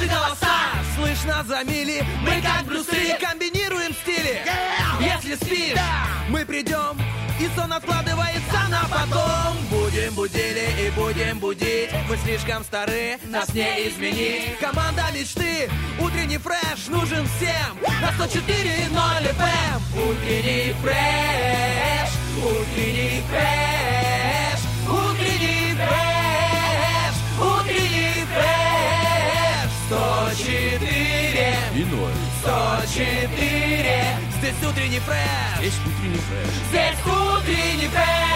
Наши голоса слышно за мили Мы как брусы комбинируем стили. Если спишь, мы придем и сон откладывается на потом. Будем будили и будем будить. Мы слишком стары, нас не изменить. Команда мечты, утренний фреш нужен всем. На 104.0 FM Утренний фреш, утренний фреш 104 И ноль. 104 Здесь утренний фреш Здесь утренний фреш. Здесь утренний фреш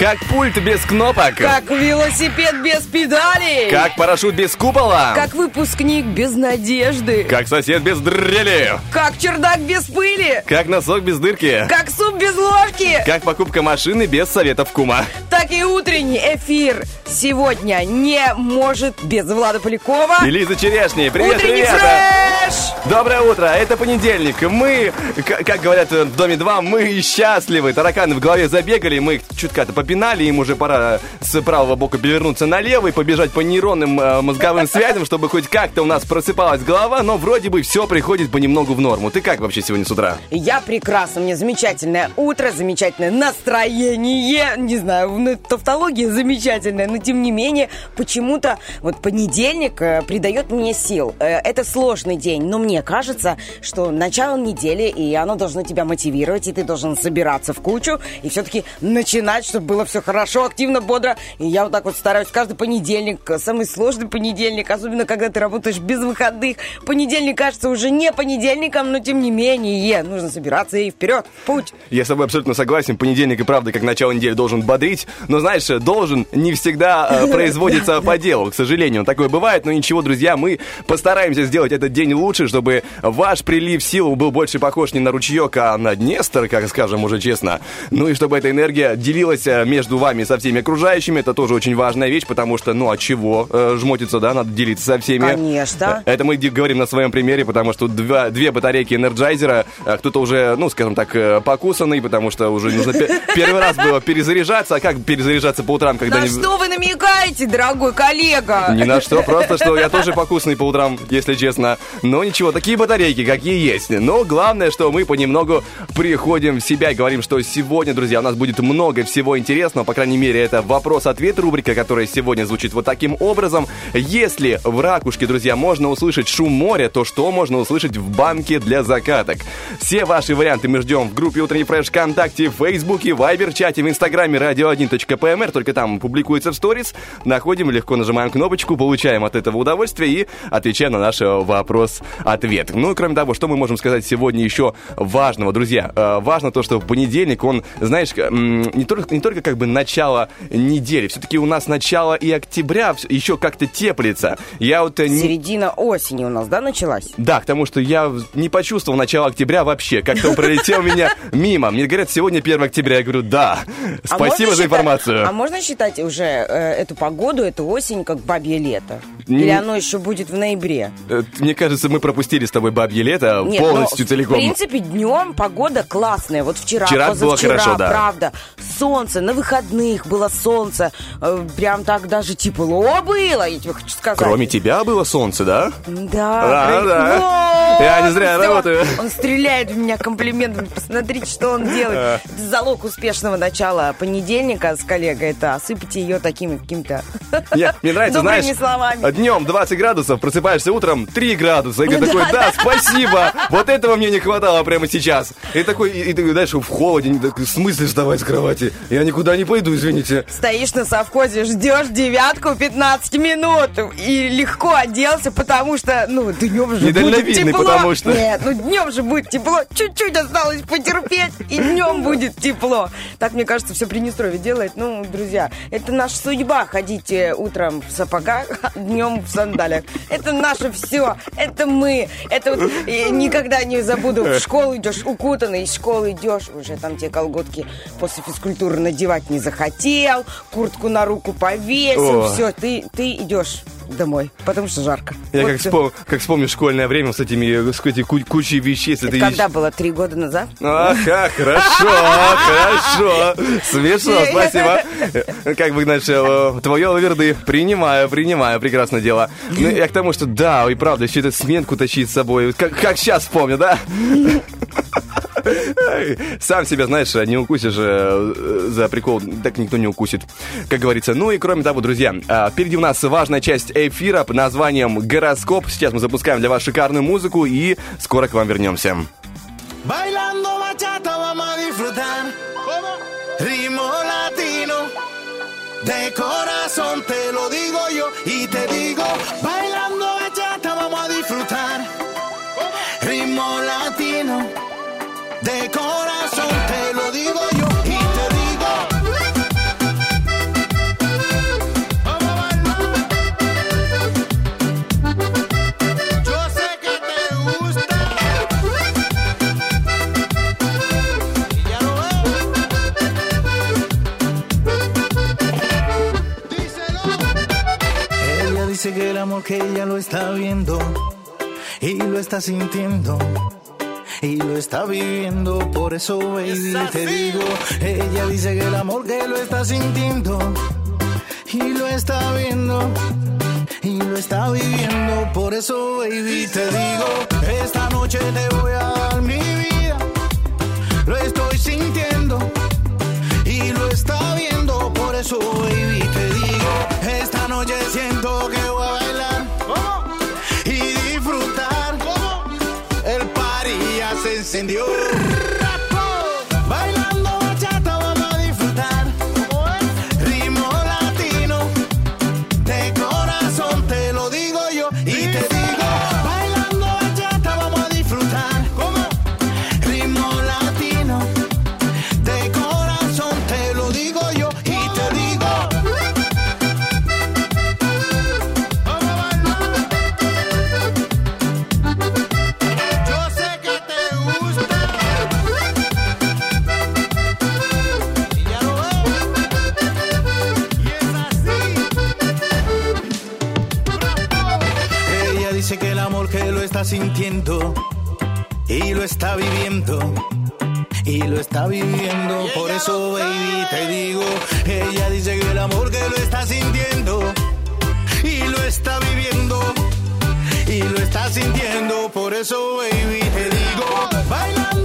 Как пульт без кнопок. Как велосипед без педалей. Как парашют без купола. Как выпускник без надежды. Как сосед без дрели. Как чердак без пыли. Как носок без дырки. Как суп без ложки. Как покупка машины без советов кума. Так и утренний эфир сегодня не может без Влада Полякова. И Лиза Черешни. Привет, Утренний ребята. фреш! Доброе утро, это понедельник. Мы, как говорят в Доме 2, мы счастливы. Тараканы в голове забегали, мы их чутка-то попинали, им уже пора с правого бока перевернуться налево и побежать по нейронным э, мозговым связям, чтобы хоть как-то у нас просыпалась голова, но вроде бы все приходит понемногу в норму. Ты как вообще сегодня с утра? Я прекрасно, мне замечательное утро, замечательное настроение, не знаю, ну, тавтология замечательная, но тем не менее, почему-то вот понедельник э, придает мне сил. Э, это сложный день, но мне кажется, что начало недели, и оно должно тебя мотивировать, и ты должен собираться в кучу, и все-таки начинать, чтобы было все хорошо, активно, бодро. И я вот так вот стараюсь каждый понедельник, э, самый сложный понедельник, особенно когда ты работаешь без выходных. Понедельник кажется уже не понедельником, но тем не менее, нужно собираться и вперед, в путь. Я с тобой абсолютно согласен. Понедельник и правда, как начало недели, должен бодрить. Но знаешь, должен не всегда э, производится по делу. К сожалению, такое бывает. Но ничего, друзья, мы постараемся сделать этот день лучше, чтобы ваш прилив сил был больше похож не на ручеек, а на Днестр, как скажем уже честно. Ну и чтобы эта энергия делилась э, между вами со всеми окружающими. Это тоже очень важная вещь, потому что, ну, от чего э, жмотиться, да, надо делиться со всеми. Конечно. Это мы говорим на своем примере, потому что два, две батарейки энерджайзера, а кто-то уже, ну, скажем так, э, покусанный, потому что уже нужно пе- первый раз было перезаряжаться. А как перезаряжаться по утрам, когда На что вы намекаете, дорогой коллега? Ни на что, просто что я тоже покусанный по утрам, если честно. Но ничего, такие батарейки, какие есть. Но главное, что мы понемногу приходим в себя и говорим, что сегодня, друзья, у нас будет много всего интересного. По крайней мере, это вопрос-ответ рубрика, которая сегодня звучит вот таким образом. Если в ракушке, друзья, можно услышать шум моря, то что можно услышать в банке для закаток? Все ваши варианты мы ждем в группе Утренний Фреш ВКонтакте, в Фейсбуке, Вайбер, чате, в Инстаграме radio1.pmr, только там публикуется в сторис. Находим, легко нажимаем кнопочку, получаем от этого удовольствие и отвечаем на наш э, вопрос-ответ. Ну и кроме того, что мы можем сказать сегодня еще важного, друзья? Э, Важно то, что в понедельник он, знаешь, м, не только, не только как бы начало недели, все-таки у нас начало и октября еще как-то теплится. Я вот э, не- Середина осени у нас, да, началась? да, к тому, что я не почувствовал начало октября вообще. Как-то он пролетел меня мимо. Мне говорят, сегодня 1 октября. Я говорю, да. А Спасибо за информацию. А можно считать уже э, эту погоду, эту осень, как бабье лето? Или оно еще будет в ноябре? Э, Мне кажется, мы пропустили с тобой бабье лето Нет, полностью но, целиком. В принципе, днем погода классная. Вот вчера, Вчера было хорошо, да. правда. Солнце, на выходных было солнце. э, Прям так даже тепло было, я тебе хочу сказать. Кроме тебя было солнце, да? Да, Да, да. Вот, Я не зря всё. работаю. Он стреляет в меня комплиментами. Посмотрите, что он делает. Это залог успешного начала понедельника с коллегой. Это осыпать ее такими какими-то Мне, мне нравится, знаешь, словами. днем 20 градусов, просыпаешься утром 3 градуса. И ты Да, такой, да, спасибо, вот этого мне не хватало прямо сейчас. И такой, и, и дальше в холоде, в смысле вставать с кровати? Я никуда не пойду, извините. Стоишь на совхозе, ждешь девятку 15 минут и легко оделся, потому что, ну, днем же будет тепло. потому что. Нет, ну днем же будет тепло. Чуть-чуть осталось потерпеть, и днем будет тепло. Так, мне кажется, все Приднестровье делает. Ну, друзья, это наша судьба ходить э, утром в сапогах, а днем в сандалиях. Это наше все. Это мы. Это вот э, никогда не забуду. В школу идешь укутанный, из школы идешь, уже там те колготки после физкультуры надевать не захотел, куртку на руку повесил, О. все, ты, ты идешь домой, потому что жарко. Я Вот как, вспом- как вспомню школьное время с этими с этой ку- кучей вещей. С Это этой когда было? Три года назад? Ага, хорошо, хорошо. Смешно, спасибо. Э, Как бы, знаешь, э, твое лаверды. Принимаю, принимаю, прекрасное дело. Ну, я к тому, что да, и правда, еще эту сменку тащить с собой. Как, как сейчас помню, да? Сам себя, знаешь, не укусишь э, за прикол, так никто не укусит, как говорится. Ну и кроме того, друзья, впереди у нас важная часть эфира под названием «Гороскоп». Сейчас мы запускаем для вас шикарную музыку и скоро к вам вернемся. Bailando bachata vamos a disfrutar. Ritmo latino. De corazón te lo digo yo y te digo. Bailando dice que el amor que ella lo está viendo y lo está sintiendo y lo está viviendo. Por eso, baby, te digo. Ella dice que el amor que lo está sintiendo y lo está viendo y lo está viviendo. Por eso, baby, te digo. Esta noche te voy a dar mi vida. Lo estoy sintiendo y lo está viendo. Por eso, baby, te digo. Esta noche siento que sintiendo y lo está viviendo. Y lo está viviendo, por eso baby te digo, ella dice que el amor que lo está sintiendo y lo está viviendo y lo está sintiendo, por eso baby te digo, bailando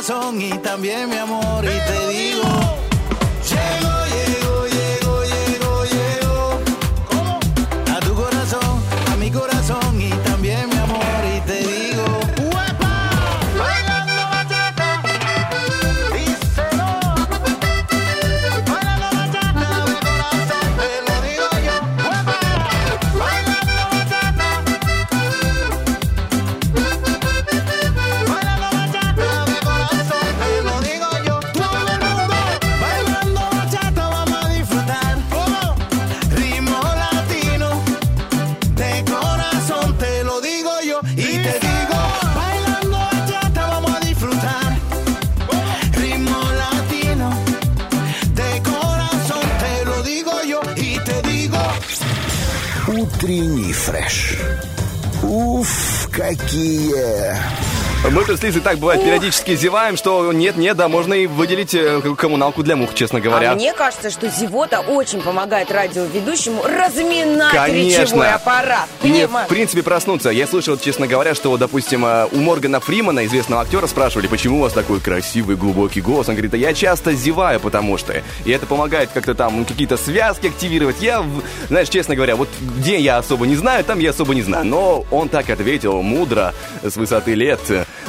corazón y también mi amor. Y te digo, Лизой так бывает периодически зеваем, что нет-нет, да, можно и выделить э, коммуналку для мух, честно говоря. А мне кажется, что зевота очень помогает радиоведущему разминать Конечно. речевой аппарат. Мне, в принципе, проснуться. Я слышал, честно говоря, что, допустим, э, у Моргана Фримана, известного актера, спрашивали, почему у вас такой красивый, глубокий голос. Он говорит, а я часто зеваю, потому что. И это помогает как-то там какие-то связки активировать. Я, знаешь, честно говоря, вот где я особо не знаю, там я особо не знаю. Но он так ответил, мудро, с высоты лет.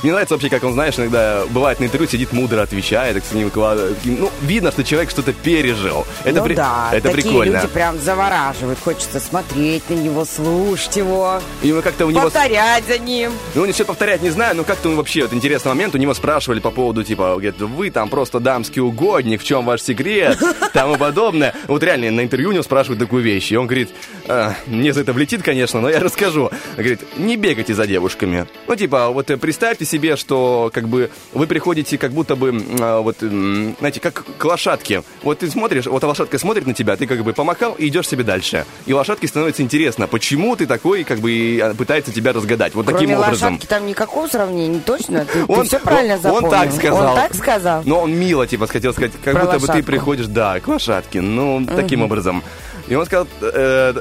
Мне нравится вообще, как он, знаешь, иногда бывает на интервью сидит мудро, отвечает, так с ним выкладывает. Ну, видно, что человек что-то пережил. Это, ну при- да, это такие прикольно. люди прям завораживают. Хочется смотреть на него, слушать его, И мы как-то у него... повторять за ним. Ну, не все повторять не знаю, но как-то он вообще, вот интересный момент, у него спрашивали по поводу, типа, говорит, вы там просто дамский угодник, в чем ваш секрет, тому подобное. Вот реально на интервью у него спрашивают такую вещь, и он говорит, «А, мне за это влетит, конечно, но я расскажу. Говорит, не бегайте за девушками. Ну, типа, вот э, представьте себе, что, как бы, вы приходите, как будто бы, а, вот, знаете, как к лошадке. Вот ты смотришь, вот лошадка смотрит на тебя, ты как бы помахал и идешь себе дальше. И лошадке становится интересно, почему ты такой, как бы, и, а, пытается тебя разгадать. Вот Кроме таким образом. лошадки там никакого сравнения, точно? Ты, ты Он- все правильно он- запомнил. Он так сказал. Он так сказал? Но он мило, типа, хотел сказать, как Про будто бы ты лошадку. приходишь, да, к лошадке. Ну, таким образом. И он сказал, э,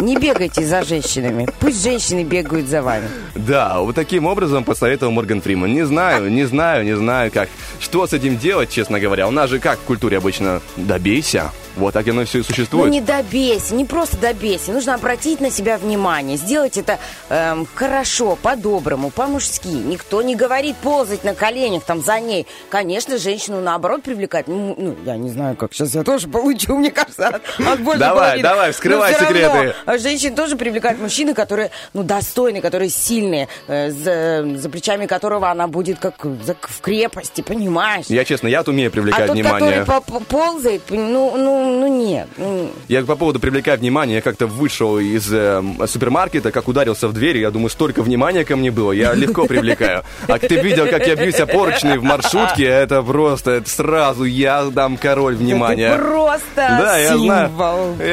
Не бегайте за женщинами. Пусть женщины бегают за вами. да, вот таким образом посоветовал Морган Фриман. Не знаю, не знаю, не знаю, как. Что с этим делать, честно говоря. У нас же как в культуре обычно? Добейся. Вот так оно все и Ну существует. не добейся, не просто добейся. Нужно обратить на себя внимание. Сделать это эм, хорошо, по-доброму, по-мужски. Никто не говорит ползать на коленях там за ней. Конечно, женщину наоборот привлекать. Ну, ну, я не знаю, как сейчас я тоже получу, мне кажется, от, от больной Давай, половины. давай, вскрывай Но секреты. равно, а женщин тоже привлекают мужчины, которые, ну, достойные, которые сильные, э, за, за плечами которого она будет как за- в крепости, понимаешь? Я честно, я умею а привлекать тот, внимание. который по- по- ползает, ну, ну, ну нет. ну, Я по поводу привлекать внимание, я как-то вышел из э, супермаркета, как ударился в дверь, я думаю, столько внимания ко мне было, я легко привлекаю. А ты видел, как я бьюсь о поручни в маршрутке, это просто, это сразу я дам король внимания. Ты просто Да, я символ. знаю,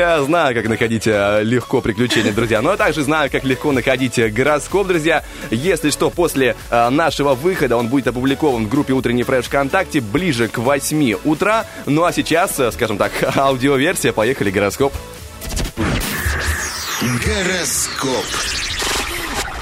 я знаю, как находить э, легко приключения, друзья. Но я также знаю, как легко находить э, гороскоп, друзья. Если что, после э, нашего выхода он будет опубликован в группе «Утренний фреш ВКонтакте» ближе к 8 утра. Ну а сейчас, скажем так, аудиоверсия. Поехали, гороскоп. Гороскоп.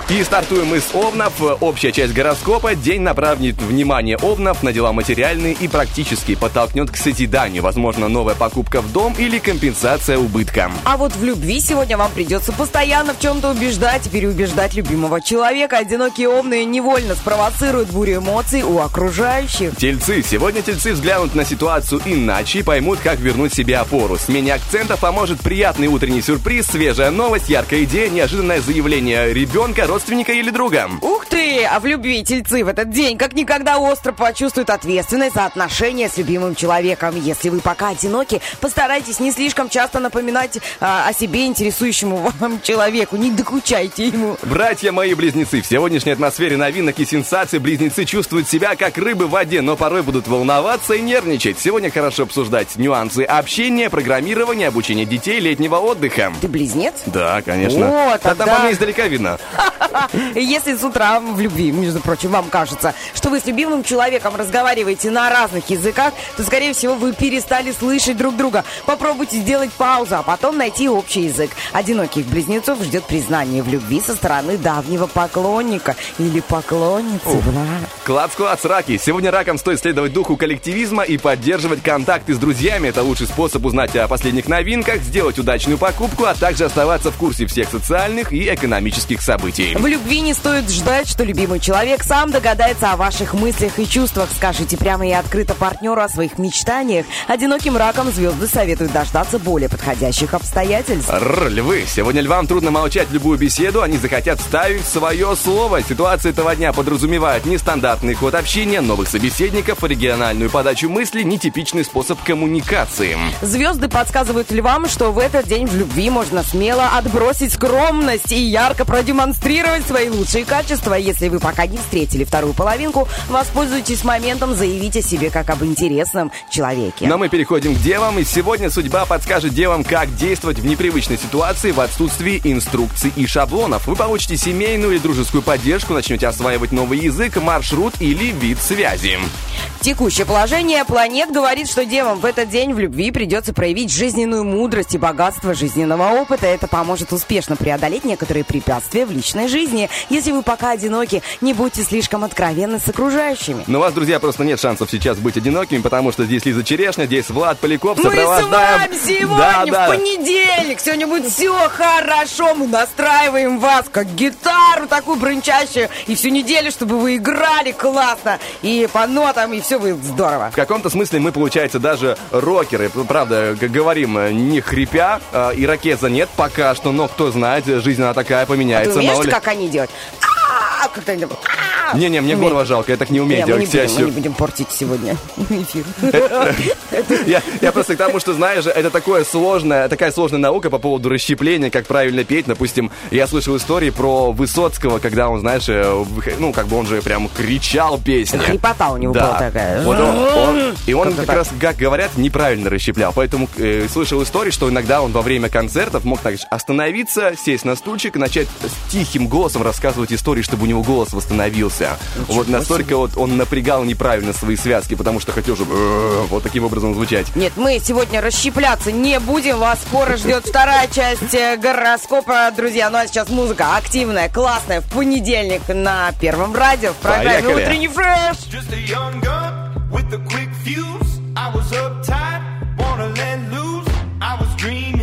И стартуем мы с Овнов. Общая часть гороскопа. День направит внимание Овнов на дела материальные и практически подтолкнет к созиданию. Возможно, новая покупка в дом или компенсация убытка. А вот в любви сегодня вам придется постоянно в чем-то убеждать и переубеждать любимого человека. Одинокие овные невольно спровоцируют бурю эмоций у окружающих. Тельцы. Сегодня тельцы взглянут на ситуацию иначе и поймут, как вернуть себе опору. Смене акцента поможет приятный утренний сюрприз, свежая новость, яркая идея, неожиданное заявление ребенка, родственника или друга. Ух ты! А в любви тельцы в этот день как никогда остро почувствуют ответственность за отношения с любимым человеком. Если вы пока одиноки, постарайтесь не слишком часто напоминать а, о себе интересующему вам человеку. Не докучайте ему. Братья мои близнецы, в сегодняшней атмосфере новинок и сенсаций близнецы чувствуют себя как рыбы в воде, но порой будут волноваться и нервничать. Сегодня хорошо обсуждать нюансы общения, программирования, обучения детей, летнего отдыха. Ты близнец? Да, конечно. О, там тогда- по мне издалека видно. Если с утра в любви, между прочим, вам кажется, что вы с любимым человеком разговариваете на разных языках, то, скорее всего, вы перестали слышать друг друга. Попробуйте сделать паузу, а потом найти общий язык. Одиноких близнецов ждет признание в любви со стороны давнего поклонника или поклонницы. Клац-клац, раки. Сегодня ракам стоит следовать духу коллективизма и поддерживать контакты с друзьями. Это лучший способ узнать о последних новинках, сделать удачную покупку, а также оставаться в курсе всех социальных и экономических событий. В любви не стоит ждать, что любимый человек сам догадается о ваших мыслях и чувствах. Скажите прямо и открыто партнеру о своих мечтаниях. Одиноким раком звезды советуют дождаться более подходящих обстоятельств. Рр, львы. Сегодня львам трудно молчать любую беседу, они захотят вставить свое слово. Ситуация этого дня подразумевает нестандартный ход общения, новых собеседников, оригинальную подачу мыслей, нетипичный способ коммуникации. Звезды подсказывают львам, что в этот день в любви можно смело отбросить скромность и ярко продемонстрировать свои лучшие качества. Если вы пока не встретили вторую половинку, воспользуйтесь моментом заявить о себе как об интересном человеке. Но мы переходим к девам, и сегодня судьба подскажет девам, как действовать в непривычной ситуации в отсутствии инструкций и шаблонов. Вы получите семейную или дружескую поддержку, начнете осваивать новый язык, маршрут или вид связи. Текущее положение планет говорит, что девам в этот день в любви придется проявить жизненную мудрость и богатство жизненного опыта. Это поможет успешно преодолеть некоторые препятствия в личной жизни. Жизни. Если вы пока одиноки, не будьте слишком откровенны с окружающими. Но у вас, друзья, просто нет шансов сейчас быть одинокими, потому что здесь Лиза Черешня, здесь Влад Поляков, Мы с сопровождаем... вами сегодня Да, да. в понедельник. Сегодня будет все хорошо. Мы настраиваем вас как гитару такую брынчащую. И всю неделю, чтобы вы играли классно. И по нотам, и все будет здорово. В каком-то смысле мы, получается, даже рокеры. Правда, как говорим, э, не хрипя. э, Ирокеза нет пока что, но кто знает, жизнь она такая, А ты поменяется. умеешь. Как они делают? Они делают? А. Не-не, мне горло жалко, я так не умею делать, будем, мы не будем портить сегодня эфир. Я, я просто к тому, что, знаешь, это такое сложное, такая сложная наука по поводу расщепления, как правильно петь. Допустим, я слышал истории про Высоцкого, когда он, знаешь, э, ну, как бы он же прям кричал песни. Хрипота у него была такая. И он как раз, как говорят, неправильно расщеплял. Поэтому э, слышал истории, что иногда он во время концертов мог так остановиться, сесть на стульчик и начать с тихим голосом рассказывать истории, чтобы у него голос восстановился. вот настолько вот он напрягал неправильно свои связки, потому что хотел, чтобы э, вот таким образом звучать. Нет, мы сегодня расщепляться не будем. Вас скоро ждет вторая часть э, гороскопа, друзья. Ну а сейчас музыка активная, классная. В понедельник на Первом радио в программе Поехали. «Утренний фреш». With a quick fuse. I was uptight, wanna let loose. I was dreaming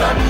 thunder.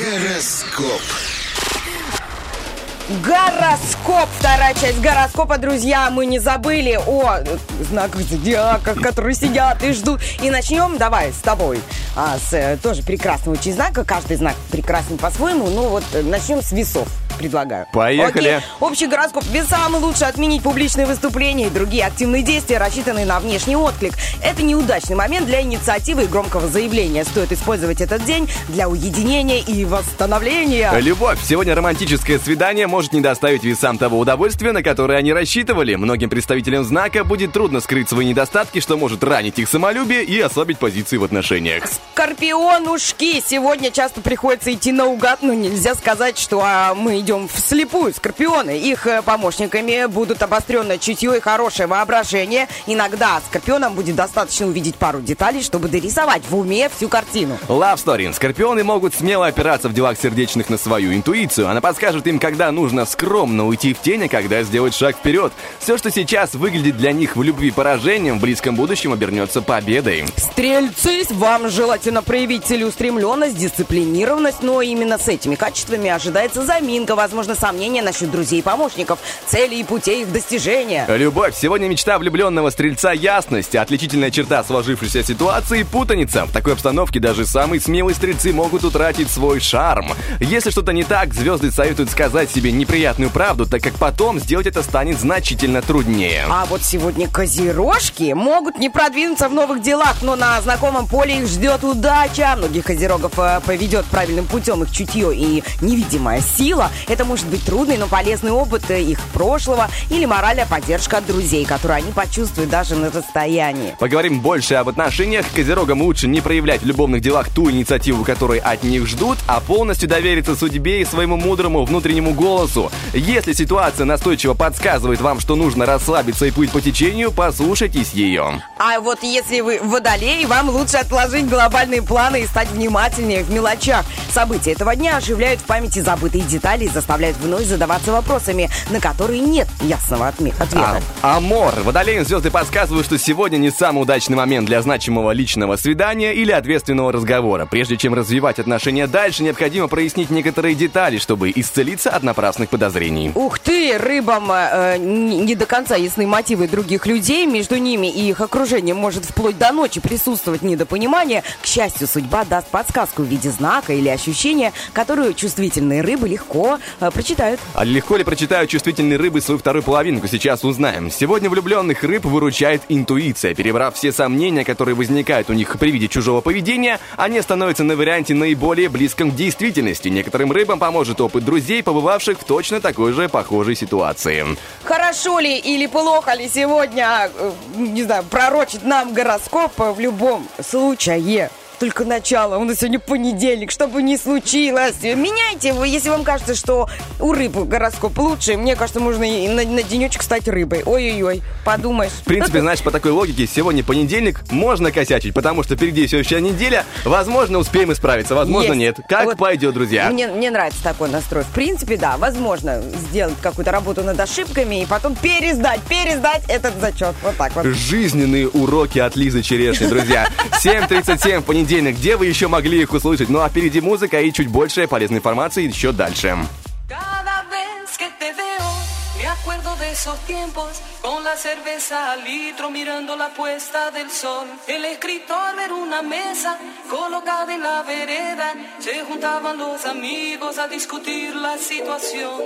Гороскоп. Гороскоп, вторая часть гороскопа, друзья, мы не забыли о знаках зодиака, которые сидят и ждут. И начнем, давай, с тобой, а, с э, тоже прекрасного очень знака, каждый знак прекрасен по-своему, ну вот э, начнем с весов, предлагаю. Поехали. Окей? Общий гороскоп весам лучше отменить публичные выступления и другие активные действия, рассчитанные на внешний отклик. Это неудачный момент для инициативы и громкого заявления. Стоит использовать этот день для уединения и восстановления. Любовь. Сегодня романтическое свидание может не доставить весам того удовольствия, на которое они рассчитывали. Многим представителям знака будет трудно скрыть свои недостатки, что может ранить их самолюбие и ослабить позиции в отношениях. Скорпионушки! Сегодня часто приходится идти наугад, но нельзя сказать, что а, мы идем идем вслепую. Скорпионы. Их э, помощниками будут обостренное чутье и хорошее воображение. Иногда скорпионам будет достаточно увидеть пару деталей, чтобы дорисовать в уме всю картину. Love Story. Скорпионы могут смело опираться в делах сердечных на свою интуицию. Она подскажет им, когда нужно скромно уйти в тень, а когда сделать шаг вперед. Все, что сейчас выглядит для них в любви поражением, в близком будущем обернется победой. Стрельцы, вам желательно проявить целеустремленность, дисциплинированность, но именно с этими качествами ожидается заминка, возможно, сомнения насчет друзей и помощников, целей и путей их достижения. Любовь. Сегодня мечта влюбленного стрельца ясность. Отличительная черта сложившейся ситуации – путаница. В такой обстановке даже самые смелые стрельцы могут утратить свой шарм. Если что-то не так, звезды советуют сказать себе неприятную правду, так как потом сделать это станет значительно труднее. А вот сегодня козерожки могут не продвинуться в новых делах, но на знакомом поле их ждет удача. Многих козерогов э, поведет правильным путем их чутье и невидимая сила. Это может быть трудный, но полезный опыт э, их прошлого или моральная поддержка от друзей, которую они почувствуют даже на расстоянии. Поговорим больше об отношениях. Козерогам лучше не проявлять в любовных делах ту инициативу, которой от них ждут, а полностью довериться судьбе и своему мудрому внутреннему голосу. Если ситуация настойчиво подсказывает вам, что нужно расслабиться и плыть по течению, послушайтесь ее. А вот если вы водолей, вам лучше отложить глобальные планы и стать внимательнее в мелочах. События этого дня оживляют в памяти забытые детали заставляют вновь задаваться вопросами, на которые нет ясного ответа. А, Амор. Водолеям звезды подсказывают, что сегодня не самый удачный момент для значимого личного свидания или ответственного разговора. Прежде чем развивать отношения дальше, необходимо прояснить некоторые детали, чтобы исцелиться от напрасных подозрений. Ух ты, рыбам э, не не до конца ясны мотивы других людей, между ними и их окружением может вплоть до ночи присутствовать недопонимание. К счастью, судьба даст подсказку в виде знака или ощущения, которую чувствительные рыбы легко э, прочитают. А легко ли прочитают чувствительные рыбы свою вторую половинку, сейчас узнаем. Сегодня влюбленных рыб выручает интуиция. Перебрав все сомнения, которые возникают у них при виде чужого поведения, они становятся на варианте наиболее близком к действительности. Некоторым рыбам поможет опыт друзей, побывавших в точно такой же похожей ситуации. Хорошо ли или плохо ли сегодня, э, не знаю, пророчит нам гороскоп в любом случае? Только начало, у нас сегодня понедельник, что бы ни случилось. Меняйте его, если вам кажется, что у рыб гороскоп лучше. Мне кажется, можно и на, на денечек стать рыбой. Ой-ой-ой, подумаешь. В принципе, знаешь, по такой логике, сегодня понедельник, можно косячить, потому что впереди следующая неделя. Возможно, успеем исправиться, возможно, Есть. нет. Как Вот пойдет, друзья? Мне, мне нравится такой настрой. В принципе, да, возможно сделать какую-то работу над ошибками и потом пересдать, пересдать этот зачет. Вот так вот. Жизненные уроки от Лизы Черешни, друзья. 7.37 в понедельник. Где вы еще могли их услышать? Ну а впереди музыка и чуть больше полезной информации еще дальше. Cada vez que te veo, me acuerdo de esos tiempos, con la cerveza al litro mirando la puesta del sol. El escritor era una mesa colocada en la vereda, se juntaban los amigos a discutir la situación.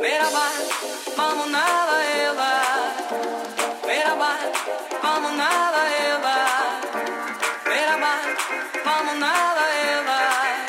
Merhaba, vamos nada Eva. Merhaba, vamos nada Eva. Vamos mais como nada.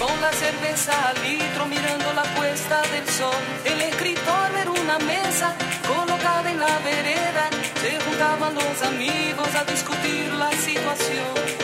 Con la cerveza al litro mirando la puesta del sol. El escritor era una mesa colocada en la vereda, se juntaban los amigos a discutir la situación.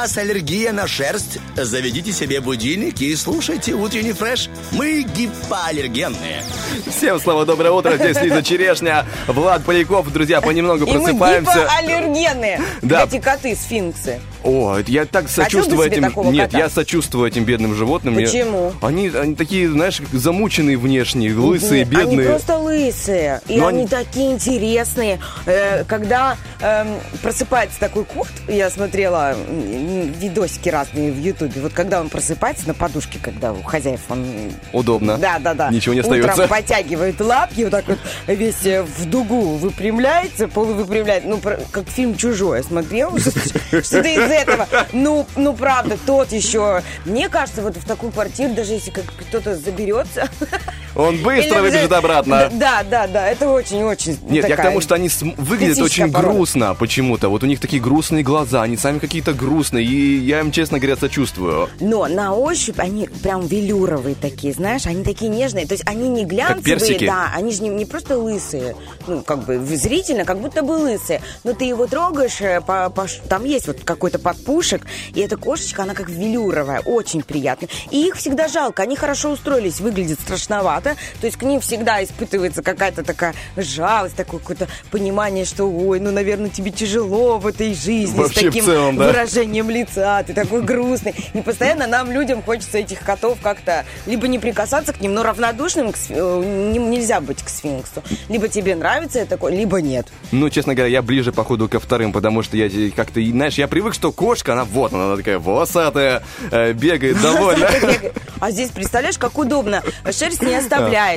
Вас аллергия на шерсть, заведите себе будильник и слушайте утренний фреш. Мы гипоаллергенные. Всем слава доброе утро, здесь Лиза Черешня, Влад Поляков. Друзья, понемногу И мы просыпаемся. гипоаллергенные. Да. Эти коты, сфинксы. О, я так сочувствую себе этим. такого Нет, кота? я сочувствую этим бедным животным. Почему? Они, они такие, знаешь, замученные внешне, лысые, Нет, бедные. Они просто лысые. И Но они... они- такие интересные. Э, Когда эм, просыпается такой кот, я смотрела м, видосики разные в Ютубе. Вот когда он просыпается на подушке, когда у хозяев он... Удобно. Да, да, да. Ничего не Утром остается. потягивает лапки, вот так вот весь э, в дугу выпрямляется, полувыпрямляет. Ну, про- как фильм «Чужое» смотрел? Что-то из этого. Ну, ну, правда, тот еще... Мне кажется, вот в такую квартиру, даже если кто-то заберется... Он быстро выбежит обратно. Да, да, да, это очень-очень Нет, я к тому, что они выглядят очень грустно почему-то. Вот у них такие грустные глаза, они сами какие-то грустные, и я им, честно говоря, сочувствую. Но на ощупь они прям велюровые такие, знаешь, они такие нежные. То есть они не глянцевые, да, они же не, не просто лысые, ну, как бы зрительно, как будто бы лысые. Но ты его трогаешь, э, по, по ш- там есть вот какой-то подпушек, и эта кошечка, она как велюровая, очень приятная. И их всегда жалко, они хорошо устроились, выглядят страшновато. То есть к ним всегда испытывается какая-то такая жалость, такое какое-то понимание, что, ой, ну, наверное, тебе тяжело в этой жизни Вообще с таким целом, да. выражением лица, ты такой грустный. И постоянно нам, людям, хочется этих котов как-то либо не прикасаться к ним, но равнодушным к э, не- нельзя быть к сфинксу. Либо тебе нравится это, либо нет. Ну, честно говоря, я ближе, походу, ко вторым, потому что я как-то, знаешь, я привык, что кошка, она вот, она такая волосатая, э, бегает довольно. А здесь, представляешь, как удобно. Шерсть не оставляет,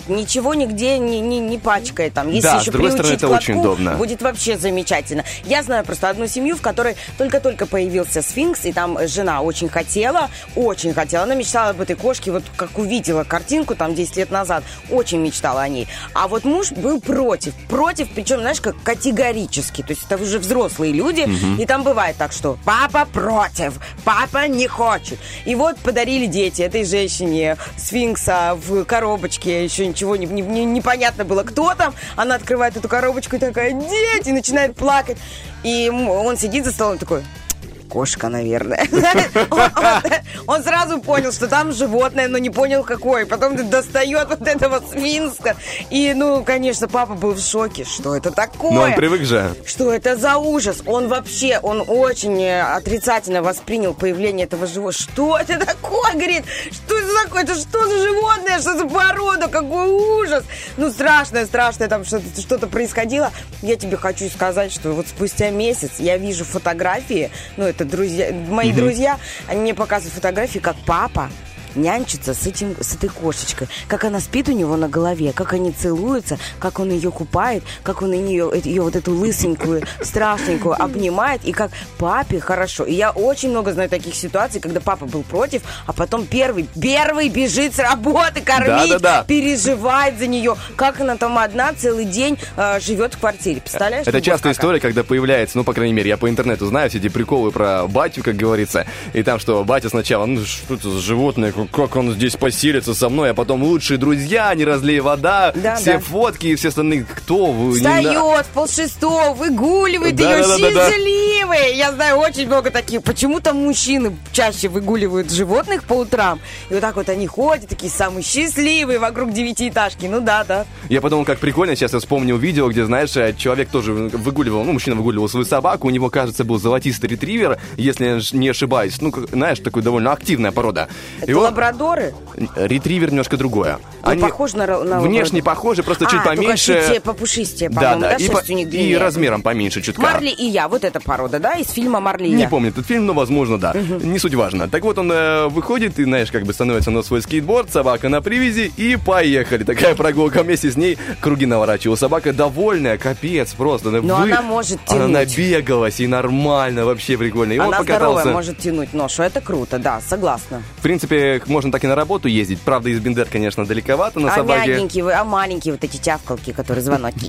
ничего нигде не, не, не пачкает. Там. Если Да, еще с другой стороны, приучить это к очень лотку, удобно. Будет вообще замечательно. Я знаю просто одну семью, в которой только-только появился сфинкс, и там жена очень хотела, очень хотела. Она мечтала об этой кошке, вот как увидела картинку там 10 лет назад, очень мечтала о ней. А вот муж был против. Против, причем, знаешь, как категорически. То есть это уже взрослые люди, и там бывает так, что папа против, папа не хочет. И вот подарили дети этой женщине сфинкса в коробочке, еще ничего не, не- не- непонятно было, кто там. Она открывает эту коробочку и такая, дети, начинает плакать. И он сидит за столом такой, кошка, наверное. Он, сразу понял, что там животное, но не понял какое. Потом достает вот этого свинска. И, ну, конечно, папа был в шоке. Что это такое? Но он привык же. Что это за ужас? Он вообще, он очень э, отрицательно воспринял появление этого животного. Что это такое? Говорит, что это такое? Это что за животное? Что за порода? Какой ужас! Ну, страшное, страшное там что-то что происходило. Я тебе хочу сказать, что вот спустя месяц я вижу фотографии, ну, это друзья, мои друзья, они мне показывают фотографии, как папа нянчится с, этим, с этой кошечкой. Как она спит у него на голове, как они целуются, как он ее купает, как он ее, ее вот эту лысенькую, страшненькую обнимает, и как папе хорошо. И я очень много знаю таких ситуаций, когда папа был против, а потом первый, первый бежит с работы кормить, Да-да-да. переживает за нее, как она там одна целый день э, живет в квартире. Представляешь? Это любовь частая история, когда появляется, ну, по крайней мере, я по интернету знаю все эти приколы про батю, как говорится. И там, что батя сначала, ну, что это за животное, как он здесь поселится со мной, а потом лучшие друзья, не разлей вода, Да, все да. фотки и все остальные, кто вы? Встает в полшестого, выгуливает Да, ее да, да, да. счастливые. Я знаю очень много таких. Почему-то мужчины чаще выгуливают животных по утрам. И вот так вот они ходят, такие самые счастливые вокруг девятиэтажки. Ну да, да. Я подумал, как прикольно, сейчас я вспомнил видео, где, знаешь, э, человек тоже выгуливал, ну, мужчина выгуливал свою собаку, у него, кажется, был золотистый ретривер, если я не ошибаюсь, ну, как- знаешь, такой довольно активная порода. Это И он- лабрадоры? Ретривер немножко другое. Ну, похож на ра- на Внешне похожи, просто чуть А, только поменьше. чуть, э, попушистее, да, по-моему, да, да, и, по- у них и размером поменьше чутка. Марли и я, вот эта порода, да, из фильма Марли и Не я. помню этот фильм, но возможно, да. Не суть важно. Так вот, он э, выходит и, знаешь, как бы становится на свой скейтборд, собака на привязи, и поехали. Такая прогулка вместе с ней круги наворачивала. Собака довольная, капец, просто. Но она может Она тянуть. набегалась, и нормально, вообще прикольно. И он Она покатался. здоровая, может тянуть ношу. Это круто, да, согласна. В принципе, собаках можно так и на работу ездить. Правда, из Бендер, конечно, далековато на а собаке. мягенькие, вы- а маленькие вот эти тявкалки, которые звоночки.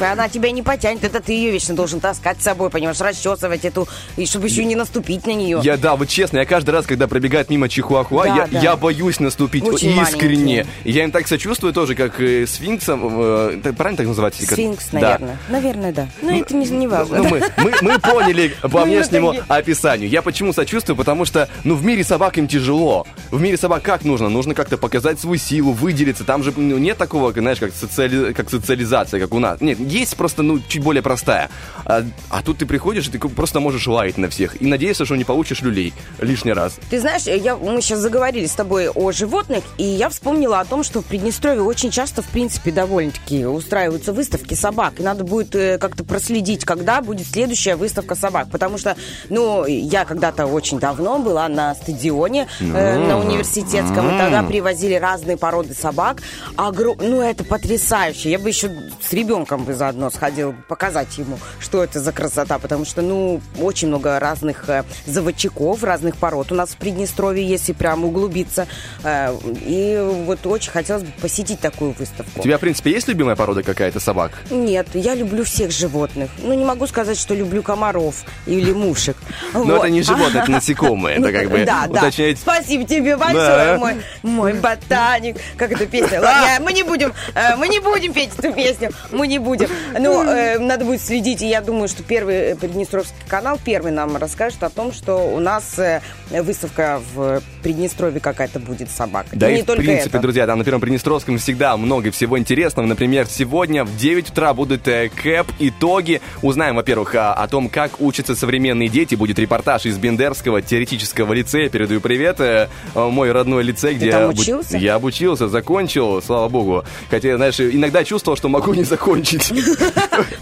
И она тебя не потянет, это ты ее вечно должен таскать с собой, понимаешь, расчесывать эту, и чтобы еще не наступить на нее. Я, да, вот честно, я каждый раз, когда пробегает мимо чихуахуа, Да, я, да. я боюсь наступить Очень искренне. маленькие. Я им так сочувствую тоже, как э, сфинксом. э, правильно так называется? Сфинкс, Да. наверное. Наверное, да. Но это не, не важно. Ну, мы, мы, мы поняли по Ну, внешнему описанию. Я почему сочувствую? Потому что, ну, в мире собак им тяжело. В мире собак как нужно? Нужно как-то показать свою силу, выделиться. Там же ну, нет такого, знаешь, как, социали- как социализация, как у нас. Нет, есть просто, ну, чуть более простая. А, а тут ты приходишь, и ты просто можешь лаять на всех. И надеешься, что не получишь люлей лишний раз. Ты знаешь, я, мы сейчас заговорили с тобой о животных, и я вспомнила о том, что в Приднестровье очень часто, в принципе, довольно-таки устраиваются выставки собак. И надо будет э, как-то проследить, когда будет следующая выставка собак. Потому что, ну, я когда-то очень давно была на стадионе э, на университетском, и тогда привозили разные породы собак. Огром- Ну, это потрясающе. Я бы еще с ребенком бы заодно сходила показать ему, что это за красота. Потому что, ну, очень много разных э, заводчиков, разных пород у нас в Приднестровье, если прям углубиться. Э, И вот очень хотелось бы посетить такую выставку. У тебя, в принципе, есть любимая порода какая-то собак? Нет, я люблю всех животных. Ну, не могу сказать, что люблю комаров или мушек. Но это не животные, это насекомые. Это как бы Да, уточнять. Спасибо тебе большое, Да. мой, мой ботаник. Как эта песня? Ладно, я- мы не будем, э, мы не будем петь эту песню. Мы не будем. Ну, э, надо будет следить. И я думаю, что первый э, Приднестровский канал первый нам расскажет о том, что у нас э, выставка в Приднестровье какая-то будет собак. Да и и, не в только принципе, это. друзья, там на Первом Приднестровском всегда много всего интересного. Например, сегодня в 9 утра будут э, КЭП итоги. Узнаем, во-первых, о, о том, как учатся современные дети. Будет репортаж из Бендерского теоретического лицея. Передаю привет. э, мой родной лицей, где я обу- учился? Я обучился, закончил, слава богу. Хотя, знаешь, иногда чувствовал, что могу не закончить.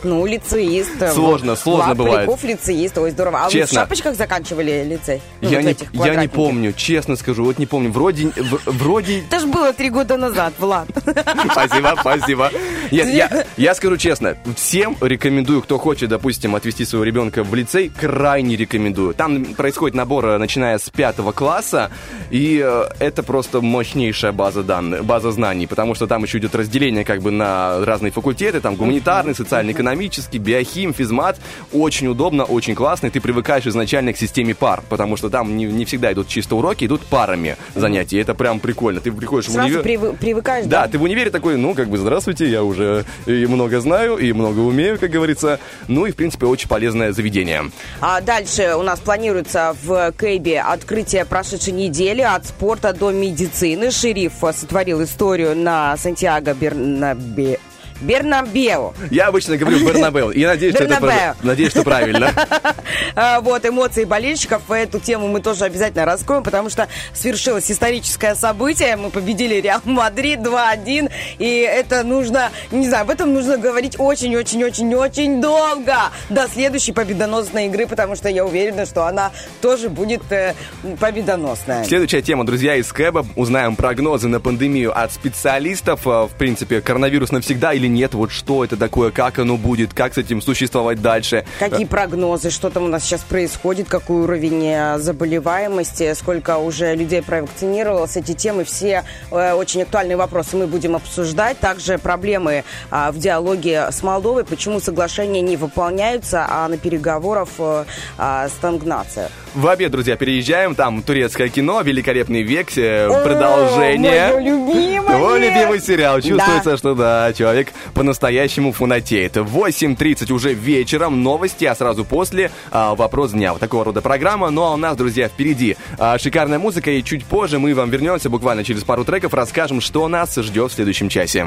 Ну, лицеист. Сложно, сложно бывает. Лицеист. Ой, здорово. А вы в шапочках заканчивали лицей? Ну, Я не, помню, честно скажу, вот не помню. Вроде, вроде Это же было три года назад, Влад. Спасибо, спасибо. Я скажу честно, всем рекомендую, кто хочет, допустим, отвести своего ребенка в лицей, крайне рекомендую. Там происходит набор, э, начиная с пятого класса, и э, это просто мощнейшая база данных, база знаний, потому что там еще идет разделение как бы на разные факультеты, там гуманитарный, социально-экономический, биохим, физмат. Очень удобно, очень классно, и ты привыкаешь изначально к системе пар, потому что там не, не всегда идут чисто уроки, идут парами занятия, это прям прикольно. Ты приходишь в Сразу универ... привы- привыкаешь, Да, да? ты в универе такой, ну, как бы, здравствуйте, я уже и много знаю, и много умею, как говорится. Ну, и, в принципе, очень полезное заведение. А дальше у нас планируется в Кейбе открытие прошедшей недели от спорта до медицины. Шериф сотворил историю на Сантьяго Бернабе... Бернабео. Я обычно говорю Бернабел, и надеюсь, что это, Бернабео. надеюсь, что правильно. А, Вот, эмоции болельщиков. Эту тему мы тоже обязательно раскроем, потому что свершилось историческое событие. Мы победили Реал Мадрид 2-1. И это нужно, не знаю, об этом нужно говорить очень-очень-очень-очень долго до следующей победоносной игры, потому что я уверена, что она тоже будет э, победоносная. Следующая тема, друзья, из Кэба. Узнаем прогнозы на пандемию от специалистов. А, В принципе, коронавирус навсегда или нет? Вот что это такое, как оно будет, как с этим существовать дальше. Какие прогнозы, что там у нас сейчас происходит, какой уровень э, заболеваемости, сколько уже людей провакцинировалось. Эти темы все э, очень актуальные вопросы мы будем обсуждать. Также проблемы а, в диалоге с Молдовой, почему соглашения не выполняются, а на переговорах э, а, стагнация. В обед, друзья, переезжаем. Там турецкое кино, великолепный век, э, О, продолжение. мое любимое! Твой любимый сериал. Чувствуется, что да, человек по-настоящему фанатеет. В 8.30 уже вечером новости, а сразу после а, вопрос дня. Вот такого рода программа. Ну а у нас, друзья, впереди а, шикарная музыка. И чуть позже мы вам вернемся буквально через пару треков, расскажем, что нас ждет в следующем часе.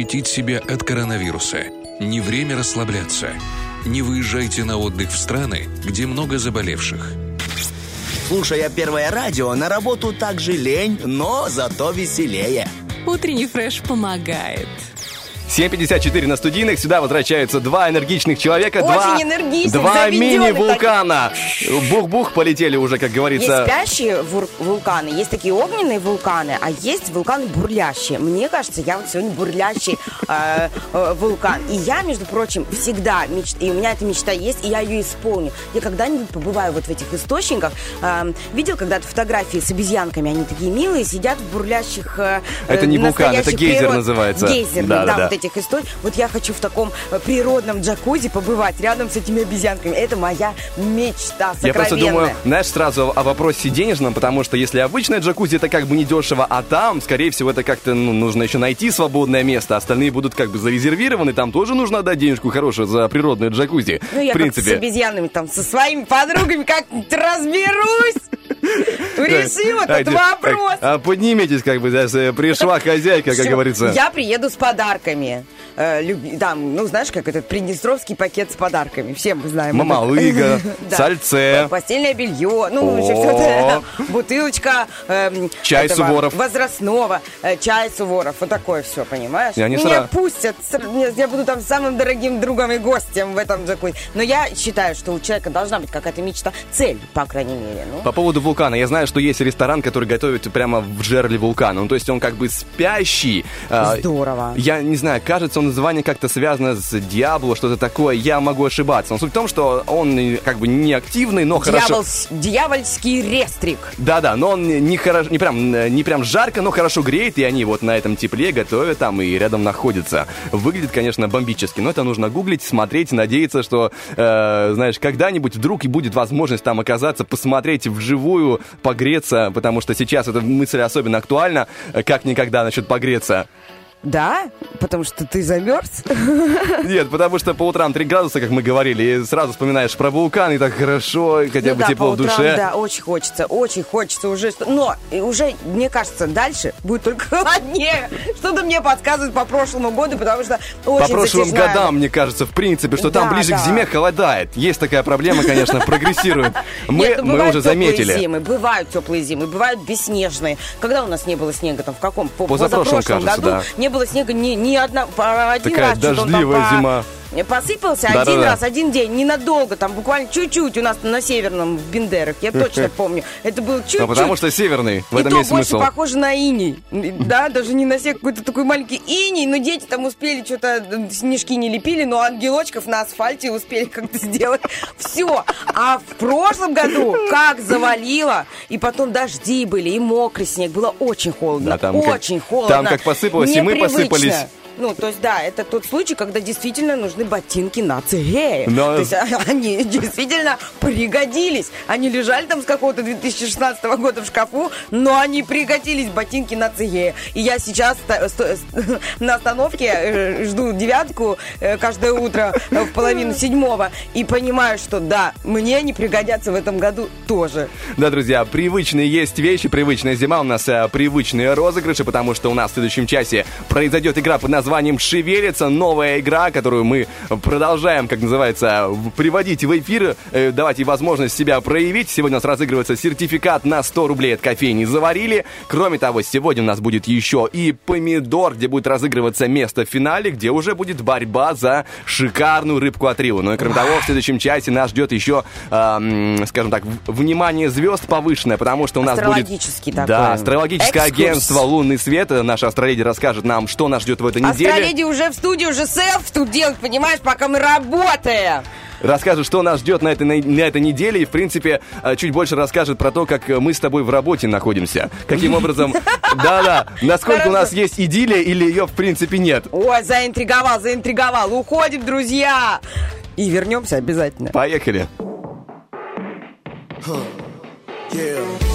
Защитить себя от коронавируса. Не время расслабляться. Не выезжайте на отдых в страны, где много заболевших. Слушая первое радио, на работу также лень, но зато веселее. Утренний фреш помогает. 7.54 на студийных. Сюда возвращаются два энергичных человека. Очень два, энергичных, Два мини-вулкана. Бух-бух полетели уже, как Есть говорится. спящие вур- вулканы, есть такие огненные вулканы, а есть вулканы бурлящие. Мне кажется, я вот сегодня бурлящий э, э, вулкан. И я, между прочим, всегда мечтаю, и у меня эта мечта есть, и я ее исполню. Я когда-нибудь побываю вот в этих источниках. Э, видел когда-то фотографии с обезьянками, они такие милые, сидят в бурлящих э, Это не вулкан, это гейзер природ- называется. Гейзер, Да, да, да, да. вот этих историй. Вот я хочу в таком природном джакузи побывать рядом с этими обезьянками. Это моя мечта Я просто сокровенная. думаю, знаешь, сразу о вопросе денежном, потому что если обычная джакузи, это как бы недешево, а там, скорее всего, это как-то ну, нужно еще найти свободное место, остальные будут как бы зарезервированы, там тоже нужно отдать денежку хорошую за природную джакузи. Ну, я в как с принципе. обезьянами, там, со своими подругами как-нибудь разберусь. Решим А, этот вопрос. а, поднимитесь, как бы, э, пришла хозяйка, как говорится. Я приеду с подарками. Э, Там, ну, знаешь, как этот приднестровский пакет с подарками. Всем мы знаем. Мамалыга, сальце. Постельное белье, ну, это. Бутылочка эм, Чай Суворов. Возрастного. э, Чай Суворов. Вот такое все, понимаешь? Меня пустят. Я буду там самым дорогим другом и гостем в этом джакузи. Но я считаю, что у человека должна быть какая-то мечта. Цель, по крайней мере. Ну. По поводу вулкана, я знаю, что есть ресторан, который готовит прямо в жерле вулкана. Ну, то есть он как бы спящий. а, Здорово. Я не знаю, кажется, он название как-то связано с Диабло, что-то такое. Я могу ошибаться. Но суть в том, что он э, как бы не активный, но хорошо. Дьяволс- Дьявольский рестрик. Да-да, но он не, хорошо, не, прям, э, не прям жарко, но хорошо греет, и они вот на этом тепле готовят там и рядом находятся. Выглядит, конечно, бомбически, но это нужно гуглить, смотреть, надеяться, что, э, знаешь, когда-нибудь вдруг и будет возможность там оказаться, посмотреть вживую, погреться, потому что сейчас эта мысль особенно актуальна, как никогда насчет погреться. Да? Потому что ты замерз? Нет, потому что по утрам 3 градуса, как мы говорили, и сразу вспоминаешь про вулкан, и так хорошо, и хотя Ну бы да, тепло по в утрам, душе. Да, очень хочется, очень хочется уже. Но уже, мне кажется, дальше будет только холоднее. Что-то мне подсказывает по прошлому году, потому что очень По прошлым затяжная. годам, мне кажется, в принципе, что там Да, ближе к да. зиме холодает. Есть такая проблема, конечно, прогрессирует. Мы, Нет, ну, мы уже заметили. зимы, бывают теплые зимы, бывают бесснежные. Когда у нас не было снега, там в каком? По- Позапрошлом, позапрошлом кажется, году да. не было снега ни, ни одна, по- один Такая раз. там дождливая по- зима. Посыпался Да-да-да. один раз, один день, ненадолго, там буквально чуть-чуть у нас на Северном, в Бендерах, я точно помню. Это был чуть-чуть. Ну, потому что северный, в и этом то есть больше смысл. похоже на иней. Да, даже не на снег, какой-то такой маленький иней, но дети там успели что-то, снежки не лепили, но ангелочков на асфальте успели как-то сделать. Все. А в прошлом году как завалило, и потом дожди были, и мокрый снег, было очень холодно. Да, там как- очень холодно. там как посыпалось, и мы посыпались. Ну, то есть, да, это тот случай, когда действительно нужны ботинки на цигее. Но- То есть, а, они действительно пригодились. Они лежали там с какого-то 2016 года в шкафу, но они пригодились, ботинки на цигее. И я сейчас на остановке э, жду девятку э, каждое утро в половину седьмого и понимаю, что да, мне они пригодятся в этом году тоже. Да, друзья, привычные есть вещи, привычная зима, у нас э, привычные розыгрыши, потому что у нас в следующем часе произойдет игра под названием «Шевелится», новая игра, которую мы продолжаем, как называется, приводить в эфир, э, давать ей возможность себя проявить. Сегодня у нас разыгрывается сертификат на 100 рублей от кофейни «Заварили». Кроме того, сегодня у нас будет еще и помидор, где будет разыгрываться место в финале, где уже будет борьба за шикарную рыбку от Рио. Ну и кроме того, в следующем часе нас ждет еще, эм, скажем так, внимание звезд повышенное, потому что у нас будет... Такой Да, астрологическое экскурс. агентство «Лунный свет». Наша астроледи расскажет нам, что нас ждет в этой неделе. Астроледи уже в студии, уже селф тут делать, понимаешь, пока мы работаем. расскажет, что нас ждет на этой, на, на этой неделе. И, в принципе, э, чуть больше расскажет про то, как мы с тобой в работе находимся. Каким образом... Да-да. Насколько у нас есть идиллия или ее, в принципе, нет. Ой, заинтриговал, заинтриговал. Уходим, друзья. И вернемся обязательно. Поехали. Yeah.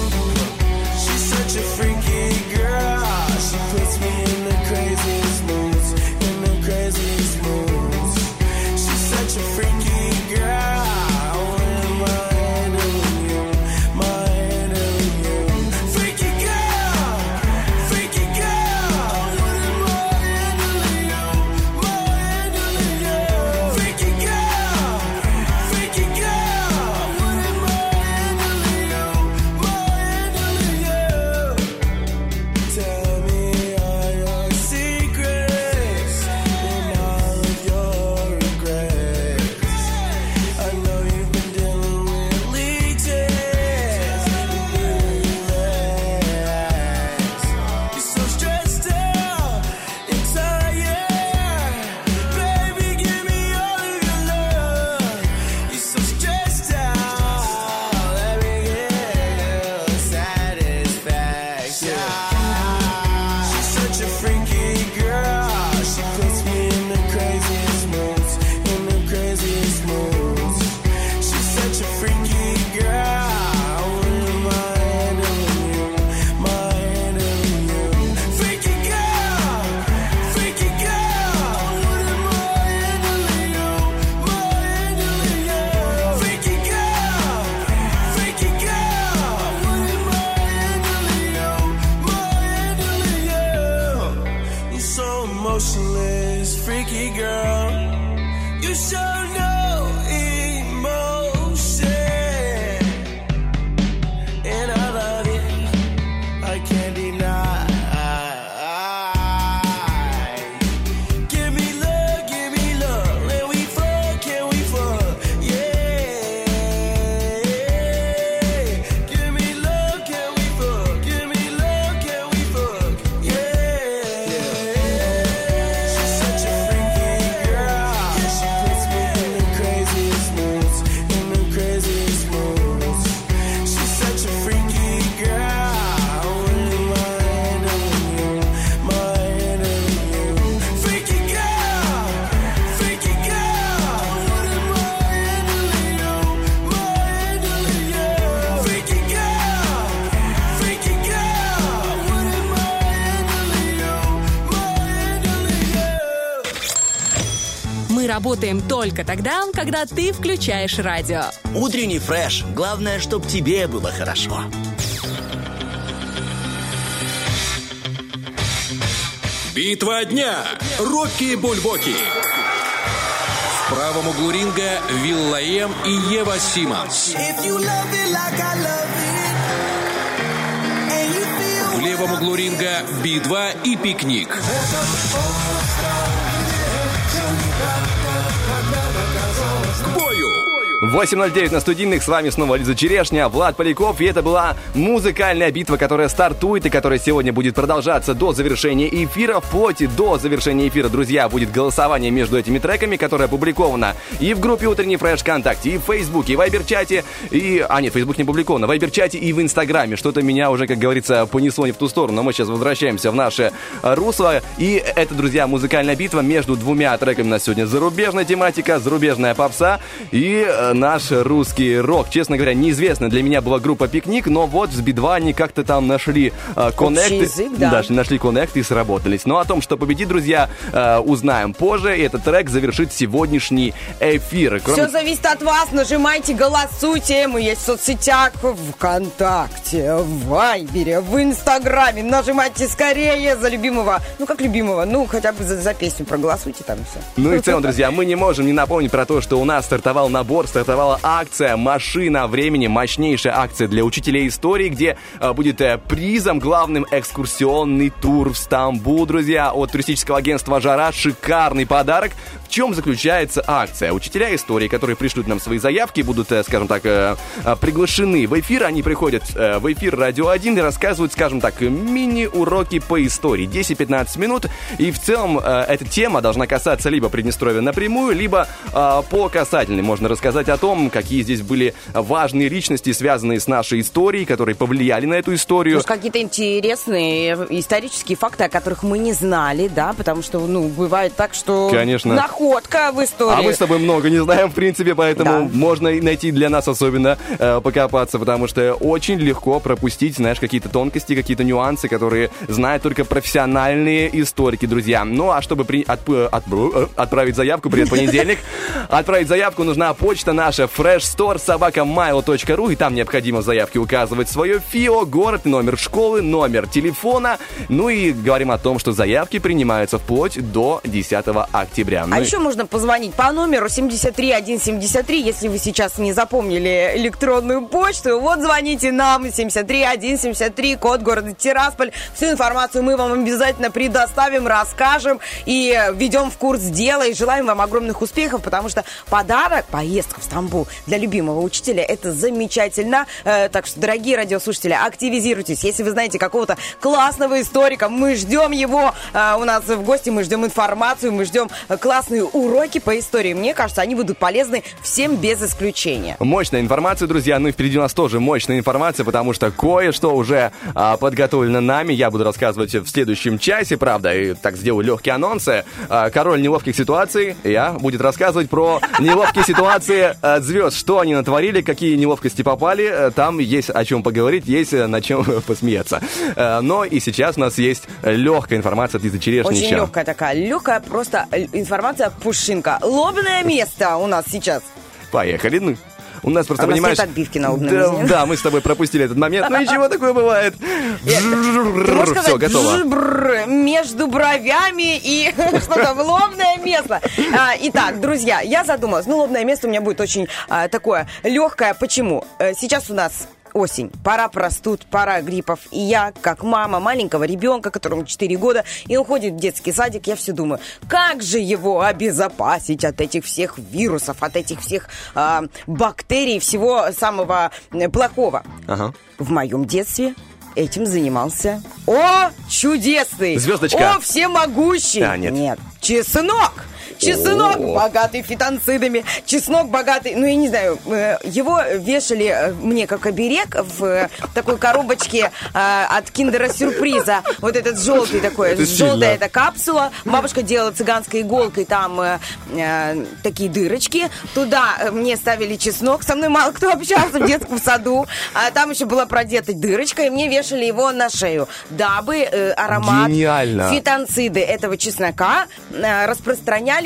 Работаем только тогда, когда ты включаешь радио. Утренний фреш. Главное, чтобы тебе было хорошо. Битва дня. Рокки Бульбоки. В правом углу ринга Виллаем и Ева Симмонс. В левом углу ринга Би-2 и Пикник. К бою! 8.09 на студийных, с вами снова Лиза Черешня, Влад Поляков, и это была музыкальная битва, которая стартует и которая сегодня будет продолжаться до завершения эфира, вплоть до завершения эфира, друзья, будет голосование между этими треками, которое опубликовано и в группе Утренний Фреш ВКонтакте, и в Фейсбуке, и в Вайбер-чате, и... А, нет, Фейсбук не опубликовано, в Вайбер-чате и в Инстаграме, что-то меня уже, как говорится, понесло не в ту сторону, но мы сейчас возвращаемся в наше э, русло, и это, друзья, музыкальная битва между двумя треками у нас сегодня. Зарубежная тематика, зарубежная попса и э, наш русский рок. Честно говоря, неизвестная для меня была группа «Пикник», но вот с Би-2 они как-то там нашли э, коннект. язык, да. Даже нашли коннект и сработались. Но о том, что победит, друзья, э, узнаем позже. И этот трек завершит сегодняшний эфир. Кроме Все зависит от вас. Нажимайте, голосуйте. Мы есть в соцсетях, в ВКонтакте, в Вайбере, в Инстаграме. Нажимайте скорее за любимого. Ну, как любимого? Ну, хотя бы за, за песню проголосуйте там все. Ну и в целом, друзья, мы не можем не напомнить про то, что у нас стартовал набор, стартовал стартовала акция «Машина времени», мощнейшая акция для учителей истории, где э, будет э, призом главным экскурсионный тур в Стамбул, друзья, от туристического агентства «Жара». Шикарный подарок. В чем заключается акция? Учителя истории, которые пришлют нам свои заявки, будут, э, скажем так, э, э, приглашены в эфир. Они приходят в эфир «Радио 1» и рассказывают, скажем так, мини-уроки по истории. 10-15 минут. И в целом эта тема должна касаться либо Приднестровья напрямую, либо по касательной. Можно рассказать о том, какие здесь были важные личности, связанные с нашей историей, которые повлияли на эту историю. Может, какие-то интересные исторические факты, о которых мы не знали, да, потому что, ну, бывает так, что Конечно. Находка в истории. А мы с тобой много не знаем, в принципе, поэтому Да. можно найти для нас особенно э, покопаться, потому что очень легко пропустить, знаешь, какие-то тонкости, какие-то нюансы, которые знают только профессиональные историки, друзья. Ну, а чтобы при- отп- э, отп- э, отправить заявку, привет, понедельник, отправить заявку нужна почта наша freshstore собакамайл.ру, и там необходимо в заявке указывать свое ФИО, город, номер школы, номер телефона. Ну и говорим о том, что заявки принимаются вплоть до 10 октября. Ну еще можно позвонить по номеру 73173, если вы сейчас не запомнили электронную почту. Вот звоните нам 73173, код города Тирасполь. Всю информацию мы вам обязательно предоставим, расскажем и введем в курс дела. И желаем вам огромных успехов, потому что подарок, поездка в Стамбул для любимого учителя, это замечательно. Э, Так что, дорогие радиослушатели, активизируйтесь. Если вы знаете какого-то классного историка, мы ждем его э, у нас в гости, мы ждем информацию, мы ждем э, классные уроки по истории. Мне кажется, они будут полезны всем без исключения. Мощная информация, друзья. Ну и впереди у нас тоже мощная информация, потому что кое-что уже а, подготовлено нами. Я буду рассказывать в следующем часе, правда, и так сделаю легкие анонсы. А, король неловких ситуаций, я, будет рассказывать про неловкие ситуации а, звезд. Что они натворили, какие неловкости попали. Э, Там есть о чем поговорить, есть э, на чем посмеяться. Э, Но и сейчас у нас есть легкая информация от Лизы Очень легкая такая, легкая просто э, информация пушинка. Лобное место у нас сейчас. Поехали. Ну, у нас просто, А у нас понимаешь... нет отбивки на лобном да, месте. да, мы с тобой пропустили этот момент. Ну ничего, такое бывает. Ты можешь Все, готово. между бровями и что-то в лобное место. Итак, друзья, я задумалась. Ну, лобное место у меня будет очень такое легкое. Почему? Э, Сейчас у нас осень, пора простуд, пора гриппов. И я, как мама маленького ребенка, которому 4 года, и он ходит в детский садик, я все думаю, как же его обезопасить от этих всех вирусов, от этих всех а, бактерий, всего самого э, плохого. Ага. В моем детстве этим занимался. О, чудесный! Звездочка. О, всемогущий! А, нет. Нет. Чеснок! Чеснок богатый фитонцидами, чеснок богатый, ну я не знаю, э, его вешали э, мне как оберег в такой коробочке э, от киндера сюрприза. Вот этот желтый такой, Это желтая эта капсула. Бабушка делала цыганской иголкой там такие дырочки. Туда мне ставили чеснок. Со мной мало кто общался в детском саду. А там еще была продета дырочка, и мне вешали его на шею, дабы аромат Гениально. фитонциды этого чеснока э,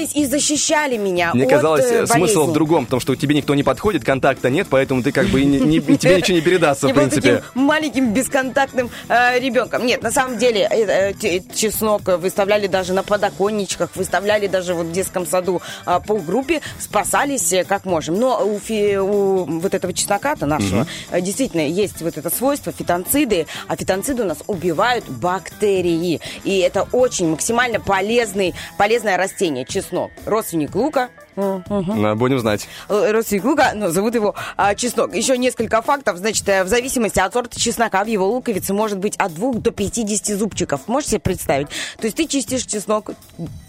распространялись и защищали меня Мне от казалось, э, э, смысл в другом, в том, что тебе никто не подходит, контакта нет, поэтому ты как бы и не- не- тебе ничего не передастся, в принципе. маленьким бесконтактным э, ребенком. Нет, на самом деле э, э, чеснок выставляли даже на подоконничках, выставляли даже вот в детском саду э, по группе, спасались как можем. Но у, фи- у вот этого чеснока-то нашего действительно есть вот это свойство фитонциды, а фитонциды у нас убивают бактерии. И это очень максимально полезный, полезное растение, чеснок. Родственник лука, Ну, Будем знать. Э, родственник лука, но зовут его а, чеснок. Еще несколько фактов. Значит, э, в зависимости от сорта чеснока в его луковице может быть от 2 до 50 зубчиков. Можете себе представить? То есть ты чистишь чеснок,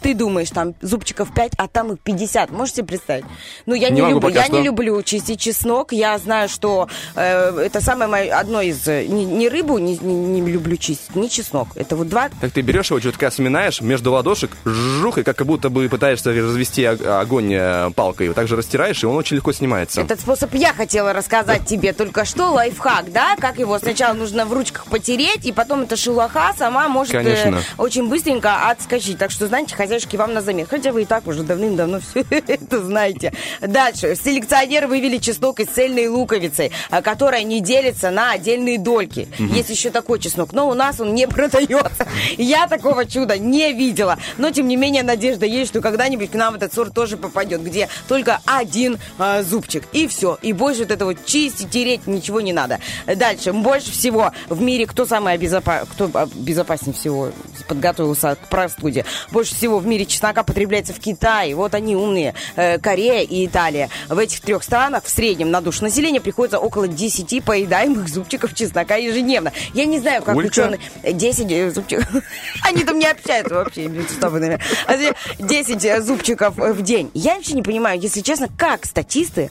ты думаешь, там зубчиков 5, а там их 50. Можете себе представить? Ну, я Не не, люблю, я что. не люблю чистить чеснок. Я знаю, что э, это самое мое, одно из... э, Ни, ни рыбу не, не- не люблю чистить, ни чеснок. Это вот два Так ты берешь его, чутка сминаешь между ладошек, жух, и как будто бы пытаешься развести огонь э, палкой. Вот так же растираешь, и он очень легко снимается. Этот способ я хотела рассказать тебе только что, лайфхак, да? Как его сначала нужно в ручках потереть, и потом эта шелуха сама может э, Конечно. очень быстренько отскочить. Так что, знаете, хозяйки вам на замет. Хотя вы и так уже давным-давно все это знаете. Дальше. Селекционеры вывели чеснок из цельной луковицы, а, которая не делится на отдельные дольки. Есть еще такой чеснок, но у нас он не продается. Я такого чуда не видела. Но, тем не менее, надежда есть, что когда-нибудь к нам этот сорт тоже попадет пойдет, где только один а, зубчик. И все. И больше вот это вот чистить, тереть, ничего не надо. Дальше. Больше всего в мире кто самый обезопа... кто безопаснее всего подготовился к простуде? Больше всего в мире чеснока потребляется в Китае. Вот они умные. Э, Корея и Италия. В этих трех странах в среднем на душу населения приходится около 10 поедаемых зубчиков чеснока ежедневно. Я не знаю, как Сколько? ученые... 10 э, зубчиков. Они там не общаются вообще между собой, наверное. 10 э, зубчиков э, в день. Я вообще не понимаю, если честно, как статисты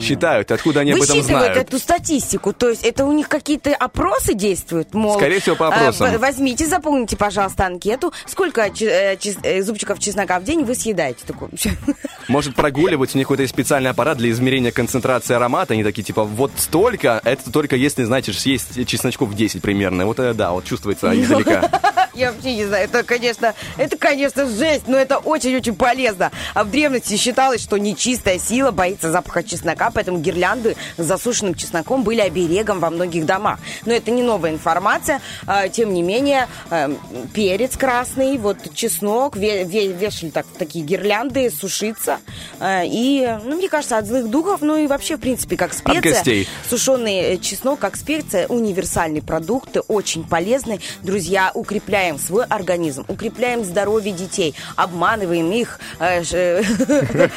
Считают, откуда они об этом знают. эту статистику. То есть это у них какие-то опросы действуют? Мол, Скорее всего, по опросам. э, в- возьмите, заполните, пожалуйста, анкету. Сколько э, э, зубчиков чеснока в день вы съедаете? Такой, Может прогуливать, у них какой-то специальный аппарат для измерения концентрации аромата. Они такие, типа, вот столько, это только если, знаете, съесть чесночков 10 примерно. Вот это да, вот чувствуется издалека. Я вообще не знаю, это, конечно, это, конечно, жесть, но это очень-очень полезно. А в древности считалось, что нечистая сила боится запаха чеснока, поэтому гирлянды с засушенным чесноком были оберегом во многих домах. Но это не новая информация, а, тем не менее, э, перец красный, вот чеснок, ве- ве- вешали так, такие гирлянды, сушиться. Э, И, ну, мне кажется, от злых духов, ну и вообще, в принципе, как специя. Сушеный э, чеснок, как специя, универсальный продукт, очень полезный. Друзья, укрепляем свой организм, укрепляем здоровье детей, обманываем их, э, ш-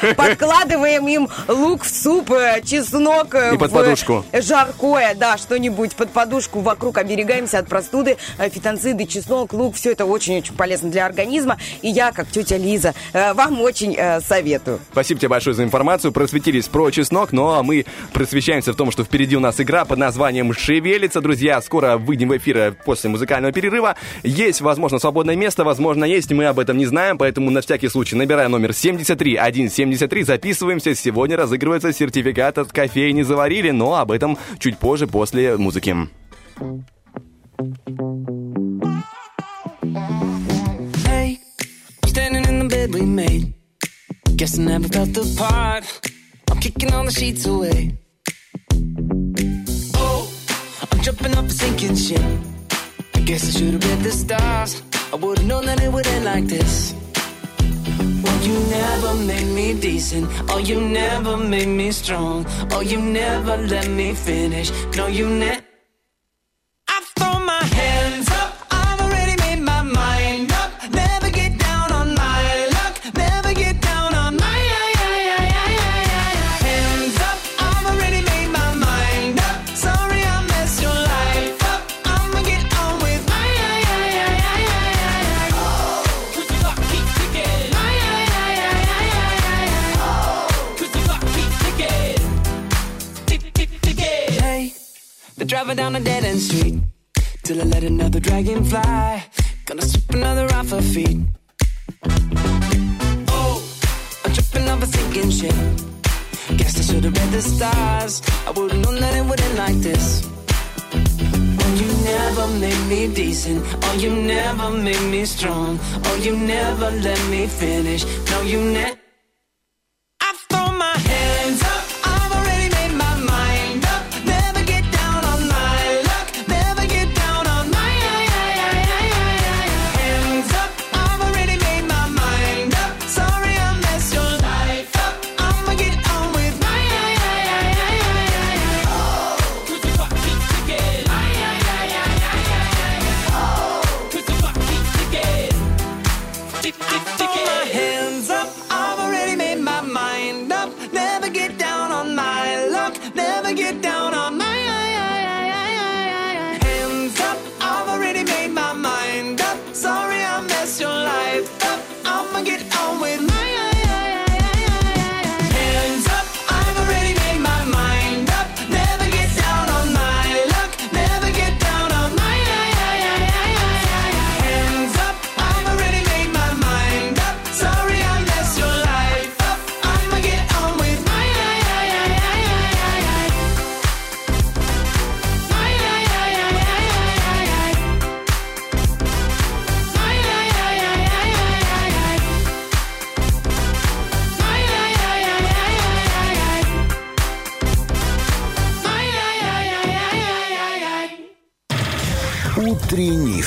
подкладываем им лук в суп, э, чеснок э, И под подушку. жаркое, да, что-нибудь под подушку вокруг, оберегаемся от простуды, э, фитонциды, чеснок, лук, все это очень-очень полезно для организма. И я, как тетя Лиза, э, вам очень э, советую. Спасибо тебе большое за информацию. Просветились про чеснок, ну а мы просвещаемся в том, что впереди у нас игра под названием «Шевелится». Друзья, скоро выйдем в эфир э, после музыкального перерыва. Есть, возможно, свободное место, возможно, есть, мы об этом не знаем, поэтому на всякий случай набираем номер 73173, записываемся. Сегодня разыгрывается сертификат от кофейни «Заварили», но об этом чуть позже, после музыки. Oh, jumping off a sinking ship. Guess I should have read the stars. I would've known that it would end like this. Oh, you never made me decent. Oh, you never made me strong. Oh, you never let me finish. No, you never. Driving down a dead end street till I let another dragon fly. Gonna sweep another off her feet. Oh, I'm tripping off a sinking ship. Guess I should have read the stars. I would've known that it would end like this. Oh, you never made me decent. Oh, you never made me strong. Oh, you never let me finish. No, you never.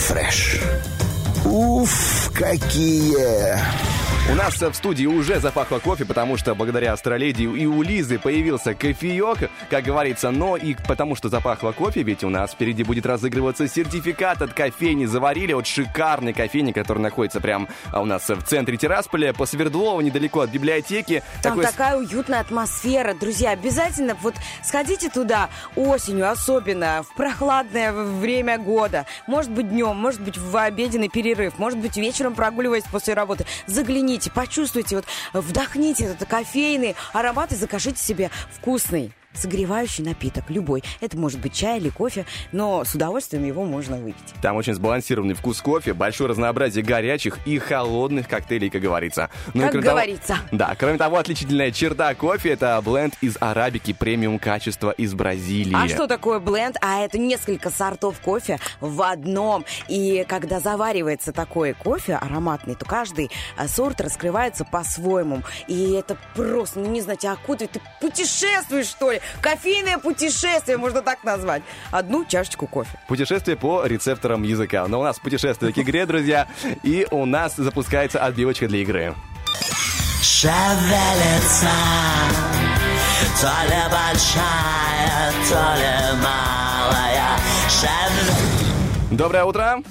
Фреш. Уф, какие У нас в студии уже запахло кофе, потому что благодаря Астроледи и у Лизы появился кофеек, как говорится, но и потому что запахло кофе, ведь у нас впереди будет разыгрываться сертификат от кофейни «Заварили», от шикарной кофейни, которая находится прямо у нас в центре Тирасполя, по Свердлову, недалеко от библиотеки. Там Такой такая уютная атмосфера. Друзья, обязательно вот сходите туда осенью, особенно в прохладное время года. Может быть, днем, может быть, в обеденный перерыв, может быть, вечером прогуливаясь после работы. Загляните, почувствуйте, вот вдохните этот кофейный аромат и закажите себе вкусный согревающий напиток, любой. Это может быть чай или кофе, но с удовольствием его можно выпить. Там очень сбалансированный вкус кофе, большое разнообразие горячих и холодных коктейлей, как говорится. Ну и Как того- говорится. да, кроме того, отличительная черта кофе – это бленд из арабики премиум качества из Бразилии. А что такое бленд? А это несколько сортов кофе в одном. И когда заваривается такой кофе ароматный, то каждый а, сорт раскрывается по-своему. И это просто, ну не знаю, тебя окутывает. Ты путешествуешь, что ли? Кофейное путешествие, можно так назвать. Одну чашечку кофе. Путешествие по рецепторам языка. Но у нас путешествие к игре, друзья. И у нас запускается отбивочка для игры. Шевелится То ли большая, то ли малая Шевелится Доброе утро.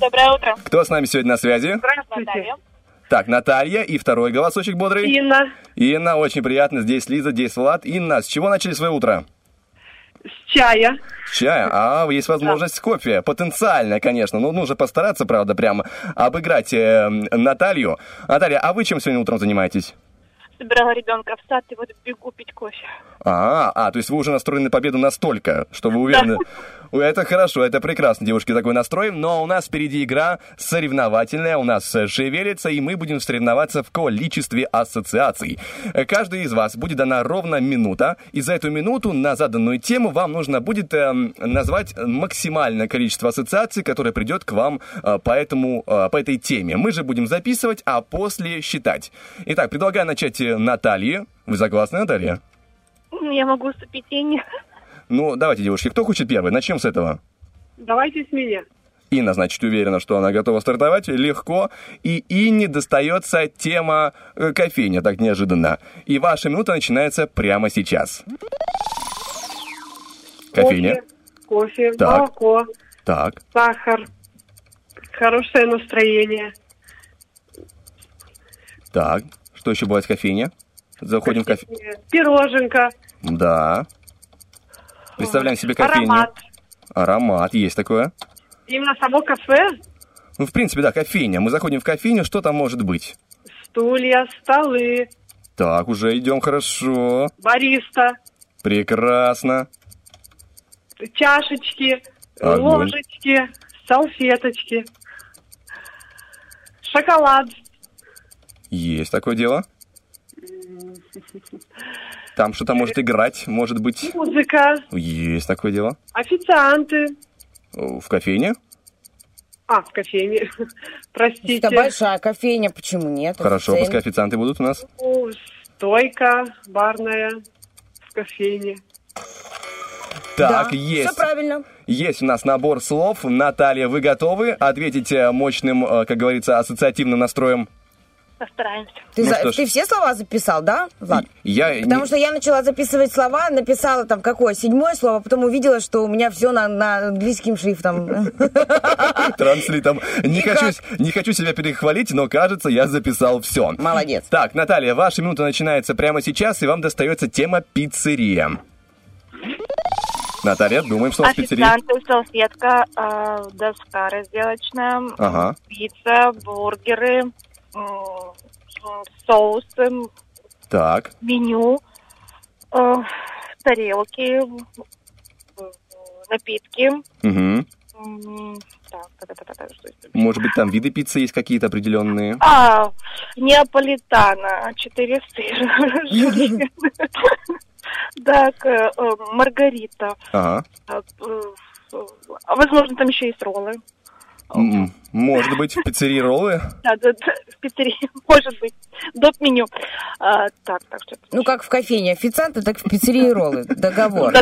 Доброе утро. Кто с нами сегодня на связи? Здравствуйте. Так, Наталья и второй голосочек бодрый. Инна. Инна, очень приятно. Здесь Лиза, здесь Влад. Инна, с чего начали свое утро? С чая. С чая? А, есть возможность кофе. Потенциальная, конечно. Ну, нужно постараться, правда, прямо обыграть э, Наталью. Наталья, а вы чем сегодня утром занимаетесь? Собирала ребенка в сад и вот бегу пить кофе. А, а, то есть вы уже настроены на победу настолько, что вы уверены. Ой, Это хорошо, это прекрасно, девушки, такой настрой. Но у нас впереди игра соревновательная, у нас э, шевелится, и мы будем соревноваться в количестве ассоциаций. Э, Каждый из вас будет дана ровно минута, и за эту минуту на заданную тему вам нужно будет эм, назвать максимальное количество ассоциаций, которое придет к вам э, по, этому, э, по этой теме. Мы же будем записывать, а после считать. Итак, предлагаю начать э, Наталье. Вы согласны, Наталья? Я могу уступить Инне. Ну, давайте, девушки, кто хочет первый? Начнем с этого. Давайте с меня. Инна, значит, уверена, что она готова стартовать. Легко. И Инне достается тема э, кофейня, так неожиданно. И ваша минута начинается прямо сейчас. Кофейня. Кофе, Так. молоко, Так, сахар, хорошее настроение. так. Что еще бывает в кофейне? Заходим в кофе. Пироженка, Да. Представляем себе кофейню. аромат. Аромат, есть такое. Именно само кафе, Ну, в принципе, да, кофейня. Мы заходим в кофейню, что там может быть? стулья, столы, Так, уже идем хорошо. бариста, Прекрасно. чашечки, Огонь. ложечки, салфеточки, шоколад. Есть такое дело. Там что-то может играть, может быть. Музыка, Есть такое дело. официанты. В кофейне? А, в кофейне. Простите. Это большая кофейня, почему нет? Хорошо, Официально. пускай официанты будут у нас. Ну, Стойка барная в кофейне. Так, Да, есть. Все правильно. Есть у нас набор слов. Наталья, вы готовы ответить э, мощным, э, как говорится, ассоциативным настроем? Постараемся. Ты, Ну за- ты все слова записал, да, Влад? Я Потому не- что я начала записывать слова, написала там какое, седьмое слово, потом увидела, что у меня все на, на английским шрифтом. Транслитом. Не хочу, не хочу себя перехвалить, но кажется, я записал все. Молодец. Так, Наталья, ваша минута начинается прямо сейчас, и вам достается тема пиццерия. Наталья, думаем, что у нас пиццерия. Официанты, салфетка, доска разделочная, Ага. пицца, бургеры, м, соусы, Так. меню, э, тарелки, э, напитки. Угу. Так? Может быть, там виды пиццы есть какие-то определенные? А, неаполитана, четыре сыра. Так, э, э, маргарита. Ага. Э, э, возможно, там еще есть роллы. М, Может быть, в пиццерии роллы? Да, да, да, в Пиццерии, может быть, доп. меню. А, так, так, что Ну, как в кофейне официанты, так в пиццерии роллы. Договор.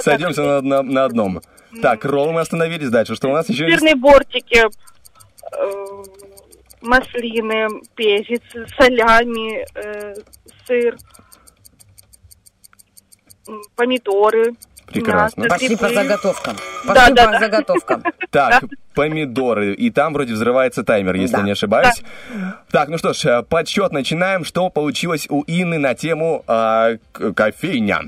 Сойдемся на, на- на одном. Так, роллы мы остановились дальше. Что у нас еще есть? Сырные бортики, э, маслины, перец, солями, э, сыр, помидоры. Прекрасно. Пошли по заготовкам. Да, Пошли да, по да. заготовкам. Так, помидоры. И там вроде взрывается таймер, если Да. не ошибаюсь. Так, ну что ж, э, подсчет начинаем. Что получилось у Инны на тему к- кофейня?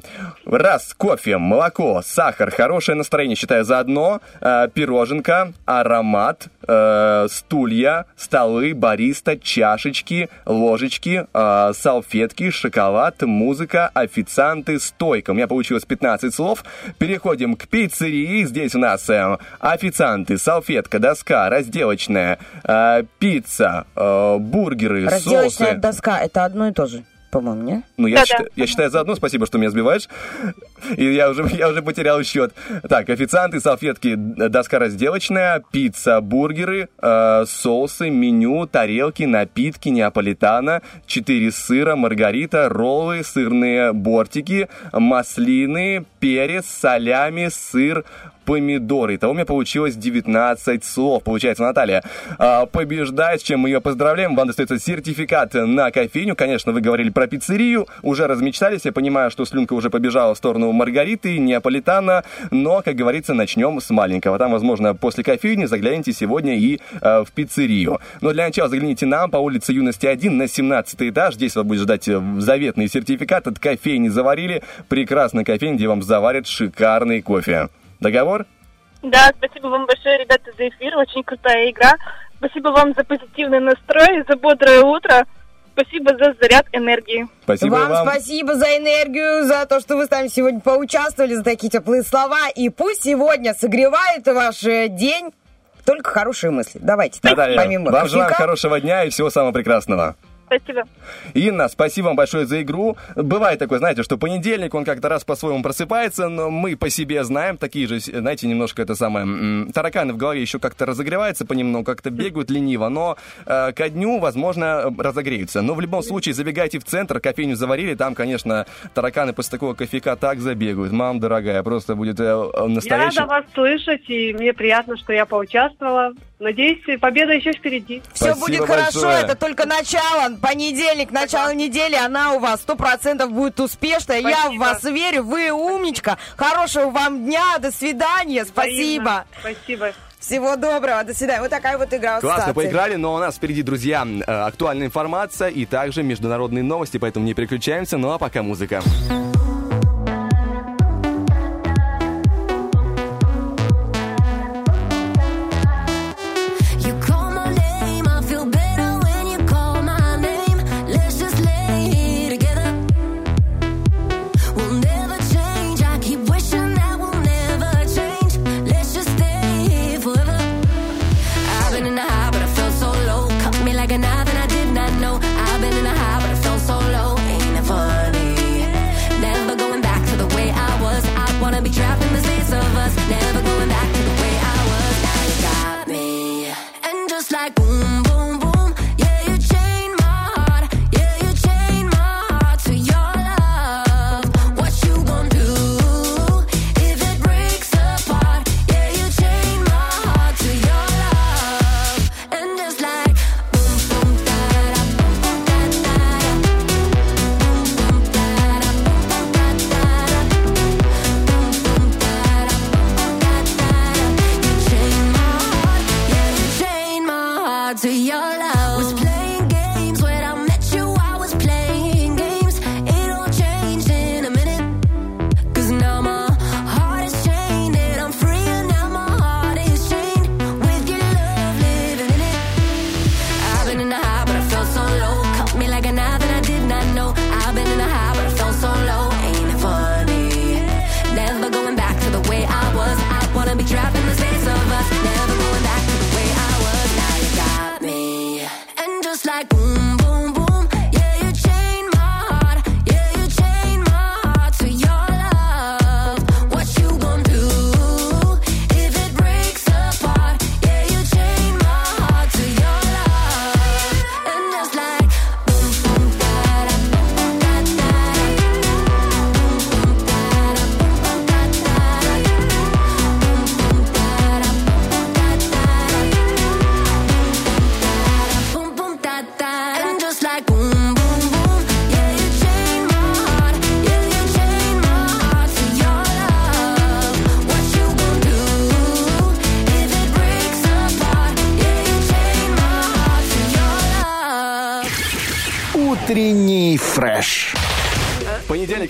Раз, кофе, молоко, сахар, хорошее настроение, считаю, заодно. А, пироженка, аромат, э, стулья, столы, бариста, чашечки, ложечки, а, салфетки, шоколад, музыка, официанты, стойка. У меня получилось 15 слов. Переходим к пиццерии. Здесь у нас э, официанты, салфетка, доска, разделочная, э, пицца, э, бургеры, Разделочная соусы. доска это одно и то же, по-моему, не? Ну, я, Да-да. считаю, я считаю заодно, спасибо, что меня сбиваешь. И я уже, я уже потерял счет. Так, официанты, салфетки, д- доска разделочная, пицца, бургеры, э, соусы, меню, тарелки, напитки, неаполитана, 4 сыра, маргарита, роллы, сырные бортики, маслины, перец, солями, сыр, помидоры. Итого у меня получилось 19 слов. Получается, Наталья а, побеждает, с чем мы ее поздравляем. Вам достается сертификат на кофейню. Конечно, вы говорили про пиццерию, уже размечтались. Я понимаю, что слюнка уже побежала в сторону Маргариты, Неаполитана. Но, как говорится, начнем с маленького. Там, возможно, после кофейни загляните сегодня и а, в пиццерию. Но для начала загляните нам по улице Юности 1 на 17 этаж. Здесь вас будет ждать э, заветный сертификат от кофейни «Заварили». Прекрасный кофейня, где вам заварят шикарный кофе. Договор? Да, спасибо вам большое, ребята, за эфир. Очень крутая игра. Спасибо вам за позитивный настрой, за бодрое утро. Спасибо за заряд энергии. Спасибо вам, вам. спасибо за энергию, за то, что вы с нами сегодня поучаствовали, за такие теплые слова. И пусть сегодня согревает ваш э, день только хорошие мысли. Давайте, так, Наталья, помимо вам желаем кофейка. хорошего дня и всего самого прекрасного. Спасибо. Инна, спасибо вам большое за игру. Бывает такое, знаете, что понедельник, он как-то раз по-своему просыпается, но мы по себе знаем, такие же, знаете, немножко это самое, тараканы в голове еще как-то разогреваются понемногу, как-то бегают лениво, но э, ко дню, возможно, разогреются. Но в любом случае, забегайте в центр, кофейню заварили, там, конечно, тараканы после такого кофейка так забегают. Мам, дорогая, просто будет э, э, Я настоящий... рада вас слышать, и мне приятно, что я поучаствовала. Надеюсь, победа еще впереди. Все Спасибо будет хорошо, большое. это только начало. Понедельник, начало недели, она у вас сто процентов будет успешная. Я в Спасибо. вас верю, вы умничка. Хорошего вам дня, до свидания, спасибо. Взаимно. Спасибо. Всего доброго, до свидания. Вот такая вот игра. Классно ассоциаций. поиграли, но у нас впереди, друзья, э, актуальная информация и также международные новости, поэтому не переключаемся. Ну а пока музыка. You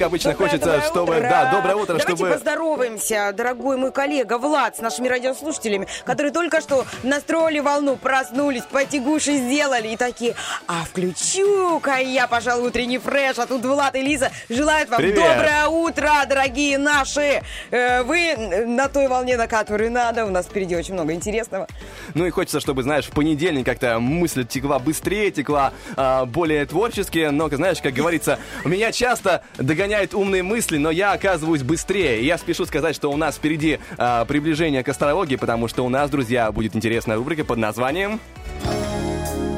обычно Доброе, хочется, доброе чтобы... утро. Да, доброе утро, Давайте чтобы... поздороваемся, дорогой мой коллега Влад, с нашими радиослушателями, которые только что настроили волну, проснулись, потягуши сделали и такие, а включу-ка я, пожалуй, утренний фреш, а тут Влад и Лиза желают вам Привет. доброе утро, дорогие наши. Э, Вы на той волне, на которой надо, у нас впереди очень много интересного. Ну и хочется, чтобы, знаешь, в понедельник как-то мысль текла быстрее, текла а, более творчески. Но, знаешь, как говорится, меня часто догоняют умные мысли, но я оказываюсь быстрее. И я спешу сказать, что у нас впереди а, приближение к астрологии, потому что у нас, друзья, будет интересная рубрика под названием...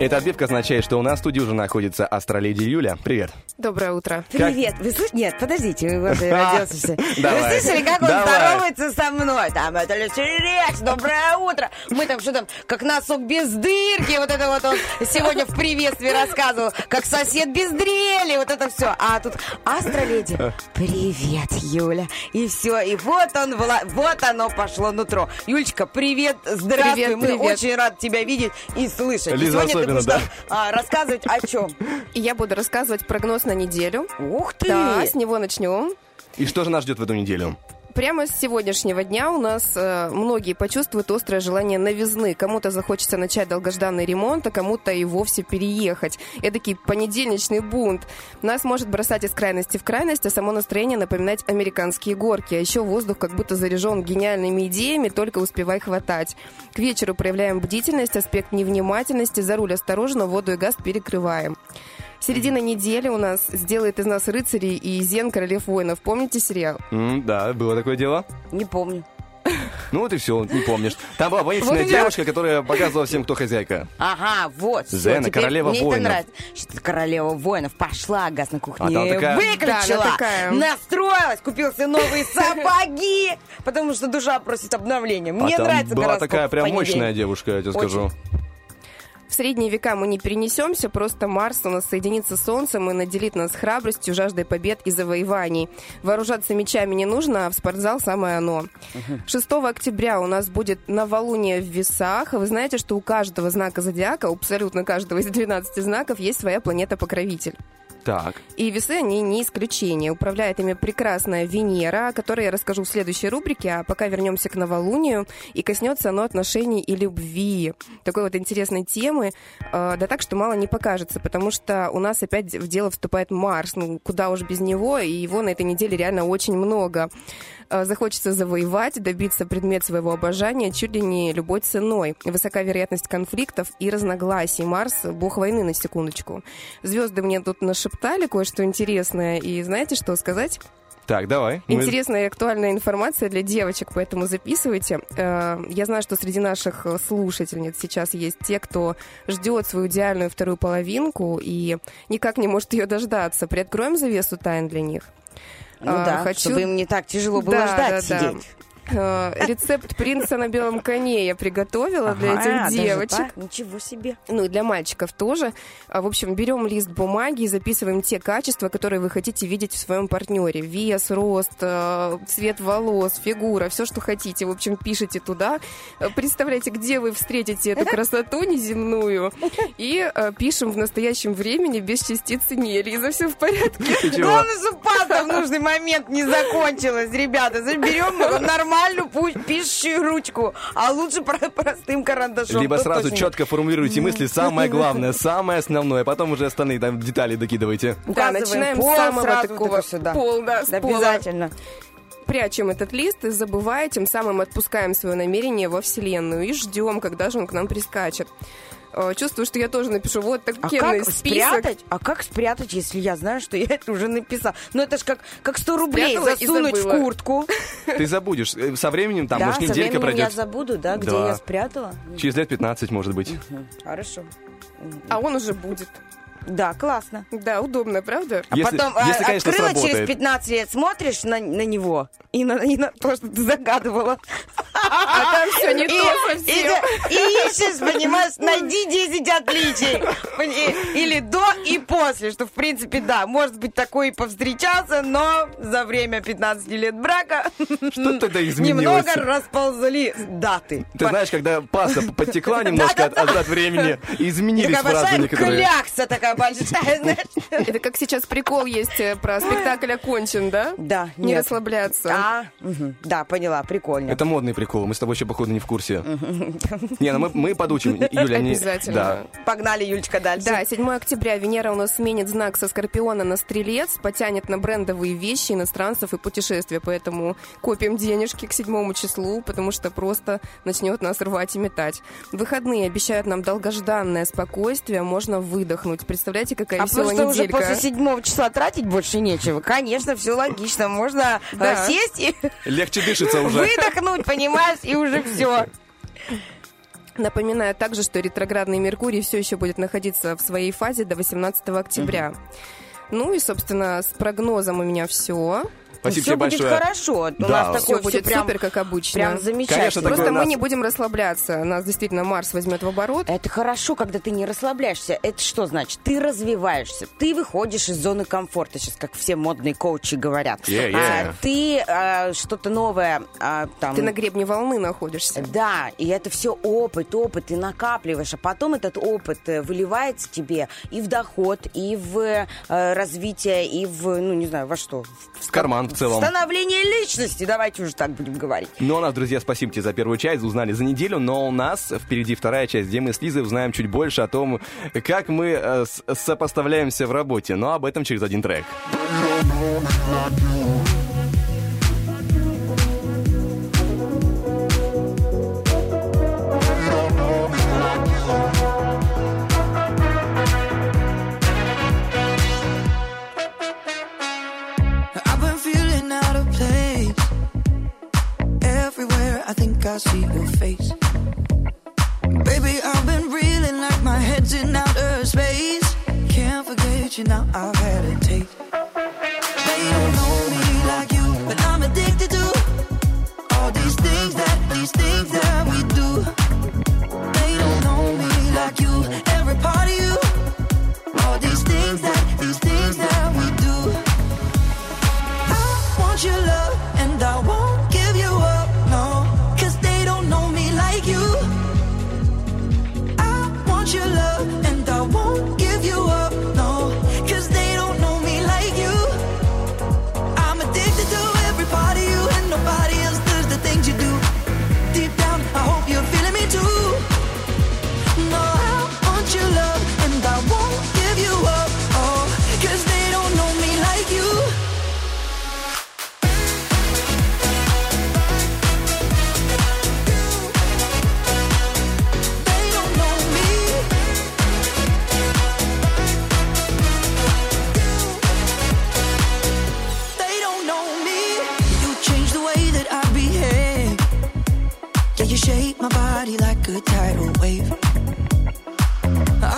Эта отбивка означает, что у нас в студии уже находится астроледи Юля. Привет. Доброе утро. Привет. Вы слышите? Нет, подождите, вы вот родился. Вы Давай. слышали, как он Давай. здоровается со мной? Там, это Рекс, доброе утро. Мы там что там, как носок без дырки, вот это вот он сегодня в приветствии рассказывал, как сосед без дрели, вот это все. А тут астроледи, привет, Юля. И все, и вот он, вот оно пошло нутро. Юлечка, привет, здравствуй. Мы очень рады тебя видеть и слышать. Лиза сегодня ты особенно, да. а, рассказывать о чем? И я буду рассказывать прогноз на неделю. Ух ты! Да, с него начнем. И что же нас ждет в эту неделю? Прямо с сегодняшнего дня у нас э, многие почувствуют острое желание новизны. Кому-то захочется начать долгожданный ремонт, а кому-то и вовсе переехать. Эдакий понедельничный бунт. Нас может бросать из крайности в крайность, а само настроение напоминать американские горки. А еще воздух как будто заряжен гениальными идеями, только успевай хватать. К вечеру проявляем бдительность, аспект невнимательности, за руль осторожно, воду и газ перекрываем. Середина недели у нас сделает из нас рыцарей и Зен королев воинов. Помните сериал? М, да, было такое дело. Не помню. Ну вот и все, не помнишь. Там была воинственная Вот девушка, которая показывала всем, кто хозяйка. Ага, вот. Зена, королева мне воинов. это нравится. Что королева воинов пошла, газ на кухне А такая- выключила, Да, такая. настроилась, купил себе новые сапоги, потому что душа просит обновления. Мне а нравится была такая прям мощная девушка, я тебе Очень. В средние века мы не перенесемся, просто Марс у нас соединится с Солнцем и наделит нас храбростью, жаждой побед и завоеваний. Вооружаться мечами не нужно, а в спортзал самое оно. 6 октября у нас будет новолуние в весах. Вы знаете, что у каждого знака зодиака, абсолютно каждого из 12 знаков, есть своя планета-покровитель. Так. И весы, они не исключение. Управляет ими прекрасная Венера, о которой я расскажу в следующей рубрике, а пока вернемся к новолунию, и коснется оно отношений и любви. Такой вот интересной темы, э, да так, что мало не покажется, потому что у нас опять в дело вступает Марс, ну куда уж без него, и его на этой неделе реально очень много. Э, Захочется завоевать, добиться предмет своего обожания чуть ли не любой ценой. Высока вероятность конфликтов и разногласий. Марс — бог войны, на секундочку. Звезды мне тут нашептали кое-что интересное, и знаете, что сказать? Так, давай. Мы- Интересная и актуальная информация для девочек, поэтому записывайте. Э, Я знаю, что среди наших слушательниц сейчас есть те, кто ждет свою идеальную вторую половинку и никак не может ее дождаться. Приоткроем завесу тайн для них. Ну А, да, хочу- чтобы им не так тяжело было Да, ждать да, да. сидеть. Э, Рецепт принца на белом коне я приготовила для Ага, этих даже девочек. так? Ничего себе. Ну и для мальчиков тоже. А, В общем, берем лист бумаги и записываем те качества, которые вы хотите видеть в своем партнере. Вес, рост, э, цвет волос, фигура, все, что хотите. В общем, пишите туда. Э, Представляете, где вы встретите эту красоту неземную. И э, пишем в настоящем времени без частицы не. Лиза, все в порядке? Главное, чтобы паста в нужный момент не закончилась, ребята. Берем нормальную пишущую ручку, а лучше про- простым карандашом. Либо Тут сразу четко формулируйте мысли, самое главное, самое основное, потом уже остальные там детали докидывайте. Да, Указываем начинаем пол с самого такого. Пол, да, с Да, пола. Обязательно. прячем этот лист и забывая, тем самым отпускаем свое намерение во Вселенную и ждем, когда же он к нам прискачет. Э, Чувствую, что я тоже напишу вот А такой как список. спрятать? А как спрятать, если я знаю, что я это уже написал? Ну это ж как, как 100 рублей Спрятала засунуть в куртку. Ты забудешь. Э, Со временем, там, да, может, со неделька временем пройдет. я забуду, да, где Да. я спрятала. Через лет 15, может быть. Хорошо. А он уже будет. Да, классно. Да, удобно, правда? А Если- потом если, а, конечно, открыла через сработает. 15 лет, смотришь на, на него и на, и на то, что ты загадывала. А там все не И- то совсем. И, и ищешь, понимаешь, найди 10 отличий. Или до и после, что, в принципе, да, может быть, такой и повстречался, но за время 15 лет брака Что тогда изменилось? немного расползли даты. Ты знаешь, когда паста подтекла немножко от, от- времени, изменились Такая фразы большая некоторые. клякса такая знаешь. Это как сейчас прикол есть э, про спектакль окончен, да? Да, Не нет. расслабляться. А, да, поняла, прикольно. Это модный прикол, мы с тобой еще, походу, не в курсе. Не, ну мы, мы подучим. Юля, не... Обязательно. Да. Погнали, Юлечка, дальше. Да, 7 октября Венера у нас сменит знак со Скорпиона на Стрелец, потянет на брендовые вещи иностранцев и путешествия, поэтому копим денежки к 7 числу, потому что просто начнет нас рвать и метать. Выходные обещают нам долгожданное спокойствие, можно выдохнуть. Представляете, какая А веселая просто уже неделька. после седьмого числа тратить больше нечего. Конечно, все логично. Можно э, Да. сесть и Легче дышится уже. выдохнуть, понимаешь, и уже все. Напоминаю также, что ретроградный Меркурий все еще будет находиться в своей фазе до 18 октября. Ну и, собственно, с прогнозом у меня все. Спасибо все тебе будет большое. хорошо. У Да. нас Все такое будет прям, супер, как обычно. прям замечательно. Конечно, Просто мы нас- не будем расслабляться. Нас действительно Марс возьмет в оборот. Это хорошо, когда ты не расслабляешься. Это что значит? Ты развиваешься, ты выходишь из зоны комфорта, сейчас как все модные коучи говорят. Yeah, yeah. А, ты а, что-то новое а, там. Ты на гребне волны находишься. Да, и это все опыт, опыт, ты накапливаешь, а потом этот опыт э, выливается тебе и в доход, и в э, развитие, и в, ну, не знаю, во что? В карман в целом. Становление личности, давайте уже так будем говорить. Ну, а у нас, друзья, спасибо тебе за первую часть, узнали за неделю, но у нас впереди вторая часть, где мы с Лизой узнаем чуть больше о том, как мы э, сопоставляемся в работе, но об этом через один трек. I see your face. Baby, I've been reeling like my head's in outer space. Can't forget you now, I've had a taste. They don't know me like you, but I'm addicted to all these things that, these things that we do. They don't know me like you, every part of you. All these things that, these things that we do. I want your love and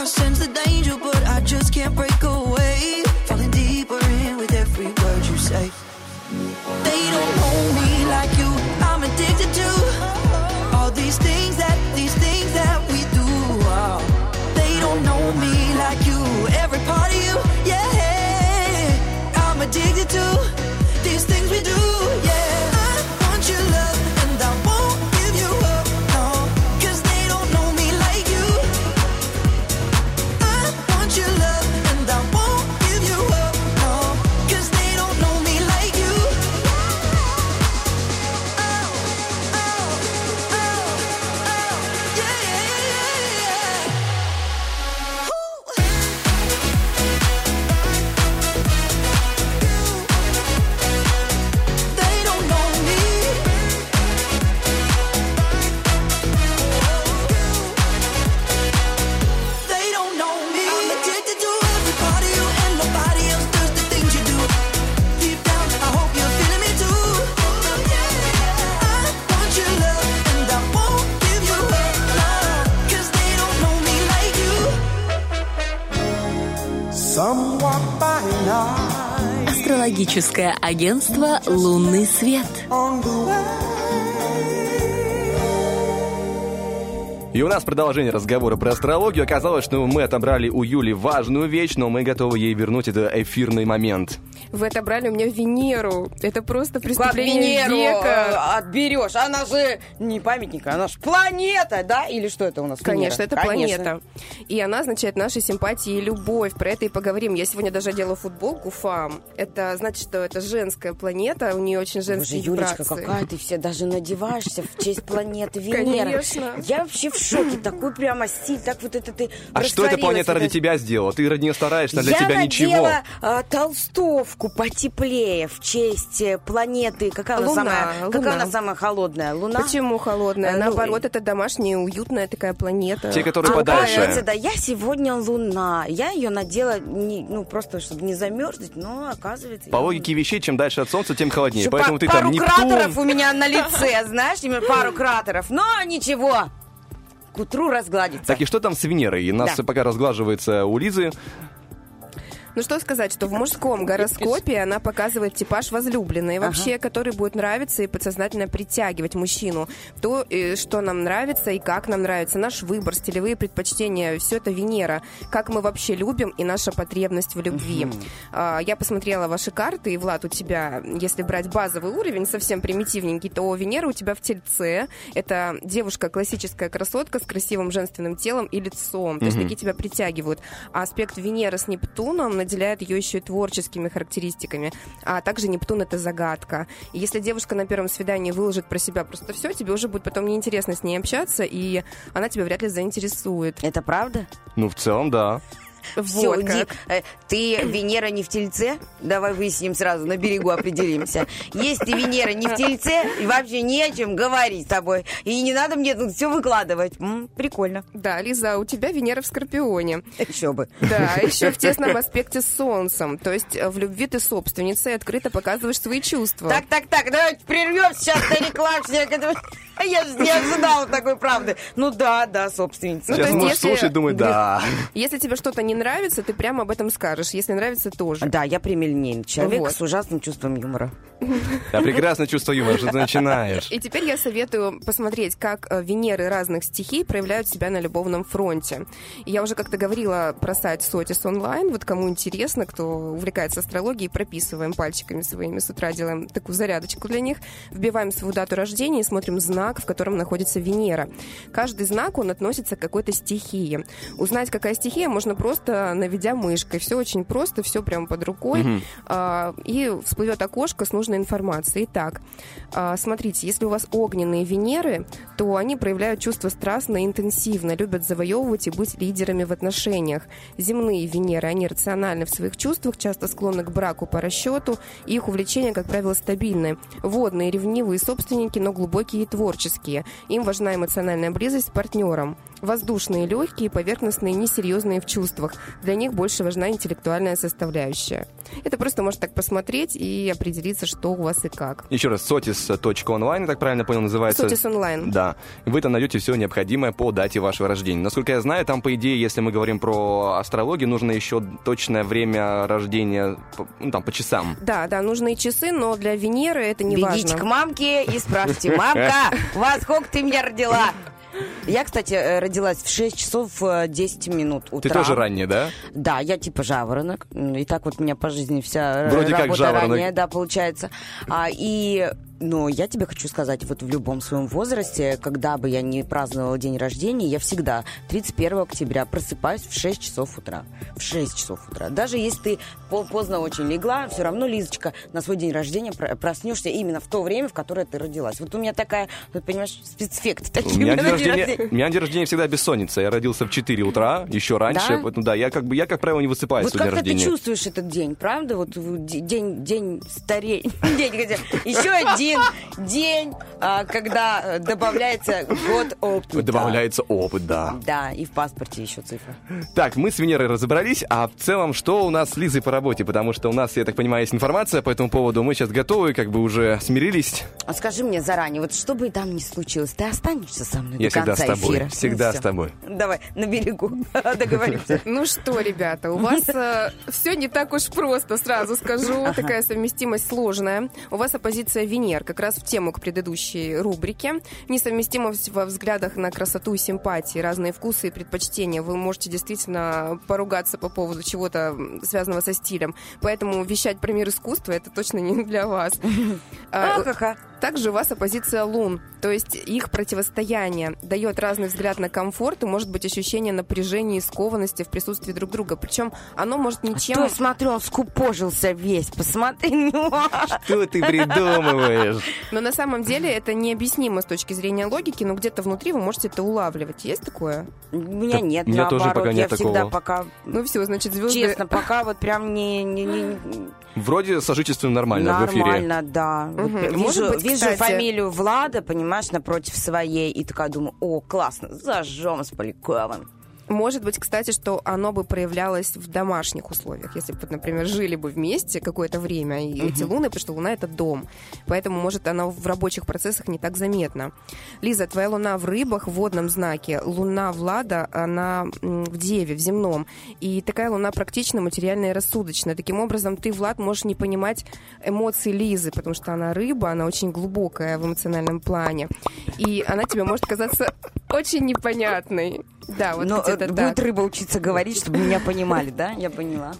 I sense the danger, туристическое агентство «Лунный свет». И у нас продолжение разговора про астрологию. Оказалось, что мы отобрали у Юли важную вещь, но мы готовы ей вернуть этот эфирный момент. Вы отобрали у меня Венеру. Это просто Как преступление Венеру века. э, отберешь? Она же не памятник, она же планета, да? Или что это у нас? Конечно, Венера? это Конечно. планета. И она означает наши симпатии и любовь. Про это и поговорим. Я сегодня даже одела футболку ФАМ. Это значит, что это женская планета, у нее очень Боже, женские Юлечка, вибрации. какая ты все даже надеваешься в честь планеты Венера. Конечно. Я вообще в шоке. Такой прямо стиль, так вот это ты А что эта планета ради тебя сделала? Ты ради нее стараешься, а для Я тебя ничего. надела а, толстовку потеплее в честь э, планеты. Какая она Луна, самая, Луна. какая она самая холодная? Луна? Почему холодная? Э, ну, Наоборот, это домашняя, уютная такая планета. Те, которые А, подальше. оказывается, да, я сегодня луна. Я ее надела, не- ну, просто, чтобы не замерзнуть, но оказывается... По я- логике вещей, чем дальше от Солнца, тем холоднее. Ещё Поэтому па- ты пару там кратеров Нептун. у меня на лице, знаешь, пару кратеров. Но ничего, к утру разгладится. Так и что там с Венерой? И нас Да. пока разглаживается у Лизы. Ну что сказать, что в мужском гороскопе она показывает типаж возлюбленной, вообще, который будет нравиться и подсознательно притягивать мужчину. То, э, что нам нравится и как нам нравится, наш выбор, стилевые предпочтения, все это Венера. Как мы вообще любим и наша потребность в любви. А, Я посмотрела ваши карты, и, Влад, у тебя, если брать базовый уровень, совсем примитивненький, то Венера у тебя в Тельце. Это девушка, классическая красотка с красивым женственным телом и лицом. То есть такие тебя притягивают. А аспект Венеры с Нептуном наделяет ее еще и творческими характеристиками. А также Нептун — это загадка. И если девушка на первом свидании выложит про себя просто все, тебе уже будет потом неинтересно с ней общаться, и она тебя вряд ли заинтересует. Это правда? Ну, в целом, да. Все, Вот как. ты Венера не в Тельце? Давай выясним сразу, на берегу определимся. Если ты Венера не в Тельце, и вообще не о чем говорить с тобой. И не надо мне тут все выкладывать. М, прикольно. Да, Лиза, у тебя Венера в Скорпионе. Еще бы. Да, еще в тесном аспекте с Солнцем. То есть э, в любви ты собственница и открыто показываешь свои чувства. Так, так, так, давайте прервем сейчас на рекламе. Я же не ожидала такой правды. Ну да, да, собственница. Ну, то Сейчас есть муж если- слушает, думает, да. Если тебе что-то не нравится, ты прямо об этом скажешь. Если нравится, тоже. Да, я прямолинейный человек Вот. с ужасным чувством юмора. Да, прекрасное чувство юмора, что ты начинаешь. И теперь я советую посмотреть, как э, Венеры разных стихий проявляют себя на любовном фронте. И я уже как-то говорила про сайт Сотис онлайн. Вот кому интересно, кто увлекается астрологией, прописываем пальчиками своими с утра, делаем такую зарядочку для них, вбиваем свою дату рождения и смотрим знак, в котором находится Венера. Каждый знак, он относится к какой-то стихии. Узнать, какая стихия, можно просто наведя мышкой. Все очень просто, все прямо под рукой. Мгм. А, и всплывет окошко с нужной информацией. Итак, а, смотрите, если у вас огненные Венеры, то они проявляют чувства страстно и интенсивно, любят завоевывать и быть лидерами в отношениях. Земные Венеры, они рациональны в своих чувствах, часто склонны к браку по расчету, и их увлечения, как правило, стабильны. Водные, ревнивые собственники, но глубокие и творческие. Им важна эмоциональная близость с партнером. Воздушные, легкие, поверхностные, несерьезные в чувствах. Для них больше важна интеллектуальная составляющая. Это просто можно так посмотреть и определиться, что у вас и как. Еще раз, sotis.online, так правильно понял, называется? Sotis Online. Да. Вы там найдете все необходимое по дате вашего рождения. Насколько я знаю, там, по идее, если мы говорим про астрологию, нужно еще точное время рождения, по- ну, там, по часам. Да, да, нужны часы, но для Венеры это не Бегите важно. к мамке и спрашивайте, мамка, во сколько ты меня родила? Я, кстати, э, родилась в 6 часов э, 10 минут утра. Ты тоже ранее, да? Да, я типа жаворонок. И так вот у меня по жизни вся э, Вроде как работа жаворонок. ранее, да, получается. А, и, ну, я тебе хочу сказать, вот в любом своем возрасте, когда бы я не праздновала день рождения, я всегда 31 октября просыпаюсь в 6 часов утра. В 6 часов утра. Даже если ты по- поздно очень легла, все равно, Лизочка, на свой день рождения про- проснешься именно в то время, в которое ты родилась. Вот у меня такая, вот, понимаешь, спецэффект У такие меня, у день на рождения, у меня день рождения всегда бессонница. Я родился в 4 утра, еще раньше. Да? Поэтому, да, я как бы, я, как правило, не высыпаюсь Вот в день как ты рождения. чувствуешь этот день, правда? Вот день, день старей. День, еще один день, а, когда э, добавляется год опыта. Добавляется опыт, да. Да, и в паспорте еще цифра. Так, мы с Венерой разобрались, а в целом, что у нас с Лизой по работе? Потому что у нас, я так понимаю, есть информация по этому поводу. Мы сейчас готовы, как бы уже смирились. А скажи мне заранее, вот что бы там ни случилось, ты останешься со мной Я до всегда конца с тобой. эфира? Всегда Ну, с тобой. Давай, на берегу. Договоримся. Ну что, ребята, у вас все не так уж просто, сразу скажу. Такая совместимость сложная. У вас оппозиция Венеры. Пример, как раз в тему к предыдущей рубрике. Несовместимость во взглядах на красоту и симпатии, разные вкусы и предпочтения. Вы можете действительно поругаться по поводу чего-то связанного со стилем. Поэтому вещать про мир искусства это точно не для вас. А, Ха-ха. Также у вас оппозиция лун, то есть их противостояние дает разный взгляд на комфорт и может быть ощущение напряжения и скованности в присутствии друг друга. Причем оно может ничем... Что, смотрю, он скупожился весь. Посмотри на него. Что ты придумываешь? Но на самом деле это необъяснимо с точки зрения логики, но где-то внутри вы можете это улавливать. Есть такое? У меня нет, у меня тоже наоборот. пока нет я всегда такого. пока... Ну все, значит, звезды... Честно, пока вот прям не... не- не- Вроде сожительством нормально, в эфире. Нормально, да. Вот Мгм. вижу, быть, вижу кстати- фамилию Влада, понимаешь, напротив своей, и такая думаю, о, классно, зажжем с Поляковым. Может быть, кстати, что оно бы проявлялось в домашних условиях. Если бы, например, жили бы вместе какое-то время, и эти луны, потому что луна — это дом. Поэтому, может, оно в рабочих процессах не так заметно. Лиза, твоя луна в рыбах, в водном знаке. Луна Влада, она в Деве, в земном. И такая луна практична, материальная и рассудочная. Таким образом, ты, Влад, можешь не понимать эмоций Лизы, потому что она рыба, она очень глубокая в эмоциональном плане. И она тебе может казаться очень непонятной. Да, вот Но где-то э, так. будет рыба учиться говорить, чтобы меня понимали, да? Я поняла.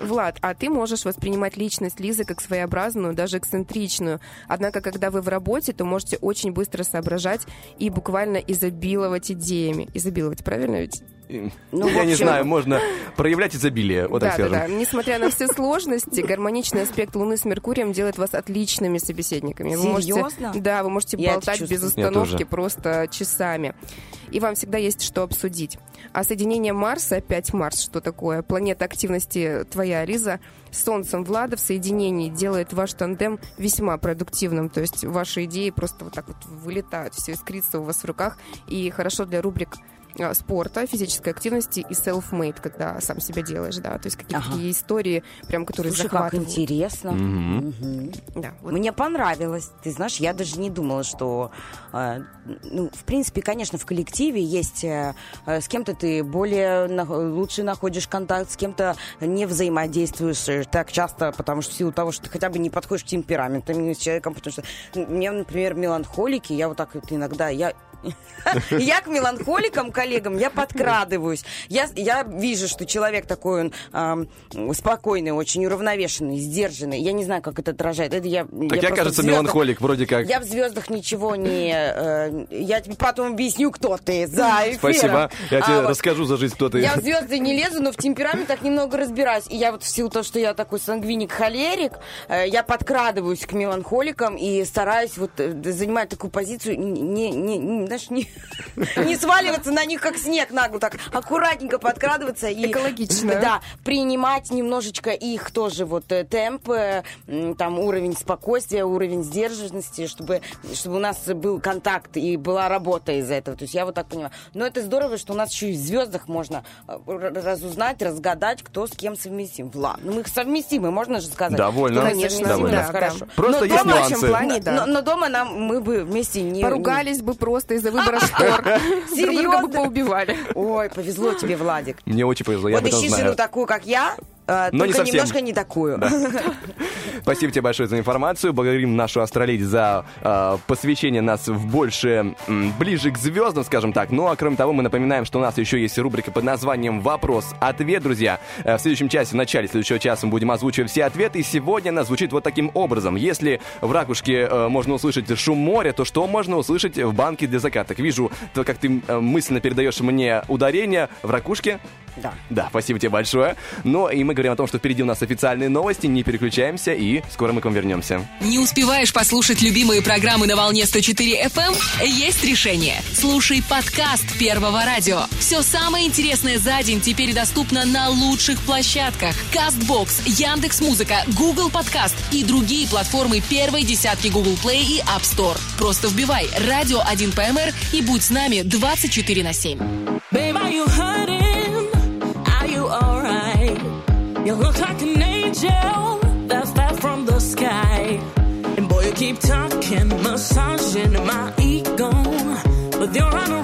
Влад, а ты можешь воспринимать личность Лизы как своеобразную, даже эксцентричную. Однако, когда вы в работе, то можете очень быстро соображать и буквально изобиловать идеями. Изобиловать, правильно ведь? Ну, Я не общем- знаю, можно проявлять изобилие, вот так да, да, скажем. да. Несмотря на все сложности, гармоничный аспект Луны с Меркурием делает вас отличными собеседниками. Вы можете- Серьезно? да, вы можете Я болтать без остановки просто часами. И вам всегда есть что обсудить. А соединение Марса, опять Марс, что такое? Планета активности твоя, Лиза, с Солнцем Влада в соединении делает ваш тандем весьма продуктивным. То есть ваши идеи просто вот так вот вылетают, все искрится у вас в руках. И хорошо для рубрик спорта, физической активности и self-made, когда сам себя делаешь, да, то есть какие-то Ага. такие истории, прям которые Слушай, как захватывают. интересно. Мгм. Да, вот. Мне понравилось. Ты знаешь, я даже не думала, что... э, ну, в принципе, конечно, в коллективе есть... э, э, с кем-то ты более на- лучше находишь контакт, с кем-то не взаимодействуешь э, так часто, потому что в силу того, что ты хотя бы не подходишь к темпераментам с человеком, потому что мне, например, меланхолики, я вот так вот иногда... Я я к меланхоликам, коллегам, я подкрадываюсь. Я, я вижу, что человек такой, он ам, спокойный, очень уравновешенный, сдержанный. Я не знаю, как это отражает. Это я, Так я я, кажется, звездах- меланхолик, вроде как. Я в звездах ничего не... э, я тебе потом объясню, кто ты за эфиром. Спасибо. Я А тебе вот расскажу за жизнь, кто ты. я в звезды не лезу, но в темпераментах немного разбираюсь. И я вот в силу того, что я такой сангвиник-холерик, э, я подкрадываюсь к меланхоликам и стараюсь вот э, занимать такую позицию, не, не, не, знаешь, не, не сваливаться на них, как снег нагло, так аккуратненько подкрадываться. И, Экологично. Да, принимать немножечко их тоже вот э, темп, э, там уровень спокойствия, уровень сдержанности, чтобы, чтобы у нас был контакт и была работа из этого. То есть я вот так понимаю. Но это здорово, что у нас еще и в звездах можно э, разузнать, разгадать, кто с кем совместим. Влад, ну мы их совместимы, можно же сказать. Довольно. Конечно, довольно. да, хорошо. Просто Но есть дома- нюансы. плане, да. но, но дома нам мы бы вместе не... Поругались бы просто из-за выбора штор. Друг друга бы поубивали. Ой, повезло тебе, Владик. Мне очень повезло, я вот ищи жену такую, как я, э, Но не совсем. немножко не такую. Спасибо тебе большое за информацию. Благодарим нашу астроледи за э, посвящение нас в больше, м, ближе к звездам, скажем так. Ну а кроме того, мы напоминаем, что у нас еще есть рубрика под названием «Вопрос-ответ», друзья. Э, в следующем часе, в начале следующего часа мы будем озвучивать все ответы. И сегодня она звучит вот таким образом. Если в ракушке э, можно услышать шум моря, то что можно услышать в банке для закаток? Вижу, то, как ты э, мысленно передаешь мне ударение в ракушке. Да. Да, спасибо тебе большое. Ну и мы говорим о том, что впереди у нас официальные новости. Не переключаемся и скоро мы к вам вернемся. Не успеваешь послушать любимые программы на волне 104 FM? Есть решение. Слушай подкаст Первого радио. Все самое интересное за день теперь доступно на лучших площадках. Castbox, Яндекс.Музыка, Google Подкаст и другие платформы первой десятки Google Play и App Store. Просто вбивай «Радио 1 ПМР» и будь с нами 24 на 7. Babe, You look like an angel that fell from the sky. And boy, you keep talking, massaging my ego. But you're on a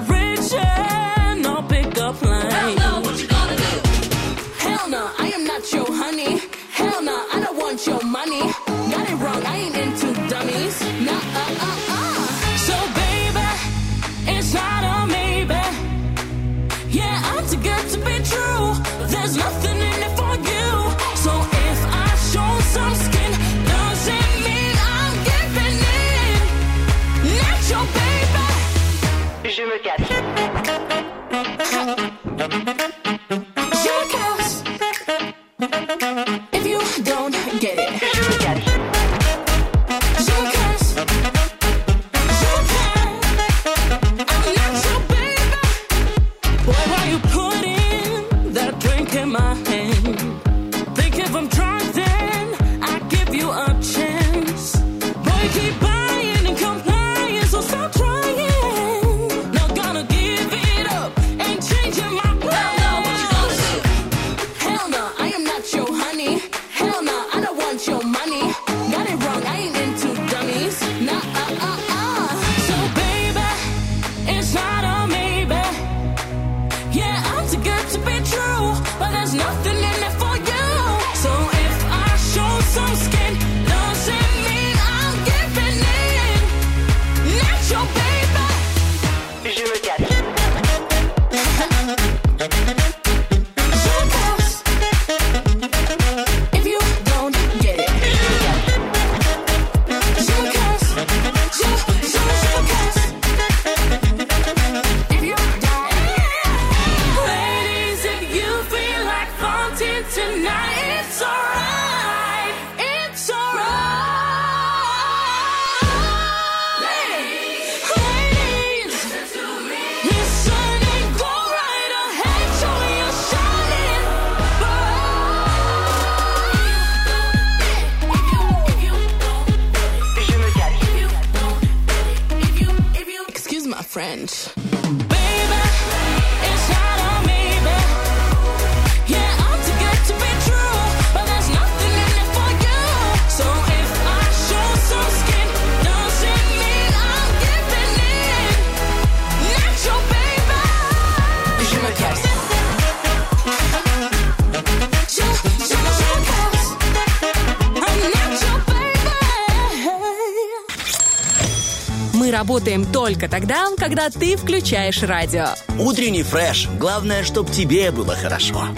работаем только тогда, когда ты включаешь радио. Утренний фреш. Главное, чтобы тебе было хорошо.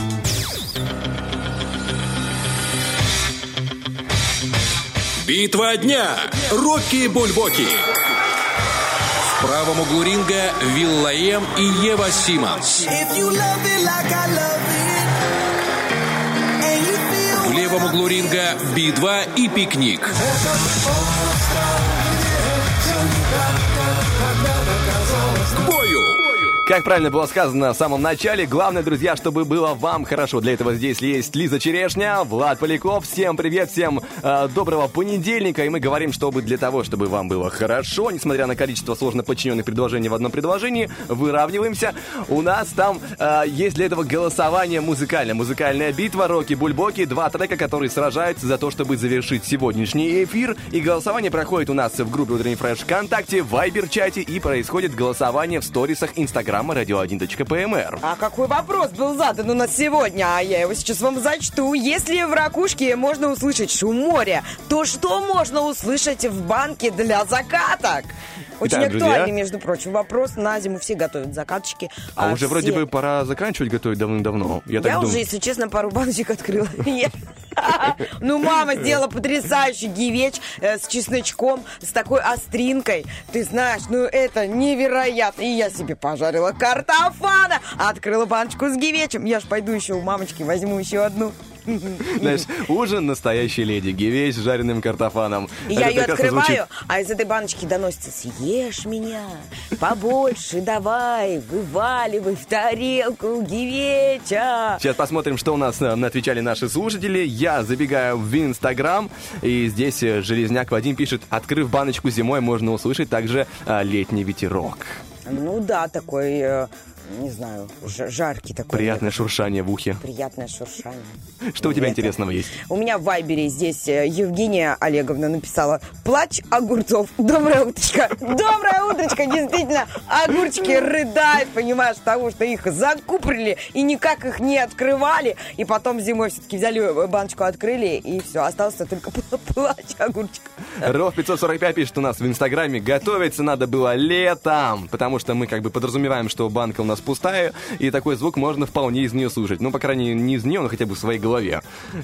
Битва дня. Рокки Бульбоки. В правом углу ринга Виллаем и Ева Симмонс. В левом углу ринга Би-2 и Пикник. Как правильно было сказано в самом начале, главное, друзья, чтобы было вам хорошо. Для этого здесь есть Лиза Черешня, Влад Поляков. Всем привет, всем э, доброго понедельника. И мы говорим, чтобы для того, чтобы вам было хорошо, несмотря на количество сложно подчиненных предложений в одном предложении, выравниваемся. У нас там э, есть для этого голосование музыкальное. Музыкальная битва, Роки Бульбоки. Два трека, которые сражаются за то, чтобы завершить сегодняшний эфир. И голосование проходит у нас в группе Утренний Фреш ВКонтакте, в Вайбер-чате. И происходит голосование в сторисах Инстаграма радио1.пмр. А какой вопрос был задан у нас сегодня? А я его сейчас вам зачту. Если в ракушке можно услышать шум моря, то что можно услышать в банке для закаток? Очень Итак, друзья. актуальный, между прочим, вопрос. На зиму все готовят закаточки. А, уже вроде все- бы пора заканчивать готовить давным-давно. Я, так Я думаю. уже, если честно, пару баночек открыла. Ну, мама сделала потрясающий гивеч э, с чесночком, с такой остринкой. Ты знаешь, ну это невероятно. И я себе пожарила картофана, открыла баночку с гивечем. Я ж пойду еще у мамочки возьму еще одну. Знаешь, ужин настоящей леди. Гивей с жареным картофаном. Я ее открываю, звучит. а из этой баночки доносится «Съешь меня, побольше давай, вываливай в тарелку гивеча». Сейчас посмотрим, что у нас э, отвечали наши слушатели. Я забегаю в Инстаграм, и здесь э, Железняк Вадим пишет, открыв баночку зимой, можно услышать также э, летний ветерок. Ну да, такой, не знаю, жаркий такой. Приятное шуршание в ухе. Приятное шуршание. Что у тебя интересного есть? У меня в Вайбере здесь э, Евгения Олеговна написала «Плач огурцов». Доброе утречко. Доброе утречко. Действительно, огурчики рыдают, понимаешь, того, что их закупорили и никак их не открывали. И потом зимой все-таки взяли э, баночку, открыли, и все, остался только плач огурчика. Ров 545 пишет у нас в Инстаграме, готовиться надо было летом, потому что мы как бы подразумеваем, что банка у нас раз пустая, и такой звук можно вполне из нее слушать. Ну, по крайней мере, не из нее, но хотя бы в своей голове.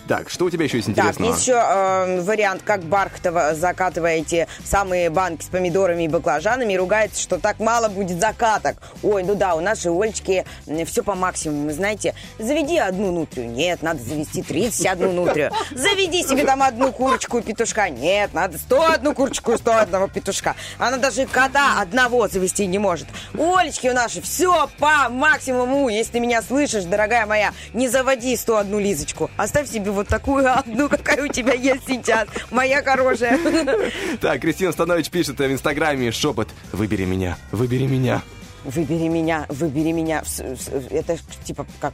Так, что у тебя еще есть Так, интересного? есть еще э, вариант, как Бархатова закатываете самые банки с помидорами и баклажанами и ругается, что так мало будет закаток. Ой, ну да, у нашей Олечки все по максимуму. Знаете, заведи одну нутрию. Нет, надо завести 31 нутрию. Заведи себе там одну курочку и петушка. Нет, надо 101 курочку и 101 петушка. Она даже кота одного завести не может. Олечки у нашей все по максимуму. Если ты меня слышишь, дорогая моя, не заводи 101 Лизочку. Оставь себе вот такую одну, какая у тебя есть сейчас. Моя хорошая. Так, Кристина Станович пишет в Инстаграме шепот. Выбери меня, выбери меня. Выбери меня, выбери меня. Это типа как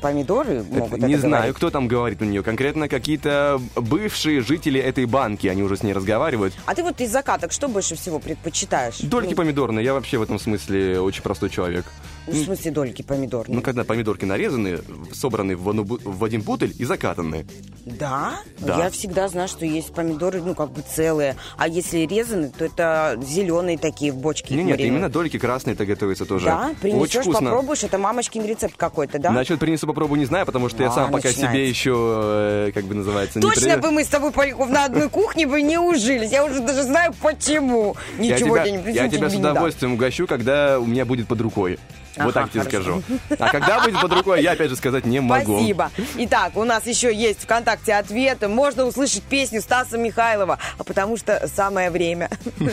помидоры могут не знаю, говорить? кто там говорит у нее. Конкретно какие-то бывшие жители этой банки. Они уже с ней разговаривают. А ты вот из закаток что больше всего предпочитаешь? Дольки Ну, помидорные. Я вообще в этом смысле очень простой человек. В смысле дольки помидорные? Ну, когда помидорки нарезаны, собраны в, одну в один бутыль и закатаны. Да? Да. Я всегда знаю, что есть помидоры, ну, как бы целые. А если резаны, то это зеленые такие в бочке. Нет, нет, именно дольки красные это готовится тоже. Да? Очень Принесешь, вкусно. попробуешь, это мамочкин рецепт какой-то, да? Насчет принесу попробую не знаю, потому что я сам пока себе еще, э, как бы называется, не Точно бы мы с тобой, Поляков, на одной кухне бы не ужились. Я уже даже знаю, почему. Ничего я не я тебя с удовольствием угощу, когда у меня будет под рукой. Вот так тебе скажу. А когда будет под рукой, я опять же сказать не могу. Спасибо. Итак, у нас еще есть ВКонтакте ответ. Можно услышать песню Стаса Михайлова, а потому что самое время.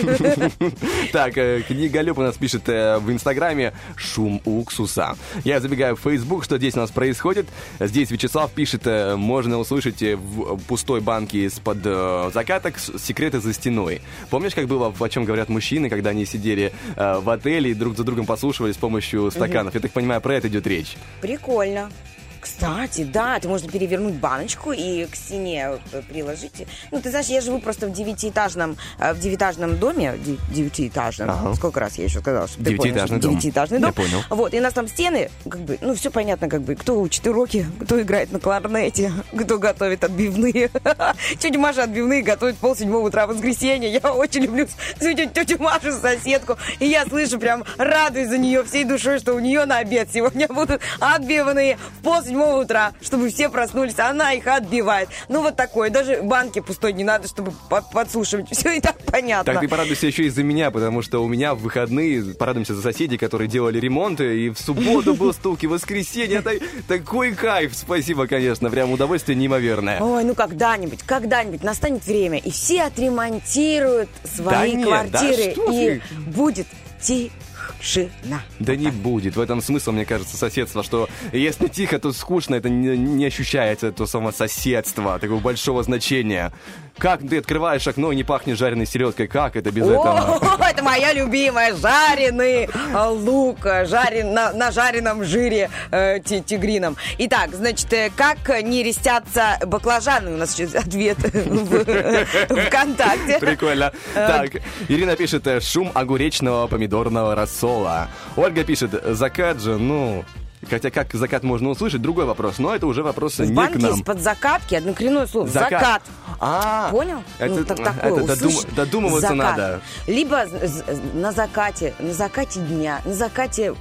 Так, э, книга Люб у нас пишет э, в Инстаграме «Шум уксуса». Я забегаю в Фейсбук, что здесь у нас происходит. Здесь Вячеслав пишет, э, можно услышать в пустой банке из-под закаток секреты за стеной. Помнишь, как было, о чем говорят мужчины, когда они сидели в отеле и друг за другом послушивали с помощью стаканов? Я так понимаю, про это идет речь. Прикольно. Кстати, да, это можно перевернуть баночку и к стене э, приложить. Ну, ты знаешь, я живу просто в девятиэтажном, э, в девятиэтажном доме, де- девятиэтажном. Ага. Сколько раз я еще сказала, что ты понял, Девятиэтажный что дом. Девятиэтажный дом. Я понял. Вот, и у нас там стены, как бы, ну, все понятно, как бы, кто учит уроки, кто играет на кларнете, кто готовит отбивные. Тетя Маша отбивные готовит в полседьмого утра в воскресенье. Я очень люблю тетю, Машу, соседку. И я слышу, прям радуюсь за нее всей душой, что у нее на обед сегодня будут отбивные в полседьмого утра, чтобы все проснулись. Она их отбивает. Ну, вот такое. Даже банки пустой не надо, чтобы по- подслушивать. Все и так понятно. Так ты порадуйся еще и за меня, потому что у меня в выходные порадуемся за соседей, которые делали ремонты, и в субботу был стук, и в воскресенье. Такой кайф. Спасибо, конечно, прям удовольствие неимоверное. Ой, ну когда-нибудь, когда-нибудь настанет время, и все отремонтируют свои нет, да квартиры, что и будет тишина. Да не будет. В этом смысл, мне кажется, соседства, что если тихо, то скучно, это не, не ощущается, то само соседство, такого большого значения. Как ты открываешь окно и не пахнет жареной селедкой? Как это без этого? Это моя любимая жареный э, лук, э, жарен, на, на жареном жире э, ти- тигрином. Итак, значит, э, как не рестятся баклажаны? У нас сейчас ответ в ВКонтакте. Прикольно. Так, Ирина пишет, шум огуречного помидорного рассола. Ольга пишет, закат же, ну... Хотя как закат можно услышать, другой вопрос. Но это уже вопрос В не к банке нам. из-под закатки однокоренное слово. Закат. Закат. А, Понял? это- ну, так, такое, это додум- додумываться закат. надо. Либо на закате, на закате дня, на закате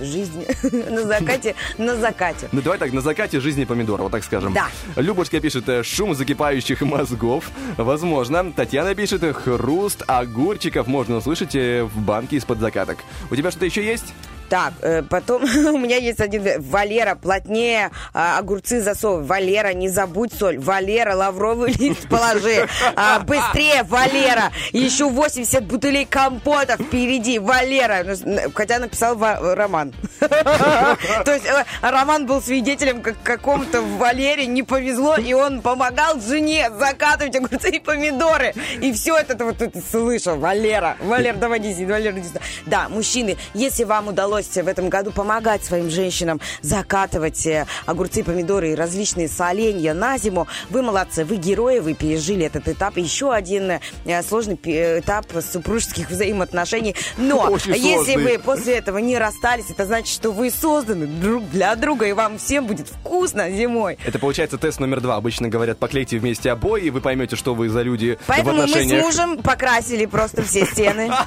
жизни, на закате, на закате. Ну давай так, на закате жизни помидор, вот так скажем. Да. Любушка пишет э, шум закипающих мозгов. Возможно. Татьяна пишет э, хруст огурчиков можно услышать э, в банке из-под закаток. У тебя что-то еще есть? Так, э, потом у меня есть один... э, Валера, плотнее а, огурцы засовывай. Валера, не забудь соль. Валера, лавровый лист положи. А, быстрее, Валера. Еще 80 бутылей компота впереди. Валера. Ну, Хотя написал Ва- Роман. То есть э, Роман был свидетелем как какому-то Валере не повезло, и он помогал жене закатывать огурцы и помидоры. И все это вот слышал. Валера, Валер, давай не сиди, Валера, не сиди. Да, мужчины, если вам удалось в этом году помогать своим женщинам закатывать э, огурцы, помидоры и различные соленья на зиму, вы молодцы, вы герои, вы пережили этот этап. Еще один э, сложный пе- этап супружеских взаимоотношений. Но Очень если сложный. вы после этого не расстались, это значит, что вы созданы друг для друга, и вам всем будет вкусно зимой. Это получается тест номер два. Обычно говорят, поклейте вместе обои, и вы поймете, что вы за люди в Поэтому мы с отношениях. мужем покрасили просто все стены.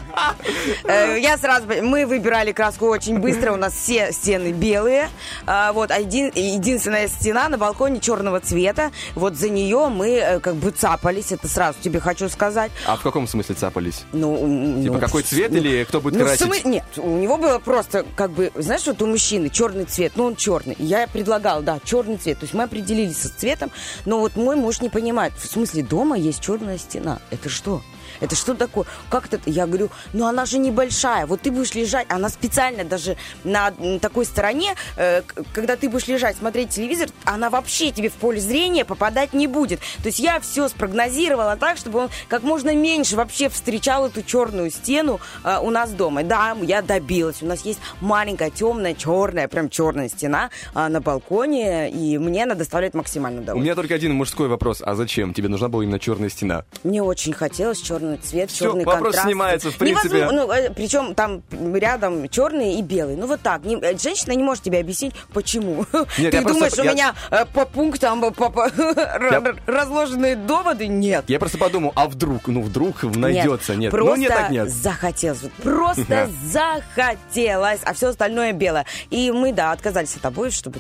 Э, Я сразу... Мы выбирали краску очень очень быстро. У нас все стены белые. А, вот, один, единственная стена на балконе черного цвета. Вот за нее мы э, как бы цапались, это сразу тебе хочу сказать. А в каком смысле цапались? Ну, Типа ну, какой цвет ну, или кто будет ну, красить? смы- Нет, у него было просто как бы, знаешь, вот у мужчины черный цвет, ну он черный. Я предлагала, да, черный цвет. То есть мы определились со цветом, но вот мой муж не понимает. В смысле, дома есть черная стена. Это что? Это что такое? Как это? Я говорю, ну она же небольшая. Вот ты будешь лежать, она специально даже на такой стороне, э, когда ты будешь лежать, смотреть телевизор, она вообще тебе в поле зрения попадать не будет. То есть я все спрогнозировала так, чтобы он как можно меньше вообще встречал эту черную стену э, у нас дома. Да, я добилась. У нас есть маленькая темная черная, прям черная стена э, на балконе, и мне она доставляет максимально У удовольствие. меня только один мужской вопрос. А зачем? Тебе нужна была именно черная стена? Мне очень хотелось черный цвет, Всё, черный вопрос контраст. снимается, в принципе. Невозможно, ну, э, причем там рядом черный и белый. Ну вот так. Не- э, женщина не может тебе объяснить, почему. Нет, Ты я просто- думаешь, у я- меня э, по пунктам по- по- р- разложенные доводы? Нет. Я просто подумал, а вдруг, ну вдруг найдется, нет. Просто ну нет, так нет. захотелось. Просто захотелось, а все остальное белое. И мы, да, отказались от обоев, чтобы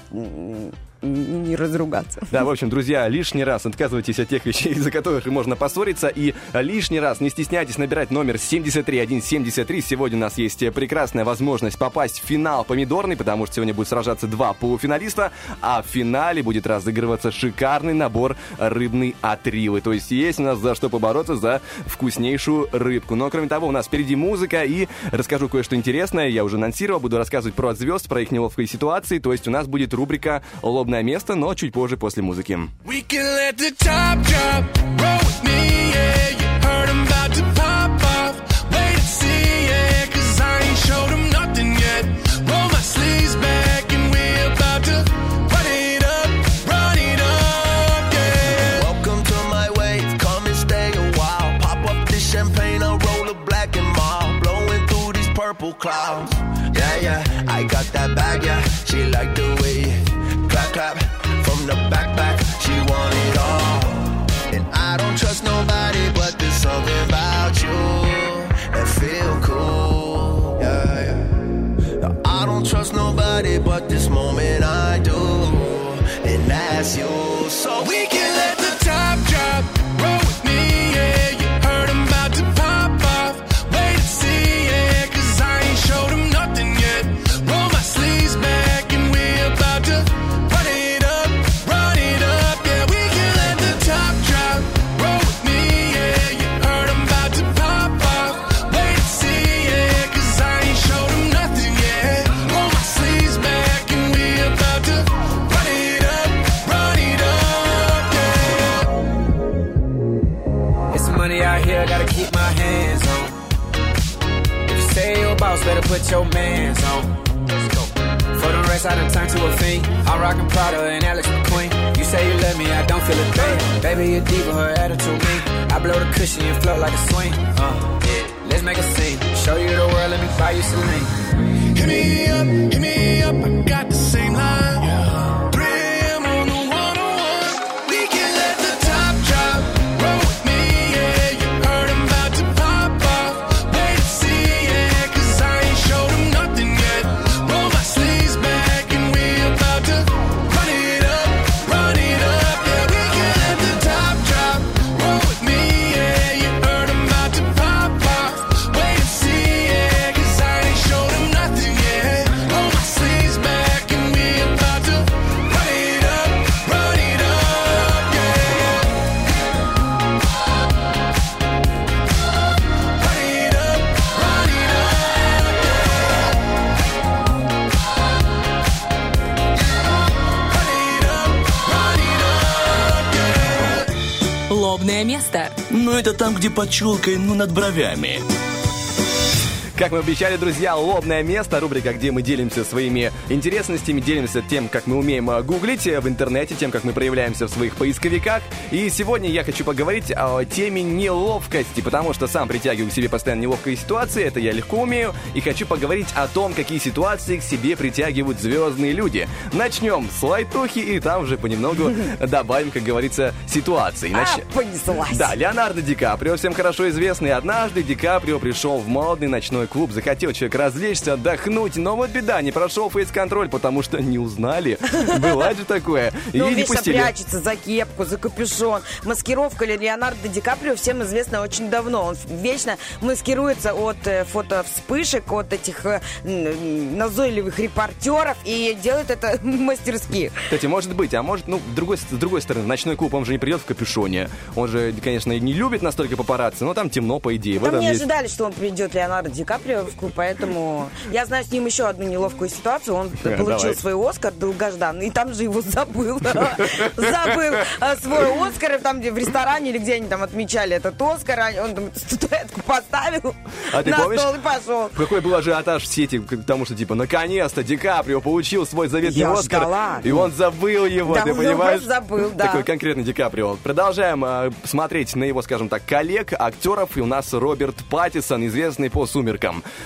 м, не разругаться. Да, в общем, друзья, лишний раз отказывайтесь от тех вещей, из-за которых можно поссориться, и лишний раз не стесняйтесь набирать номер 73173. Сегодня у нас есть прекрасная возможность попасть в финал помидорный, потому что сегодня будет сражаться два полуфиналиста, а в финале будет разыгрываться шикарный набор рыбной отривы. То есть есть у нас за что побороться за вкуснейшую рыбку. Но кроме того, у нас впереди музыка, и расскажу кое-что интересное. Я уже анонсировал, буду рассказывать про звезд, про их неловкие ситуации. То есть у нас будет рубрика «Лобное место», но чуть позже после музыки. We can let the top drop, roll with me, yeah. You hit me up, под челкой, ну, над бровями. Как мы обещали, друзья, лобное место, рубрика, где мы делимся своими интересностями, делимся тем, как мы умеем э, гуглить э, в интернете, тем, как мы проявляемся в своих поисковиках. И сегодня я хочу поговорить о теме неловкости, потому что сам притягиваю к себе постоянно неловкие ситуации, это я легко умею, и хочу поговорить о том, какие ситуации к себе притягивают звездные люди. Начнем с лайтухи, и там уже понемногу добавим, как говорится, ситуации. Нач- А, понеслась. Да, Леонардо Ди Каприо, всем хорошо известный. Однажды Ди Каприо пришел в модный ночной ночной клуб, захотел человек развлечься, отдохнуть, но вот беда, не прошел фейс-контроль, потому что не узнали. Бывает же такое. И Ну, не пустили. прячется за кепку, за капюшон. Маскировка Леонардо Ди Каприо всем известна очень давно. Он вечно маскируется от э, фотовспышек, от этих э, назойливых репортеров и делает это мастерски. Кстати, может быть, а может, ну, с другой, с другой стороны, ночной клуб, он же не придет в капюшоне. Он же, конечно, не любит настолько папарацци, но там темно, по идее. Там не ожидали, что он придет Леонардо Ди Каприо клуб, поэтому я знаю с ним еще одну неловкую ситуацию. Он получил Давай. свой Оскар долгожданный, и там же его забыл. Забыл э, свой Оскар, там где в ресторане или где они там отмечали этот Оскар, он там статуэтку поставил А ты на помнишь? стол и пошел. Какой был ажиотаж в сети, к тому, что, типа, наконец-то Ди Каприо получил свой заветный Я Оскар, ждала. и он забыл его, Да, ты он понимаешь? забыл, да. Такой конкретный Ди Каприо. Продолжаем э, смотреть на его, скажем так, коллег, актеров, и у нас Роберт Паттисон, известный по «Сумеркам».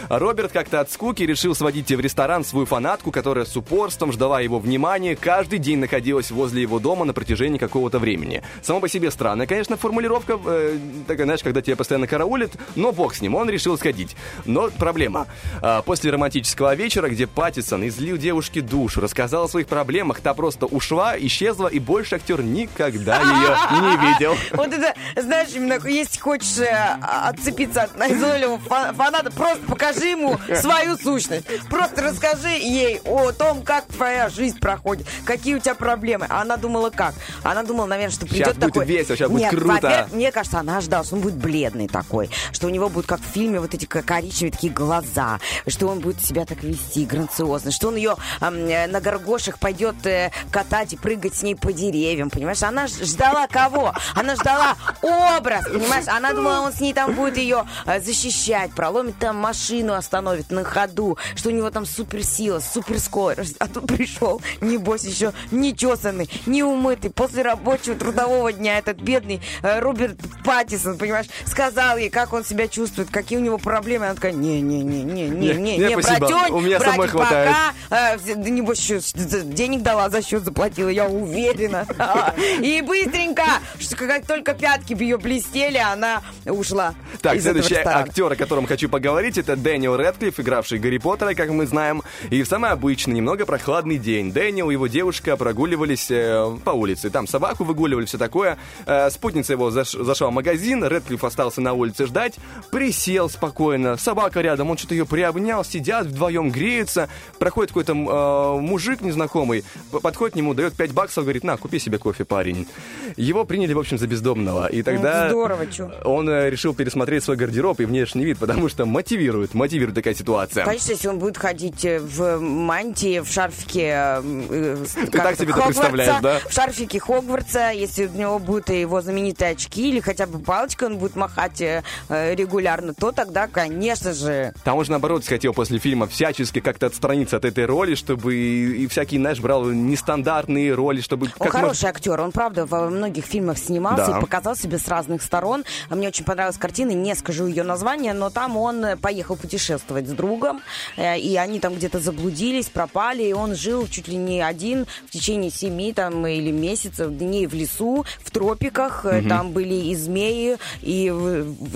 Роберт как-то от скуки решил сводить в ресторан свою фанатку, которая с упорством ждала его внимания, каждый день находилась возле его дома на протяжении какого-то времени. Само по себе странная, конечно, формулировка, э, такая, знаешь, когда тебя постоянно караулит, но бог с ним, он решил сходить. Но проблема. А, после романтического вечера, где Паттисон излил девушке душу, рассказал о своих проблемах, та просто ушла, исчезла, и больше актер никогда ее не видел. Вот это, знаешь, если хочешь э, отцепиться от назойливого фа- фаната, просто покажи ему свою сущность. Просто расскажи ей о том, как твоя жизнь проходит, какие у тебя проблемы. А она думала как? Она думала, наверное, что придет будет такой... весело, щас будет Нет, круто. во-первых, мне кажется, она ожидала, что он будет бледный такой, что у него будут, как в фильме, вот эти ко- коричневые такие глаза, что он будет себя так вести грациозно, что он ее э, на горгошах пойдет э, катать и прыгать с ней по деревьям, понимаешь? Она ждала кого? Она ждала образ, понимаешь? Она думала, он с ней там будет ее э, защищать, проломит там машину, остановит на ходу, что у него там суперсила, суперскорость. А тут пришел, небось, еще нечесанный, неумытый, после рабочего трудового дня этот бедный э, Роберт Паттисон, понимаешь, сказал ей, как он себя чувствует, какие у него проблемы. Она такая, не-не-не-не-не, Не, не, не, не, спасибо, братюнь, у меня самой хватает. пока, э, небось, еще денег дала, за счет заплатила, я уверена. И быстренько, что как только пятки ее блестели, она ушла Так, следующий актер, о котором хочу поговорить, это Дэниел Рэдклифф, игравший Гарри Поттера, как мы знаем. И в самый обычный, немного прохладный день Дэниел и его девушка прогуливались э, по улице. Там собаку выгуливали, все такое. Э, спутница его заш- зашла в магазин, Рэдклифф остался на улице ждать, присел спокойно, собака рядом, он что-то ее приобнял, сидят вдвоем, греются. Проходит какой-то э, мужик незнакомый, подходит к нему, дает 5 баксов, говорит, на, купи себе кофе, парень. Его приняли, в общем, за бездомного. И тогда... Ну, Здорово, чё. Он э, решил пересмотреть свой гардероб и внешний вид, потому что мотивирует, мотивирует такая ситуация. Конечно, если он будет ходить э, в мантии, в шарфике... э, э, как так себе это представляешь, да? В шарфике Хогвартса, если у него будут его знаменитые очки или хотя бы палочкой он будет махать регулярно, то тогда, конечно же... Там же, наоборот, хотел после фильма всячески как-то отстраниться от этой роли, чтобы и, и всякие, знаешь, брал нестандартные роли, чтобы... Он как хороший актер, он, правда, во многих фильмах снимался Да. и показал себя с разных сторон. А Мне очень понравилась картина, не скажу ее название, но там он поехал путешествовать с другом, э, и они там где-то заблудились, пропали, и он жил чуть ли не один в течение семи там или месяцев дней в лесу, в тропиках, Мгм. там были и змеи, и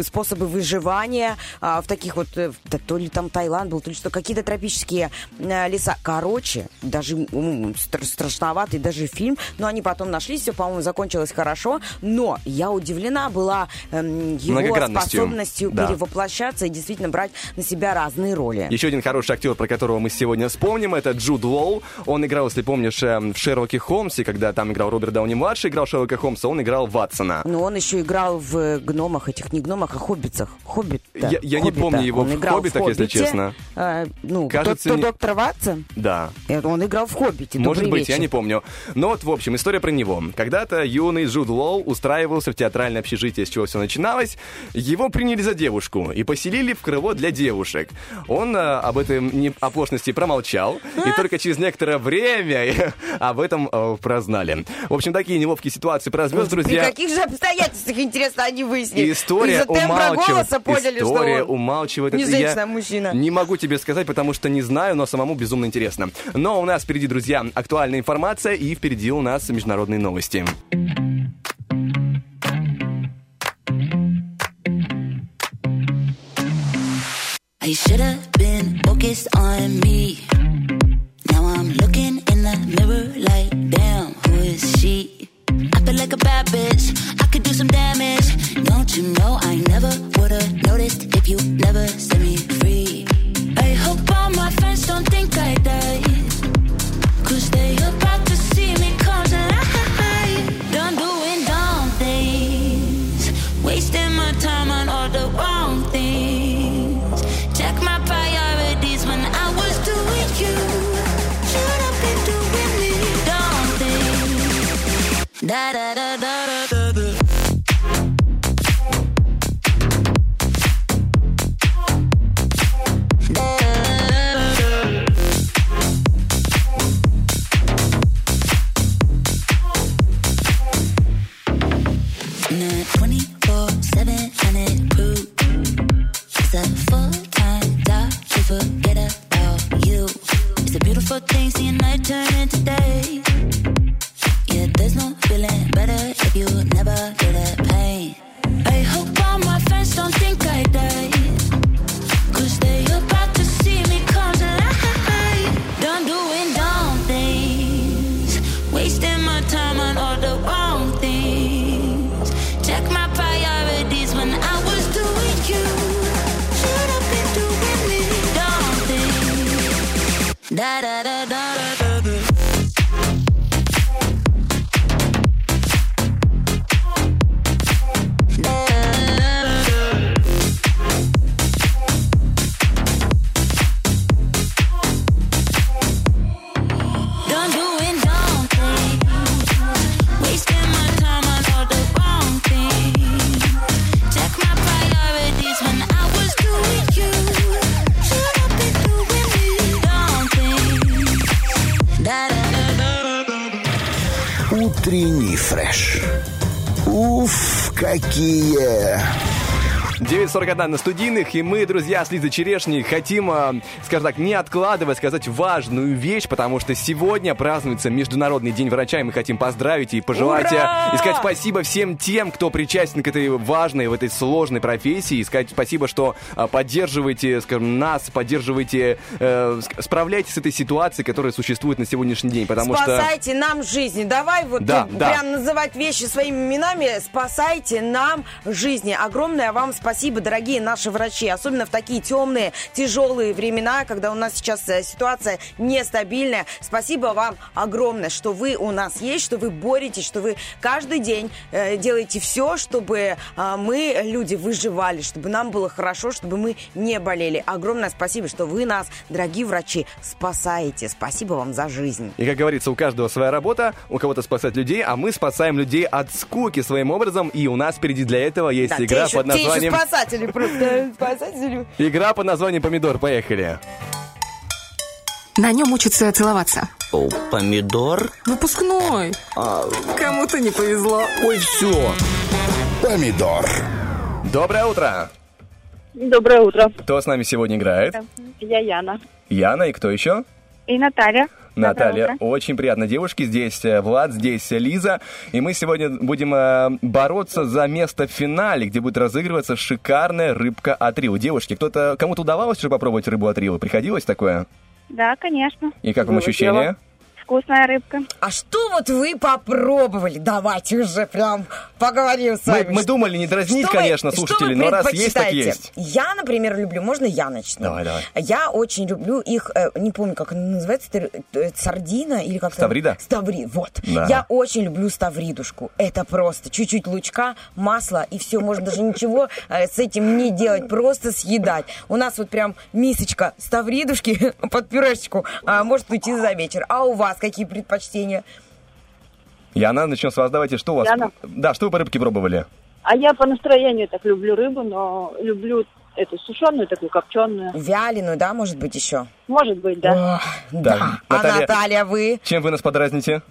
способы выживания а, в таких вот, э, да, то ли там Таиланд был, то ли что, какие-то тропические леса. Короче, даже страшноватый даже фильм, но они потом нашлись, все, по-моему, закончилось хорошо, но я удивлена была эм, его способностью Да. перевоплощаться и действительно брать на себя разные роли. Еще один хороший актер, про которого мы сегодня вспомним, это Джуд Лоу. Он играл, если помнишь, эм, в Шерлоке Холмсе, когда там играл Роберт Дауни-младший, играл Шерлока Холмса, он играл Ватсона. Но он еще играл в гномах, этих не гномах, а хоббитах. Хоббит. Я- я не помню его он в играл «Хоббитах», если «Хоббите». честно. А, ну, Кажется, тот, кто не- доктор Ватсон, Да. э, он играл в «Хоббите». Может быть, вечер. я не помню. Но вот, в общем, история про него. Когда-то юный Джуд Лоу устраивался в театральное общежитие, с чего все начиналось. Его приняли за девушку и поселили в крыло для девушек. Он э, об этой не- оплошности промолчал, и только через некоторое время об этом э, прознали. В общем, такие неловкие ситуации про звезд, При друзья. каких же обстоятельствах, интересно, они выяснили? История умалчивает. поняли, История умалчивает. не женщина, а мужчина. Не могу тебе сказать, потому что не знаю, но самому безумно интересно. Но у нас впереди, друзья, актуальная информация и впереди у нас международные новости. Are you sure Should've been focused on me. Now I'm looking in the mirror like, damn, who is she? I feel like a bad bitch. I could do some damage. Don't you know I never would've noticed if you never set me free? I hope all my friends don't think I died. Cause they about da da da da da. 9.41 на студийных, и мы, друзья, с Лизой Черешней хотим, э, скажем так, не откладывая, сказать важную вещь, потому что сегодня празднуется Международный день врача, и мы хотим поздравить и пожелать э, Ура! и сказать спасибо всем тем, кто причастен к этой важной, в этой сложной профессии, и сказать спасибо, что э, поддерживаете, скажем, нас, поддерживаете, э, с- справляетесь с этой ситуацией, которая существует на сегодняшний день, потому что... Спасайте нам жизни. Давай вот Да, э, да. прям называть вещи своими именами. Спасайте нам жизни. Огромное вам спасибо, дорогие наши врачи. Особенно в такие темные, тяжелые времена, когда у нас сейчас э, ситуация нестабильная. Спасибо вам огромное, что вы у нас есть, что вы боретесь, что вы каждый день э, делаете все, чтобы э, мы, люди, выживали, чтобы нам было хорошо, чтобы мы не болели. Огромное спасибо, что вы нас, дорогие врачи, спасаете. Спасибо вам за жизнь. И, как говорится, у каждого своя работа, у кого-то спасать людей, а мы спасаем людей от скуки своим образом, и у нас впереди для этого есть Да, игра под те еще названием... спасатели просто. Спасатели. Игра под названием «Помидор». Поехали. На нем учатся целоваться. О, помидор? Выпускной. Кому-то не повезло. Ой, все. Помидор. Доброе утро. Доброе утро. Кто с нами сегодня играет? Я Яна. Яна и кто еще? И Наталья. Наталья. Доброе утро. Очень приятно. Девушки, здесь э, Влад, здесь э, Лиза. И мы сегодня будем э, бороться за место в финале, где будет разыгрываться шикарная рыбка от Рио. Девушки, кто-то, кому-то удавалось уже попробовать рыбу от Рио? Приходилось такое? Да, конечно. И как вам Было ощущения? дело. Вкусная рыбка. А что вот вы попробовали? Давайте уже прям поговорим с Мы, вами. мы думали не дразнить, Что вы- конечно, что слушателей, вы но раз есть, так есть. Я, например, люблю, можно я начну? Давай, давай. Я очень люблю их, э, не помню, как она называется, э, сардина или как Ставрида? Ставри, вот. Да. Я очень люблю ставридушку. Это просто чуть-чуть лучка, масла и все, можно даже ничего э, с этим не делать, просто съедать. У нас вот прям мисочка ставридушки под пюрешечку а, может уйти за вечер. А у вас какие предпочтения? Яна, начнем с вас. Давайте, что у вас? Яна. Да, что вы по рыбке пробовали? А я по настроению так люблю рыбу, но люблю эту сушеную, такую копченую. Вяленую, да, может быть, еще? Может быть, да. Да. А Наталья, вы? Чем вы нас подразните?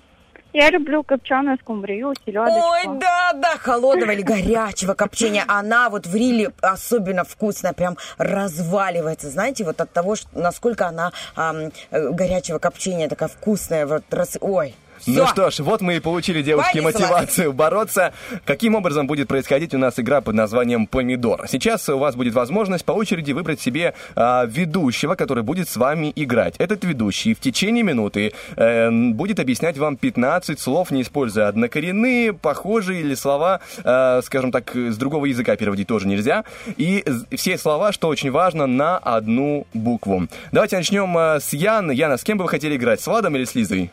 Я люблю копченую скумбрию, селедочку. Ой, да, да, холодного или горячего копчения. Она вот в риле особенно вкусная, прям разваливается. Знаете, вот от того, насколько она ам, э, горячего копчения такая вкусная. Вот, раз... Ой, Ну Всё. что ж, вот мы и получили, девушки, Понеслась. мотивацию бороться. Каким образом будет происходить у нас игра под названием «Помидор»? Сейчас у вас будет возможность по очереди выбрать себе а, ведущего, который будет с вами играть. Этот ведущий в течение минуты э, будет объяснять вам 15 слов, не используя однокоренные, похожие или слова, э, скажем так, с другого языка переводить тоже нельзя. И все слова, что очень важно, на одну букву. Давайте начнем э, с Яны. Яна, с кем бы вы хотели играть, с Владом или с Лизой?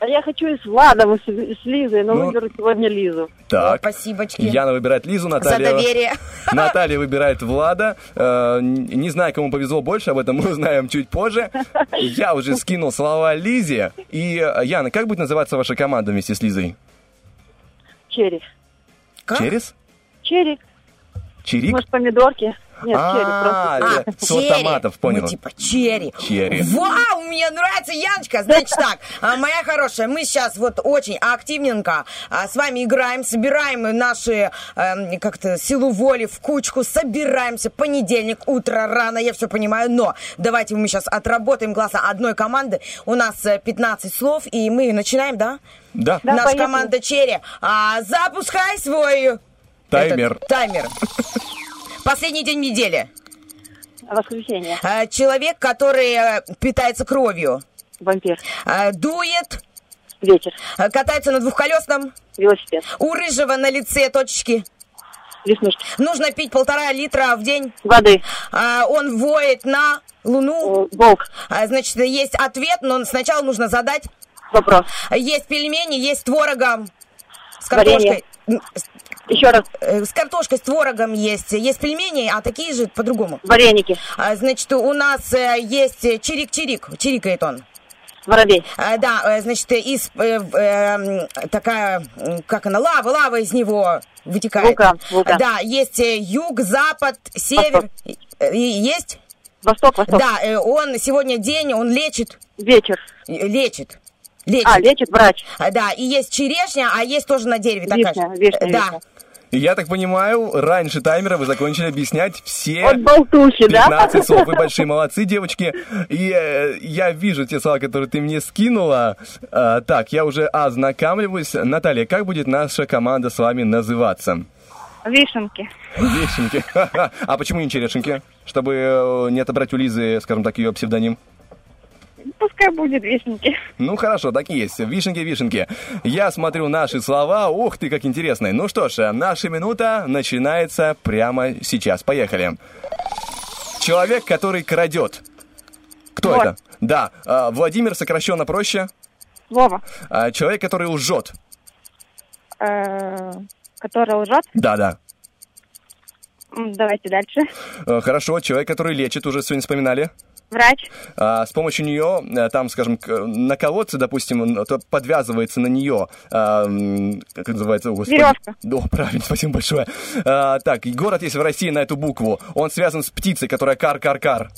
А я хочу и с Владом, и с, и с Лизой, но Ну. выберу сегодня Лизу. Так. Спасибочки. Яна выбирает Лизу, Наталья... За доверие. Наталья выбирает Влада. Э, Не знаю, кому повезло больше, об этом мы узнаем чуть позже. Я уже скинул слова Лизе. И, э, Яна, как будет называться ваша команда вместе с Лизой? Черри. Через? Черри. Чирик? Может, помидорки? Нет, черри А, просто. э, сорт томатов, понял. Ну, типа черри. Черри. Вау, мне нравится, Яночка. Значит так, а, моя хорошая, мы сейчас вот очень активненько а, с вами играем, собираем наши эм, как-то силу воли в кучку, собираемся. Понедельник, утро, рано, я все понимаю, но давайте мы сейчас отработаем глаза одной команды. У нас э, 15 слов, и мы начинаем, да? Да. Да, Наша поехали. команда Черри. А, запускай свой... Таймер. этот таймер. Последний день недели. Воскресенье. Э, Человек, который э, питается кровью. Вампир. Э, Дует. Ветер. Э, Катается на двухколесном. Велосипед. У рыжего на лице точечки. Веснушки. Нужно пить полтора литра в день. Воды. А, Он воет на луну. Волк. А, Значит, есть ответ, но сначала нужно задать. Вопрос. Есть пельмени, есть творогом. С Варенье. картошкой. С- Еще раз. э, С картошкой, с творогом есть. Есть пельмени, а такие же по-другому. Вареники. А, Значит, у нас э, есть э, чирик-чирик. Чирикает он. Воробей. А, Да, э, значит, из э, э, такая, как она, лава, лава из него вытекает. Вулкан, вулкан. Да, есть э, юг, запад, север. Э, и Есть? Восток, восток. Да, э, он сегодня день, он лечит. Вечер. Э, Лечит. Лечит. А, лечит врач. Да, и есть черешня, а есть тоже на дереве такая. Вишня, же. вишня, Да. вишня. И Я так понимаю, раньше таймера вы закончили объяснять все От болтухи, да? 15 слов. Вы большие молодцы, девочки. И э, я вижу те слова, которые ты мне скинула. А, так, я уже ознакомливаюсь. Наталья, как будет наша команда с вами называться? Вишенки. Вишенки. А почему не черешенки? Чтобы э, не отобрать у Лизы, скажем так, ее псевдоним. Пускай будет вишенки. Ну хорошо, так и есть. Вишенки, вишенки. Я смотрю наши слова. Ух ты, как интересно. Ну что ж, наша минута начинается прямо сейчас. Поехали. Человек, который крадет. Кто Вор. это? Да. а, Владимир сокращенно проще. Вова. А, Человек, который лжет. Э, Который лжет. Да, да. Давайте дальше. Э, Хорошо. Человек, который лечит, уже сегодня вспоминали. Врач. А, С помощью нее, э, там, скажем, на колодце, допустим, подвязывается на нее, а, как называется? Господи. Веревка. О, правильно, спасибо большое. А, так, город есть в России на эту букву. Он связан с птицей, которая кар-кар-кар.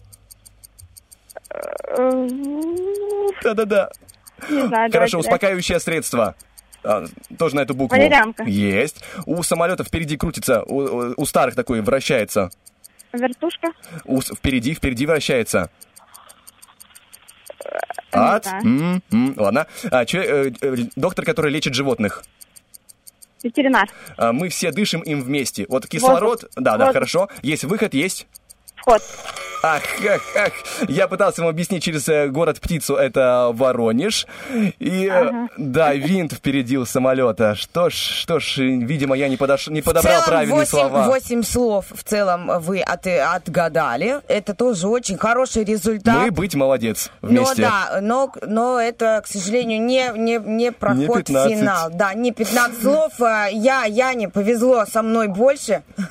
Э, Да-да-да. Хорошо, успокаивающее средство. А, тоже на эту букву. Валерьянка. Есть. У самолета впереди крутится, у- у старых такой вращается. Вертушка. У с- впереди, впереди вращается. От? знаю. М, м, Ладно. А, че- э, э, доктор, который лечит животных. Ветеринар. А, Мы все дышим им вместе. Вот кислород, да, да, Воздух. хорошо. Есть выход, есть. Вход. Ах, ах, ах. Я пытался вам объяснить через э, город птицу, это Воронеж. И э, Ага. да, винт впереди у самолета. Что ж, что ж, э, видимо, я не, подош... не подобрал целом правильные 8, слова. 8 слов в целом вы от- отгадали. Это тоже очень хороший результат. Мы быть молодец Но вместе. да, но, но это, к сожалению, не, не, не проход Не в 15. финал. Да, не 15 слов. А, Я, Яне повезло со мной больше.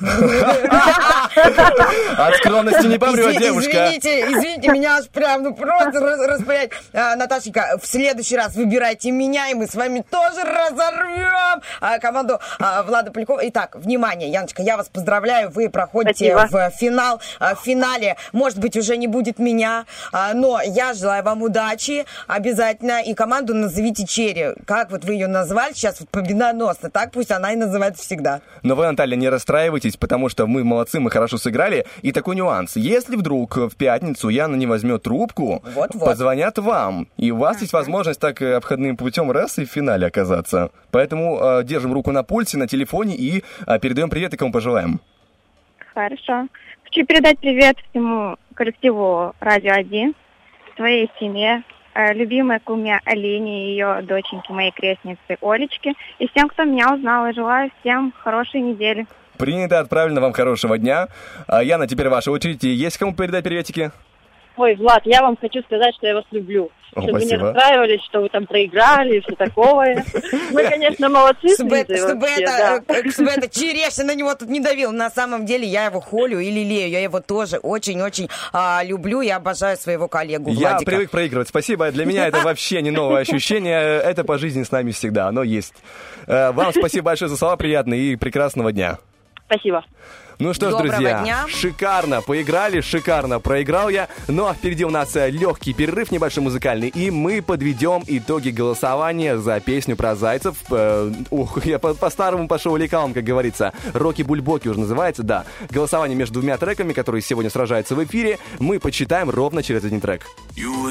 От помрет, Изви- девушка. Извините, извините, меня аж прям ну просто раз- распылять. А, Наташенька, в следующий раз выбирайте меня, и мы с вами тоже разорвем а, команду а, Влада Полякова. Итак, внимание, Яночка, я вас поздравляю, вы проходите Спасибо. в финал. А, В финале, может быть, уже не будет меня, а, но я желаю вам удачи обязательно. И команду назовите Черри. Как вот вы ее назвали сейчас, вот победоносно, так пусть она и называется всегда. Но вы, Наталья, не расстраивайтесь, потому что мы молодцы, мы хорошо сыграли. И такой нюанс. Нюанс. Если вдруг в пятницу Яна не возьмет трубку, Вот-вот. позвонят вам. И у вас есть возможность так э, обходным путем раз и в финале оказаться. Поэтому э, держим руку на пульсе, на телефоне и э, передаем привет и кому пожелаем. Хорошо. Хочу передать привет всему коллективу Радио 1, своей семье, э, любимой куме Алине и ее доченьке, моей крестнице Олечке, и всем, кто меня узнал, и желаю всем хорошей недели. Принято, отправлено вам хорошего дня. А, Яна, теперь ваша очередь. Есть кому передать приветики? Ой, Влад, я вам хочу сказать, что я вас люблю. О, чтобы вы не спасибо. расстраивались, что вы там проиграли и все такое. Вы, конечно, молодцы. Чтобы, это, чтобы, вообще, это, да. э, чтобы это черешня на него тут не давил. На самом деле я его холю и лелею. Я его тоже очень-очень а, люблю и обожаю своего коллегу Я Владика. привык проигрывать. Спасибо. Для меня это вообще не новое ощущение. Это по жизни с нами всегда. Оно есть. Э, Вам спасибо большое за слова приятные и прекрасного дня. Спасибо. Ну что ж, Доброго друзья, дня. шикарно поиграли, шикарно проиграл я. Ну а впереди у нас э, легкий перерыв небольшой музыкальный, и мы подведем итоги голосования за песню про зайцев. Э, Ух, я по- по-старому пошел лекалом, как говорится. Роки Бульбоки уже называется, да. Голосование между двумя треками, которые сегодня сражаются в эфире, мы почитаем ровно через один трек. You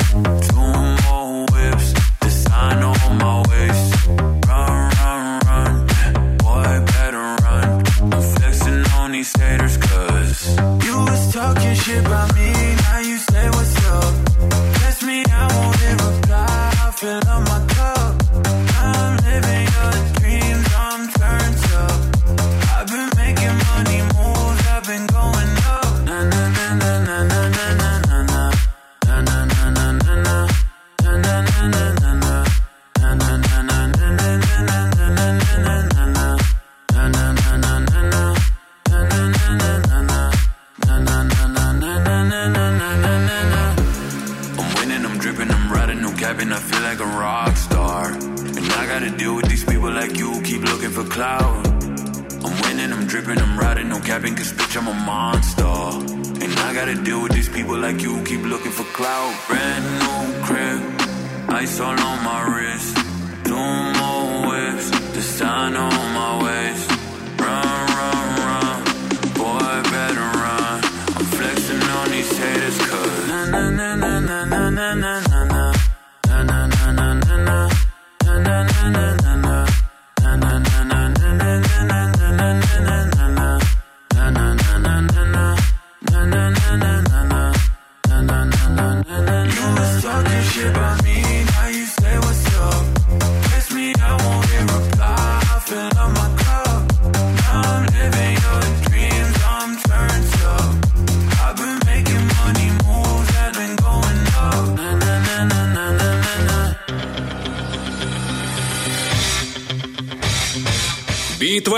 haters, cause you was talking shit about me, now you say what's up. Text me, I won't hit reply, I fill up my capping. I feel like a rock star. And I gotta deal with these people like you keep looking for clout. I'm winning, I'm dripping, I'm riding, no capping, cause bitch, I'm a monster. And I gotta deal with these people like you keep looking for clout. Brand new crib, ice all on my wrist. Two more whips, design on my waist.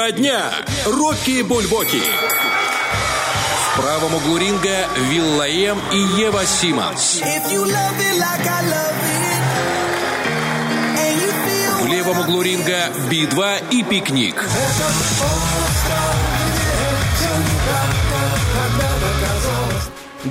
Тема дня. Рокки Бульбоки. В правом углу ринга Виллаем и Ева Симмонс. В левом углу ринга Би-2 и Пикник. Пикник.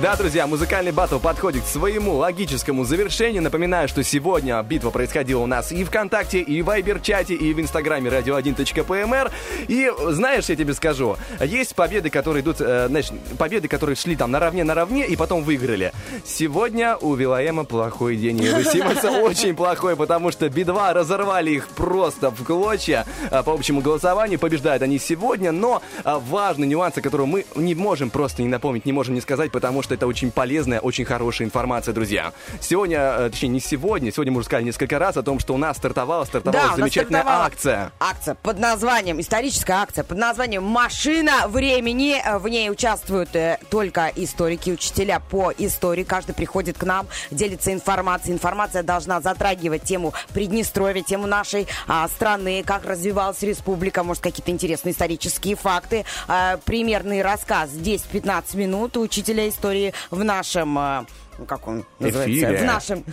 Да, друзья, музыкальный батл подходит к своему логическому завершению. Напоминаю, что сегодня битва происходила у нас и ВКонтакте, и в Вайбер-чате, и в Инстаграме radio1.pmr. И знаешь, я тебе скажу, есть победы, которые идут, э, знаешь, победы, которые шли там наравне-наравне и потом выиграли. Сегодня у Вилаема плохой день, и у Симонса очень плохой, потому что Би-2 разорвали их просто в клочья. А, По общему голосованию побеждают они сегодня, но а, важные нюансы, которые мы не можем просто не напомнить, не можем не сказать, потому что это очень полезная, очень хорошая информация, друзья. Сегодня, э, точнее, не сегодня, сегодня мы уже сказали несколько раз о том, что у нас стартовала, стартовала Да, замечательная стартовала акция. Акция под названием, историческая акция под названием «Машина времени». Э, В ней участвуют э, только историки, учителя по истории. Каждый приходит к нам, делится информацией. Информация должна затрагивать тему Приднестровья, тему нашей а, страны, как развивалась республика, может, какие-то интересные исторические факты. А, примерный рассказ 10-15 минут у учителя истории в нашем... ну, как он называется? Эфире. В нашем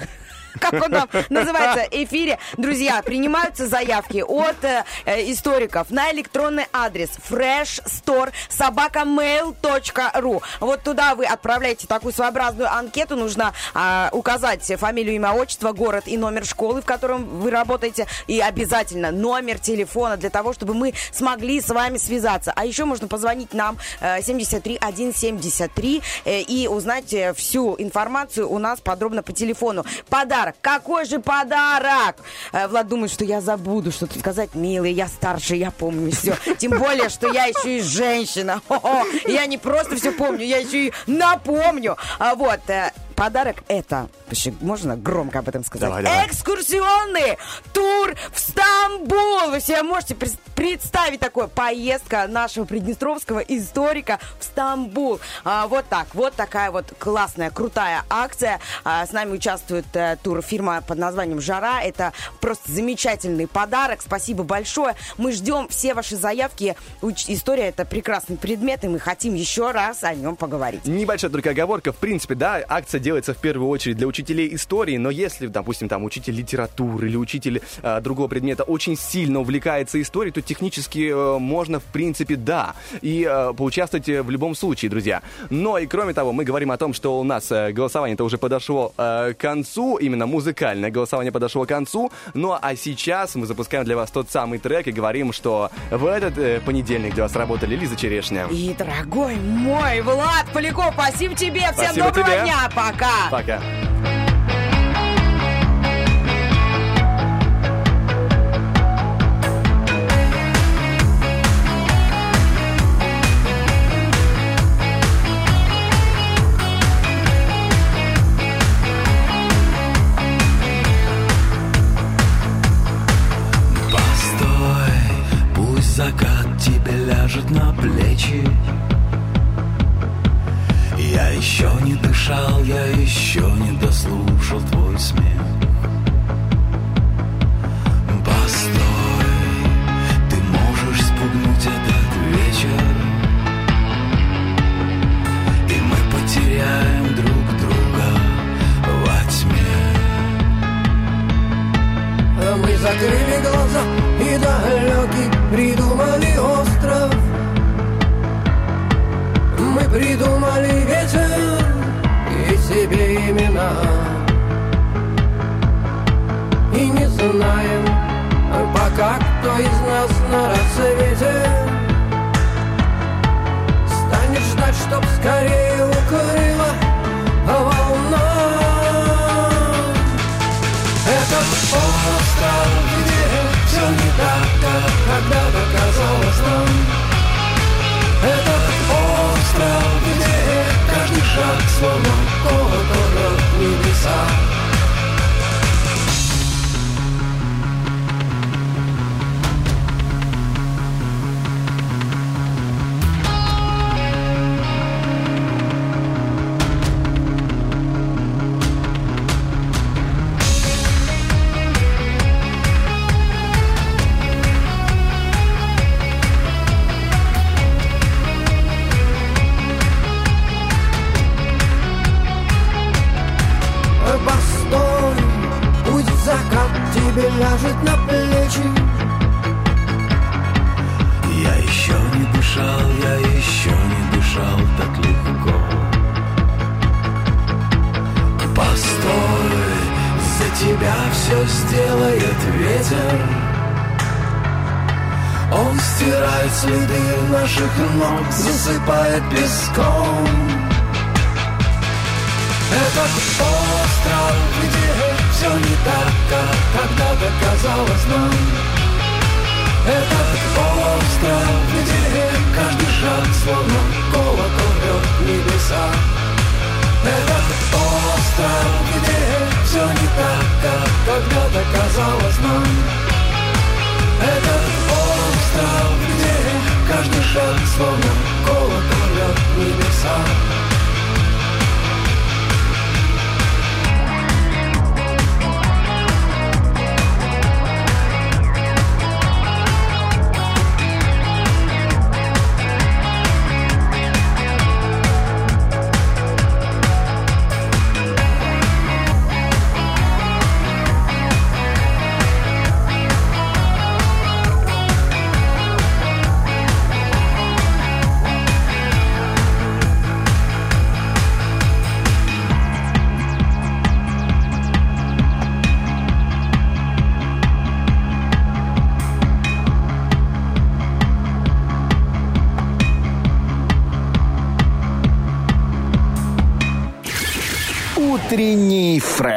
как он там называется, эфире. Друзья, принимаются заявки от э, э, историков на электронный адрес freshstore Вот туда вы отправляете такую своеобразную анкету. Нужно а, указать фамилию, имя, отчество, город и номер школы, в котором вы работаете. И обязательно номер телефона для того, чтобы мы смогли с вами связаться. А еще можно позвонить нам э, 73 173 э, и узнать э, всю информацию у нас подробно по телефону. Подарок. Какой же подарок? Э, Влад думает, что я забуду что-то сказать. Милый, я старше, я помню все. Тем более, что я еще и женщина. Хо-хо. Я не просто все помню, я еще и напомню. А вот, э, подарок это, можно громко об этом сказать? Давай, давай. Экскурсионный тур в Стамбул. Вы себе можете представить такое поездка нашего приднестровского историка в Стамбул. А, вот так, вот такая вот классная, крутая акция. А, с нами участвует э, турфирма под названием «Жара». Это просто замечательный подарок. Спасибо большое. Мы ждем все ваши заявки. Уч- История – это прекрасный предмет, и мы хотим еще раз о нем поговорить. Небольшая только оговорка. В принципе, да, акция делается в первую очередь для учителей истории, но если, допустим, там учитель литературы или учитель э, другого предмета очень сильно увлекается историей, то технически э, можно, в принципе, да, и э, поучаствовать э, в любом случае, друзья. Но и кроме того, мы говорим о том, что у нас э, голосование-то уже подошло э, к концу, именно музыкальное голосование подошло к концу, ну а сейчас мы запускаем для вас тот самый трек и говорим, что в этот э, понедельник для вас работали Лиза Черешня. И, дорогой мой Влад Поляков, спасибо тебе. Всем Спасибо доброго тебе. дня. Пока. Пока. Постой, пусть закат тебе ляжет на плечи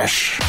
Утренний фреш.